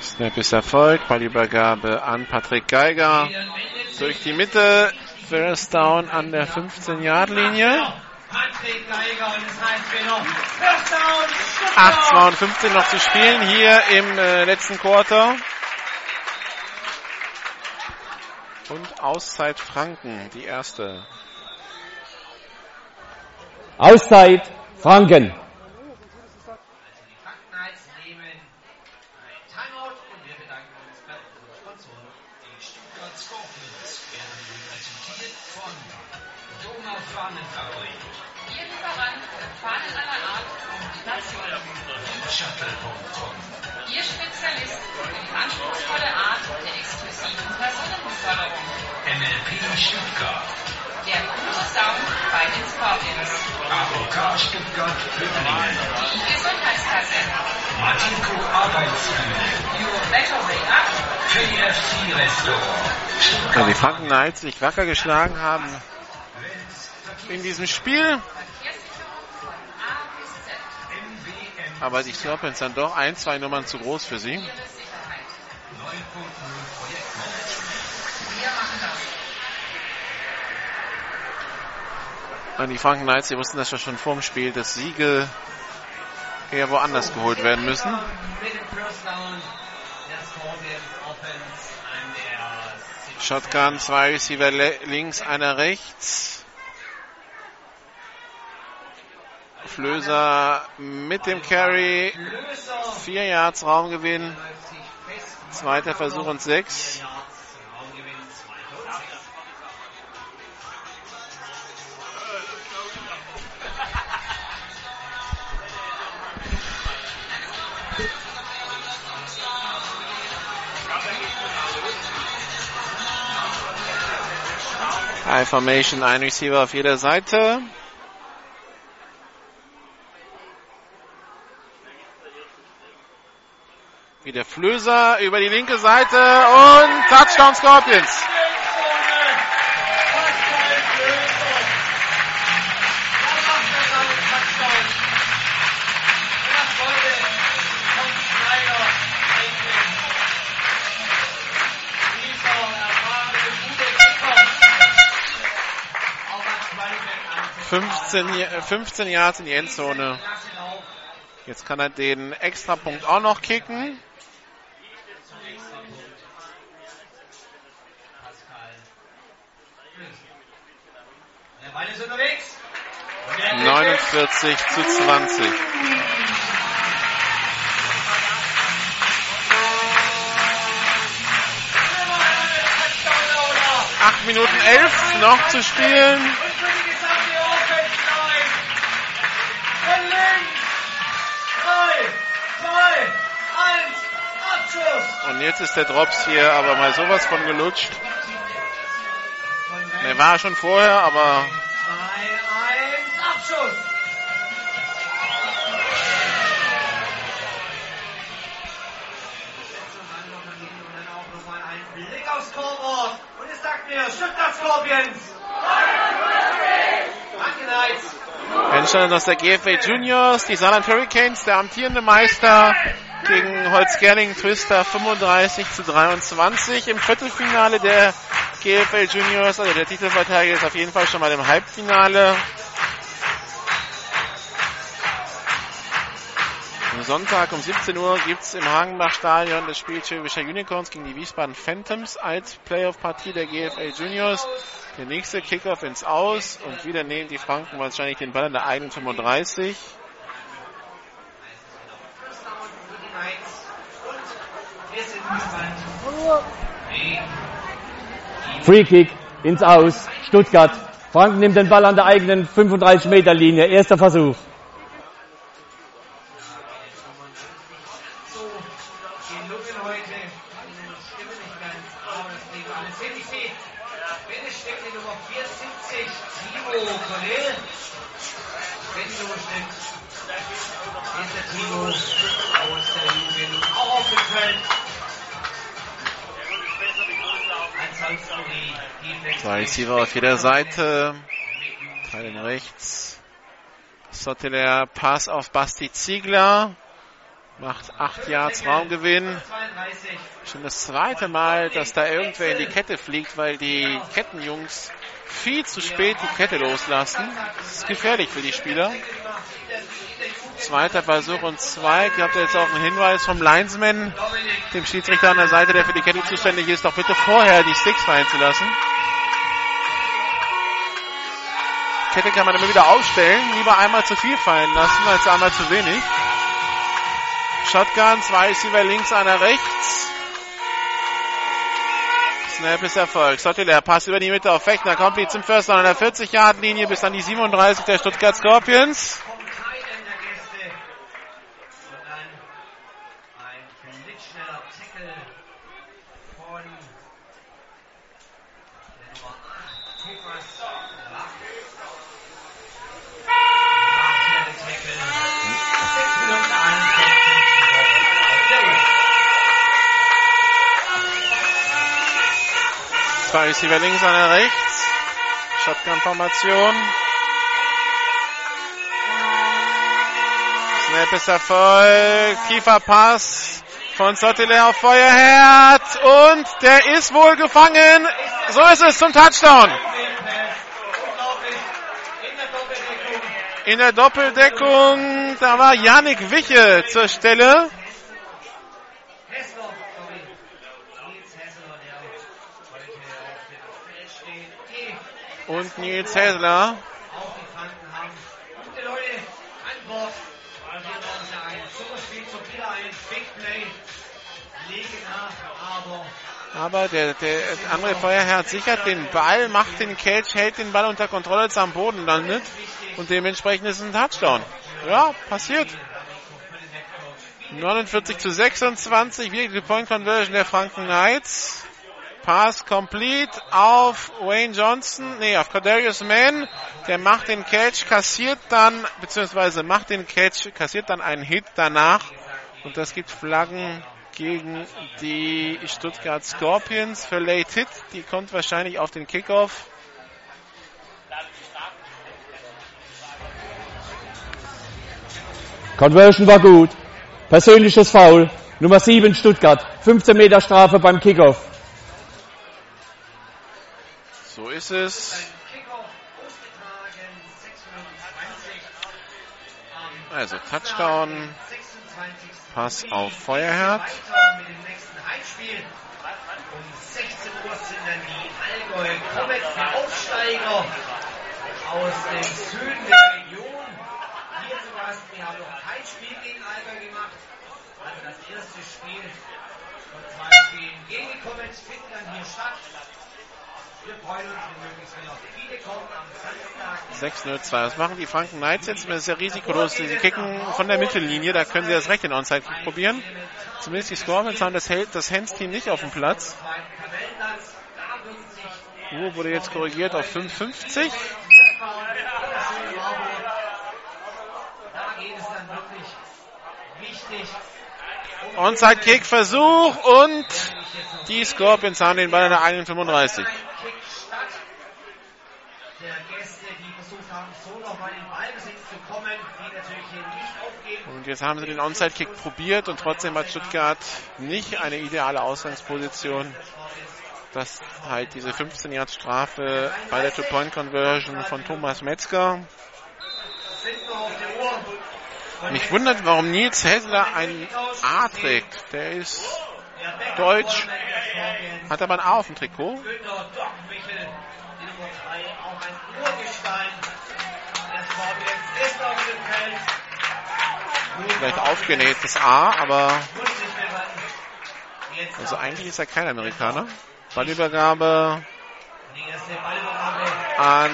Snap ist erfolgt. Ballübergabe an Patrick Geiger. Durch die Mitte. First Down an der 15-Yard-Linie. Patrick Geiger und es heißt wieder First Down, Stuttgart. 8,52 noch zu spielen hier im äh, letzten Quarter. Und Auszeit Franken, die erste. Auszeit Franken. FK Stuttgart Böblingen. Die Gesundheitskasse. Artico Arbeitsfeld. Your Battery die Franken als sich wacker geschlagen haben in diesem Spiel. Aber die Serpents dann doch ein, zwei Nummern zu groß für sie. 9.9 Und die Franken Knights, die wussten das ja schon vorm Spiel, dass Siege eher woanders geholt werden müssen. Dem Shotgun, zwei Receiver links, einer rechts. Flöser mit dem Carry, vier Yards Raumgewinn, zweiter Versuch und sechs. High Formation, ein Receiver auf jeder Seite. Wieder Flöser über die linke Seite und Touchdown Scorpions. 15, J- 15 Yards in die Endzone. Jetzt kann er den Extrapunkt auch noch kicken. Ball ist unterwegs. 49 zu 20. Acht Minuten elf noch zu spielen. 2, 1, Abschuss. Und jetzt ist der Drops hier aber mal sowas von gelutscht. Er war schon vorher, aber. 2, 1, Abschuss. Blick aufs Scoreboard und es sagt mir, schütt das Danke, Angereizt! Endstand aus der GFA Juniors, die Saarland Hurricanes, der amtierende Meister gegen Holzgerling Twister 35 zu 23 im Viertelfinale der GFL Juniors. Also der Titelverteidiger ist auf jeden Fall schon mal im Halbfinale. Am Sonntag um 17 Uhr gibt es im Hagenbach-Stadion das Spiel Schwäbischer Unicorns gegen die Wiesbaden Phantoms als Playoff-Partie der GFL Juniors. Der nächste Kickoff ins Aus und wieder nehmen die Franken wahrscheinlich den Ball an der eigenen 35. Free Kick ins Aus. Stuttgart. Franken nimmt den Ball an der eigenen 35 Meter Linie. Erster Versuch. Zwei Receiver auf jeder Seite. Teilen rechts. Sotteler Pass auf Basti Ziegler. Macht 8 Yards Raumgewinn. Schon das zweite Mal, dass da irgendwer in die Kette fliegt, weil die Kettenjungs viel zu spät die Kette loslassen. Das ist gefährlich für die Spieler. Zweiter Versuch und zwei. Ich habe jetzt auch einen Hinweis vom Linesman, dem Schiedsrichter an der Seite, der für die Kette zuständig ist, doch bitte vorher die Sticks fallen Kette kann man immer wieder aufstellen. Lieber einmal zu viel fallen lassen, als einmal zu wenig. Shotgun, zwei Receiver links, einer rechts. Snap ist Erfolg. Sottiler, Pass über die Mitte auf Fechner, komplett zum First an der 40-Yard-Linie bis an die 37 der Stuttgart Scorpions. Zwei Receiver links, einer rechts. Shotgun-Formation. Snap ist Erfolg. Tiefer Pass von Sottile auf Feuerherd. Und der ist wohl gefangen. So ist es zum Touchdown. In der Doppeldeckung, da war Yannick Wiche zur Stelle. Und Nils Hessler. Aber der, der andere Feuerherr sichert den Ball, macht den Catch, hält den Ball unter Kontrolle, als er am Boden landet. Und dementsprechend ist es ein Touchdown. Ja, passiert. 49 zu 26, wirklich die Point Conversion der Franken Knights. Pass complete auf Wayne Johnson, nee, auf Cordarius Mann. Der macht den Catch, kassiert dann, beziehungsweise macht den Catch, kassiert dann einen Hit danach. Und das gibt Flaggen gegen die Stuttgart Scorpions für Late Hit. Die kommt wahrscheinlich auf den Kickoff. Conversion war gut. Persönliches Foul. Nummer 7 Stuttgart. 15 Meter Strafe beim Kickoff. So ist es. Also Touchdown. Pass auf Feuerherd. Um 16 Uhr sind dann die Allgäu Comets, die Aufsteiger aus dem Süden der Region. Hier zu Gast, wir haben noch kein Spiel gegen Allgäu gemacht. Also das erste Spiel von zwei Spielen gegen die Comets findet dann hier statt. 6-0-2. Was machen die Franken Knights jetzt? Das ist ja risikolos. Sie kicken von der Mittellinie. Da können sie das recht in Onside probieren. Zumindest die Scorpions haben das, das Hands-Team nicht auf dem Platz. Uhr wurde jetzt korrigiert auf 5,50. Da geht es dann wirklich wichtig. Onside-Kick-Versuch und Die Scorpions haben den Ball an der eigenen 35. Der Gäste, die versucht haben, so nochmal in Ballbesitz zu kommen, die natürlich hier nicht aufgeben. Und jetzt haben sie den Onside-Kick probiert und trotzdem hat Stuttgart nicht eine ideale Ausgangsposition. Das halt diese 15 Yard Strafe bei der Two-Point-Conversion von Thomas Metzger. Mich wundert, warum Nils Hessler ein A trägt. Der ist deutsch, hat aber ein A auf dem Trikot. 3, auch ein Urgestein des Scorpions, ist auf dem Feld. Vielleicht aufgenähtes A, aber also eigentlich ist er kein Amerikaner. Ballübergabe. an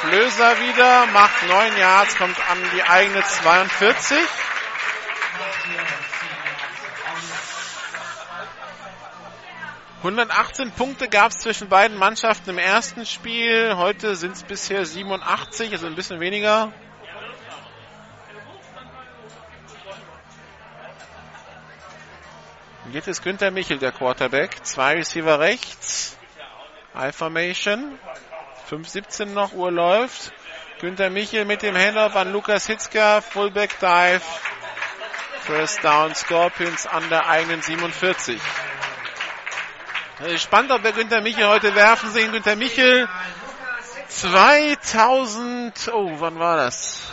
Flöser wieder, macht 9 Yards, kommt an die eigene 42. ...118 Punkte gab es zwischen beiden Mannschaften im ersten Spiel. Heute sind es bisher 87, also ein bisschen weniger. Und jetzt ist Günther Michel der Quarterback. Zwei Receiver rechts. I-Formation. 5-17 noch, Uhr läuft. Günther Michel mit dem Handoff an Lukas Hitzka. Fullback Dive. First Down Scorpions an der eigenen 47. Äh, Spannend, ob der Günther Michel heute werfen sehen. Günther Michel 2000, oh, wann war das?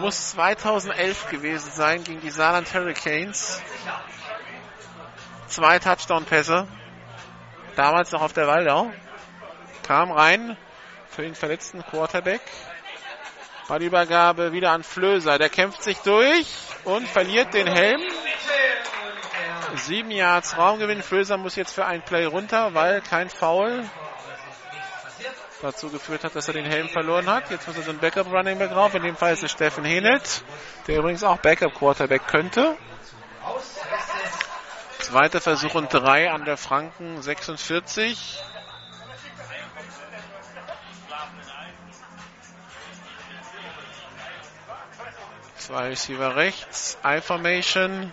Muss 2011 gewesen sein gegen die Saarland Hurricanes. Zwei Touchdown-Pässe. Damals noch auf der Waldau. Kam rein für den verletzten Quarterback. Ballübergabe wieder an Flöser. Der kämpft sich durch und verliert den Helm. Sieben Yards Raumgewinn. Flöser muss jetzt für ein Play runter, weil kein Foul dazu geführt hat, dass er den Helm verloren hat. Jetzt muss er so ein Backup Running Back drauf. In dem Fall ist es Steffen Henelt, der übrigens auch Backup Quarterback könnte. Zweiter Versuch und drei an der Franken 46. Zwei Receiver rechts. I-Formation.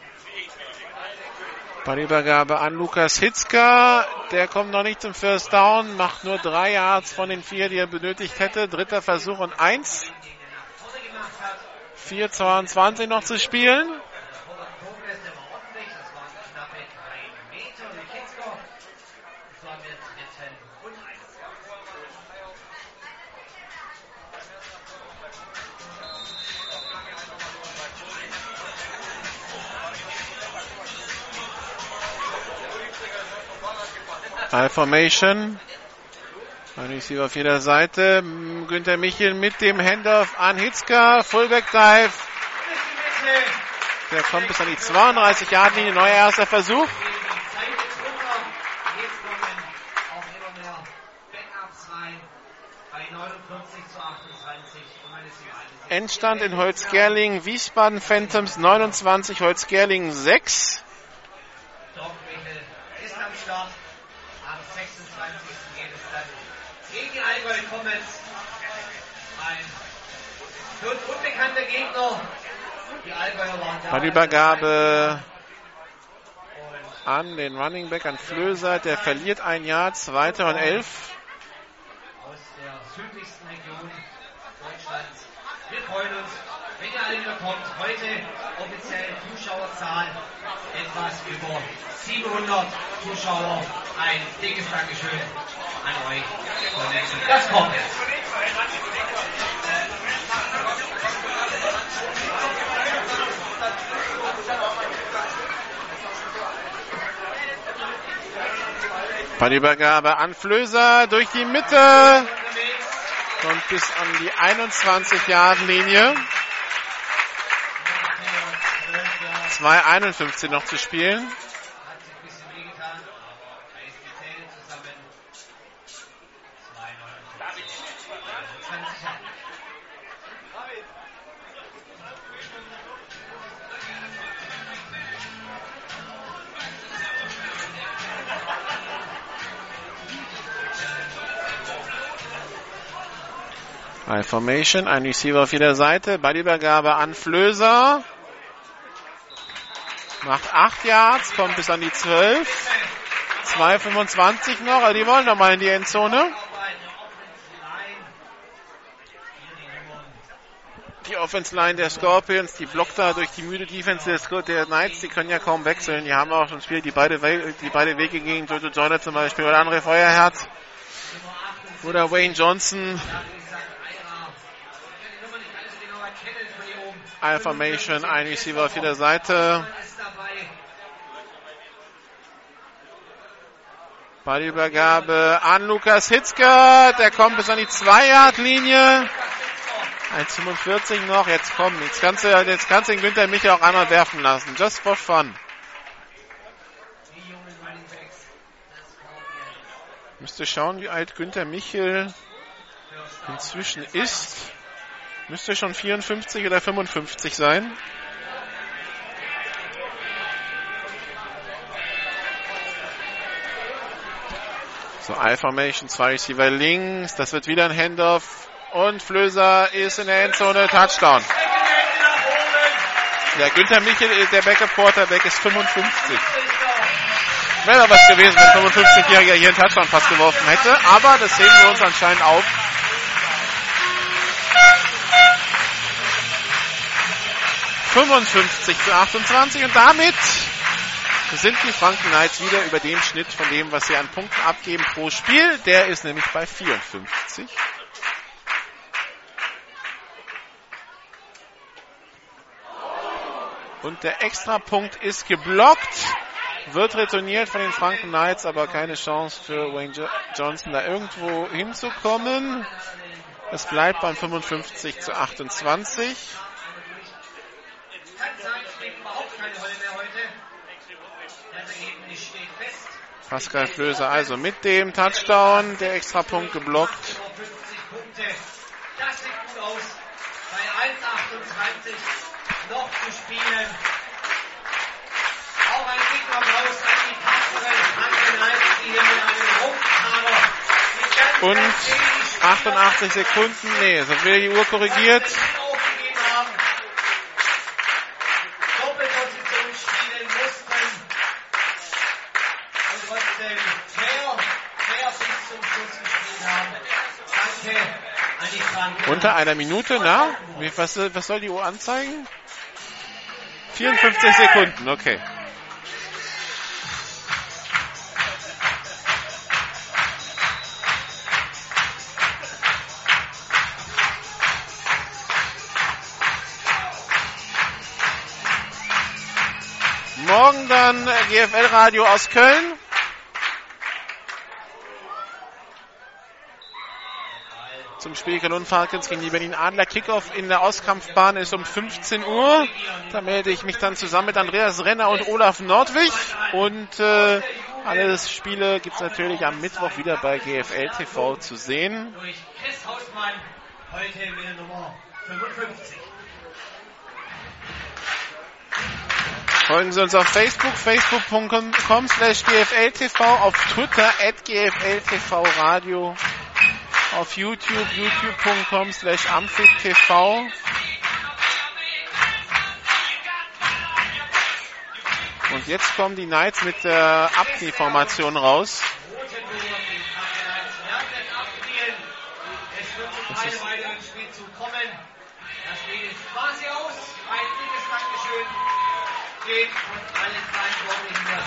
Ballübergabe an Lukas Hitzka. Der kommt noch nicht zum First Down, macht nur drei Yards von den vier, die er benötigt hätte. Dritter Versuch und eins. 4,22 noch zu spielen. High Formation. Ein Receiver auf jeder Seite. Günther Michel mit dem Handoff an Hitzka. Fullback Dive. Der kommt bis an die 32 Yard Linie. Neuer erster Versuch. Endstand in Holzgerling. Wiesbaden Phantoms 29, Holzgerling 6. ist am Start. Am 26. geht es dann gegen Allgäu Comets. Ein unbekannter Gegner. Die Allgäuer waren da. Ballübergabe an den Running Back an Flöser. Der verliert ein Jahr, zweiter und elf. aus der südlichsten Region Deutschlands. Wir freuen uns, wenn ihr alle wieder kommt. Heute offiziell Zuschauerzahl etwas über 700 Zuschauer. Ein dickes Dankeschön an euch. Und das kommt jetzt. Ballübergabe an Flöser durch die Mitte. Kommt bis an die 21 Yard Linie. 2,51 noch zu spielen. High Formation, ein Receiver auf jeder Seite. Ballübergabe an Flöser. Macht 8 Yards, kommt bis an die 12. 2,25 noch, aber die wollen noch mal in die Endzone. Die Offense Line der Scorpions, die blockt da durch die müde Defense der, der Knights, die können ja kaum wechseln. Die haben auch schon Spieler, die beide, We die beide Wege gehen. Jojo Joyner zum Beispiel oder André Feuerherz. Oder Wayne Johnson. Alphamation, ein Receiver auf jeder Seite. Ballübergabe an Lukas Hitzker. Der kommt bis an die 2-Yard-Linie. 1,45 noch. Jetzt komm. Jetzt kannst du, jetzt kannst du den Günther Michel auch einmal werfen lassen. Just for fun. Müsste schauen, wie alt Günther Michel inzwischen ist. Müsste schon 54 oder 55 sein. So, Alpha-Mation, zwei Receiver links. Das wird wieder ein Handoff. Und Flöser ist in der Endzone. Touchdown. Ja, Günther Michel, der Backup Quarterback, ist 55. Wäre doch was gewesen, wenn 55-Jähriger hier einen Touchdown fast geworfen hätte. Aber das sehen wir uns anscheinend auf. ...55 zu 28 und damit sind die Franken Knights wieder über dem Schnitt von dem, was sie an Punkten abgeben pro Spiel. Der ist nämlich bei 54. Und der Extrapunkt ist geblockt. Wird retourniert von den Franken Knights, aber keine Chance für Wayne jo Johnson da irgendwo hinzukommen. Es bleibt beim 55 zu 28. Pascal Flöser also mit dem Touchdown, der Extrapunkt geblockt. Das sieht gut aus. Bei 1,28 noch zu spielen. Auch ein Dickapplaus an die Franken Knights, die hier mit einem Rumpfkader Und ganz wenig Spielern 88 Sekunden, nee, es wird wieder die Uhr korrigiert. Unter einer Minute, na? Was, was soll die Uhr anzeigen? 54 Sekunden, okay. Morgen dann GFL Radio aus Köln. Zum Spiel Cologne Falcons gegen die Berlin Adler. Kickoff in der Auskampfbahn ist um 15 Uhr. Da melde ich mich dann zusammen mit Andreas Renner und Olaf Nordwig. Und äh, alle Spiele gibt es natürlich am Mittwoch wieder bei GFL TV zu sehen. Durch Chris Hausmann, heute mit der Nummer 55. Folgen Sie uns auf Facebook, facebook.com slash GFLTV, auf Twitter at GFLTV Radio, auf YouTube, youtube.com slash amfittv. Und jetzt kommen die Knights mit der Abknie-Formation raus. Das Spiel ist allen Verantwortlichen an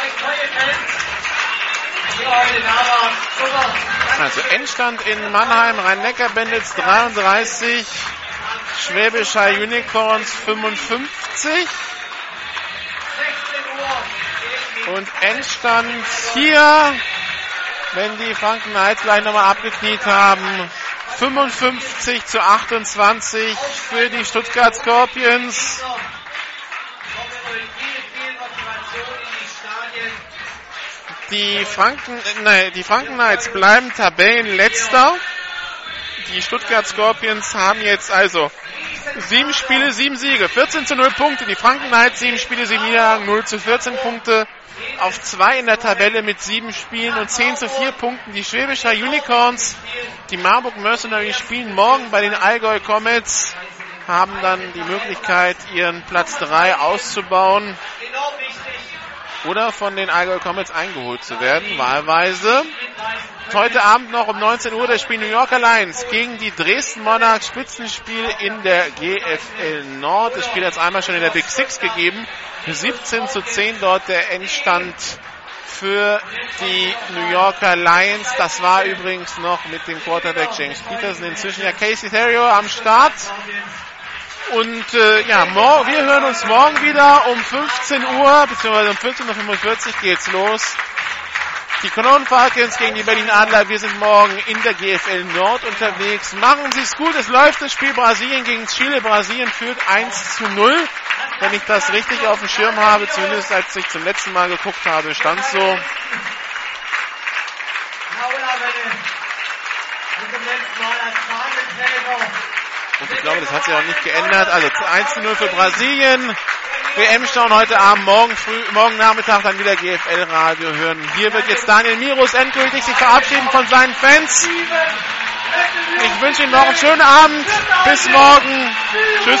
euch neue Fans, die heute da waren. Super. Danke. Also Endstand in Mannheim, Rhein-Neckar-Bandits 33, Schwäbischer Unicorns 55 16 Uhr. und Endstand hier, wenn die Franken Knights gleich nochmal abgekniet haben, 55 zu 28 für die Stuttgart Scorpions. Die Franken, nein, die Franken Knights bleiben Tabellenletzter. Die Stuttgart Scorpions haben jetzt also sieben Spiele, sieben Siege, 14 zu 0 Punkte. Die Franken Knights sieben Spiele, sieben Niederlagen, 0 zu 14 Punkte. Auf zwei in der Tabelle mit sieben Spielen und 10 zu 4 Punkten. Die Schwäbischer Unicorns, die Marburg Mercenaries spielen morgen bei den Allgäu Comets, haben dann die Möglichkeit, ihren Platz 3 auszubauen oder von den Allgäu Comets eingeholt zu werden, wahlweise. Heute Abend noch um 19 Uhr das Spiel New Yorker Lions gegen die Dresden Monarchs. Spitzenspiel in der GFL Nord. Das Spiel hat es einmal schon in der Big Six gegeben. 17 zu 10 dort der Endstand für die New Yorker Lions. Das war übrigens noch mit dem Quarterback James Peterson. Inzwischen ja Casey Therio am Start. Und äh, ja, wir hören uns morgen wieder um 15 Uhr, beziehungsweise um 15.45 Uhr geht's los. Die Cologne Falcons gegen die Berlin Adler. Wir sind morgen in der GFL Nord unterwegs. Machen Sie es gut. Es läuft das Spiel Brasilien gegen Chile. Brasilien führt 1 zu 0. Wenn ich das richtig auf dem Schirm habe, zumindest als ich zum letzten Mal geguckt habe, stand so. Und ich glaube, das hat sich auch nicht geändert. Also 1 zu 0 für Brasilien. WM schauen heute Abend, morgen früh, morgen Nachmittag dann wieder GFL Radio hören. Hier wird jetzt Daniel Mirus endgültig sich verabschieden von seinen Fans. Ich wünsche Ihnen noch einen schönen Abend. Bis morgen. Tschüss.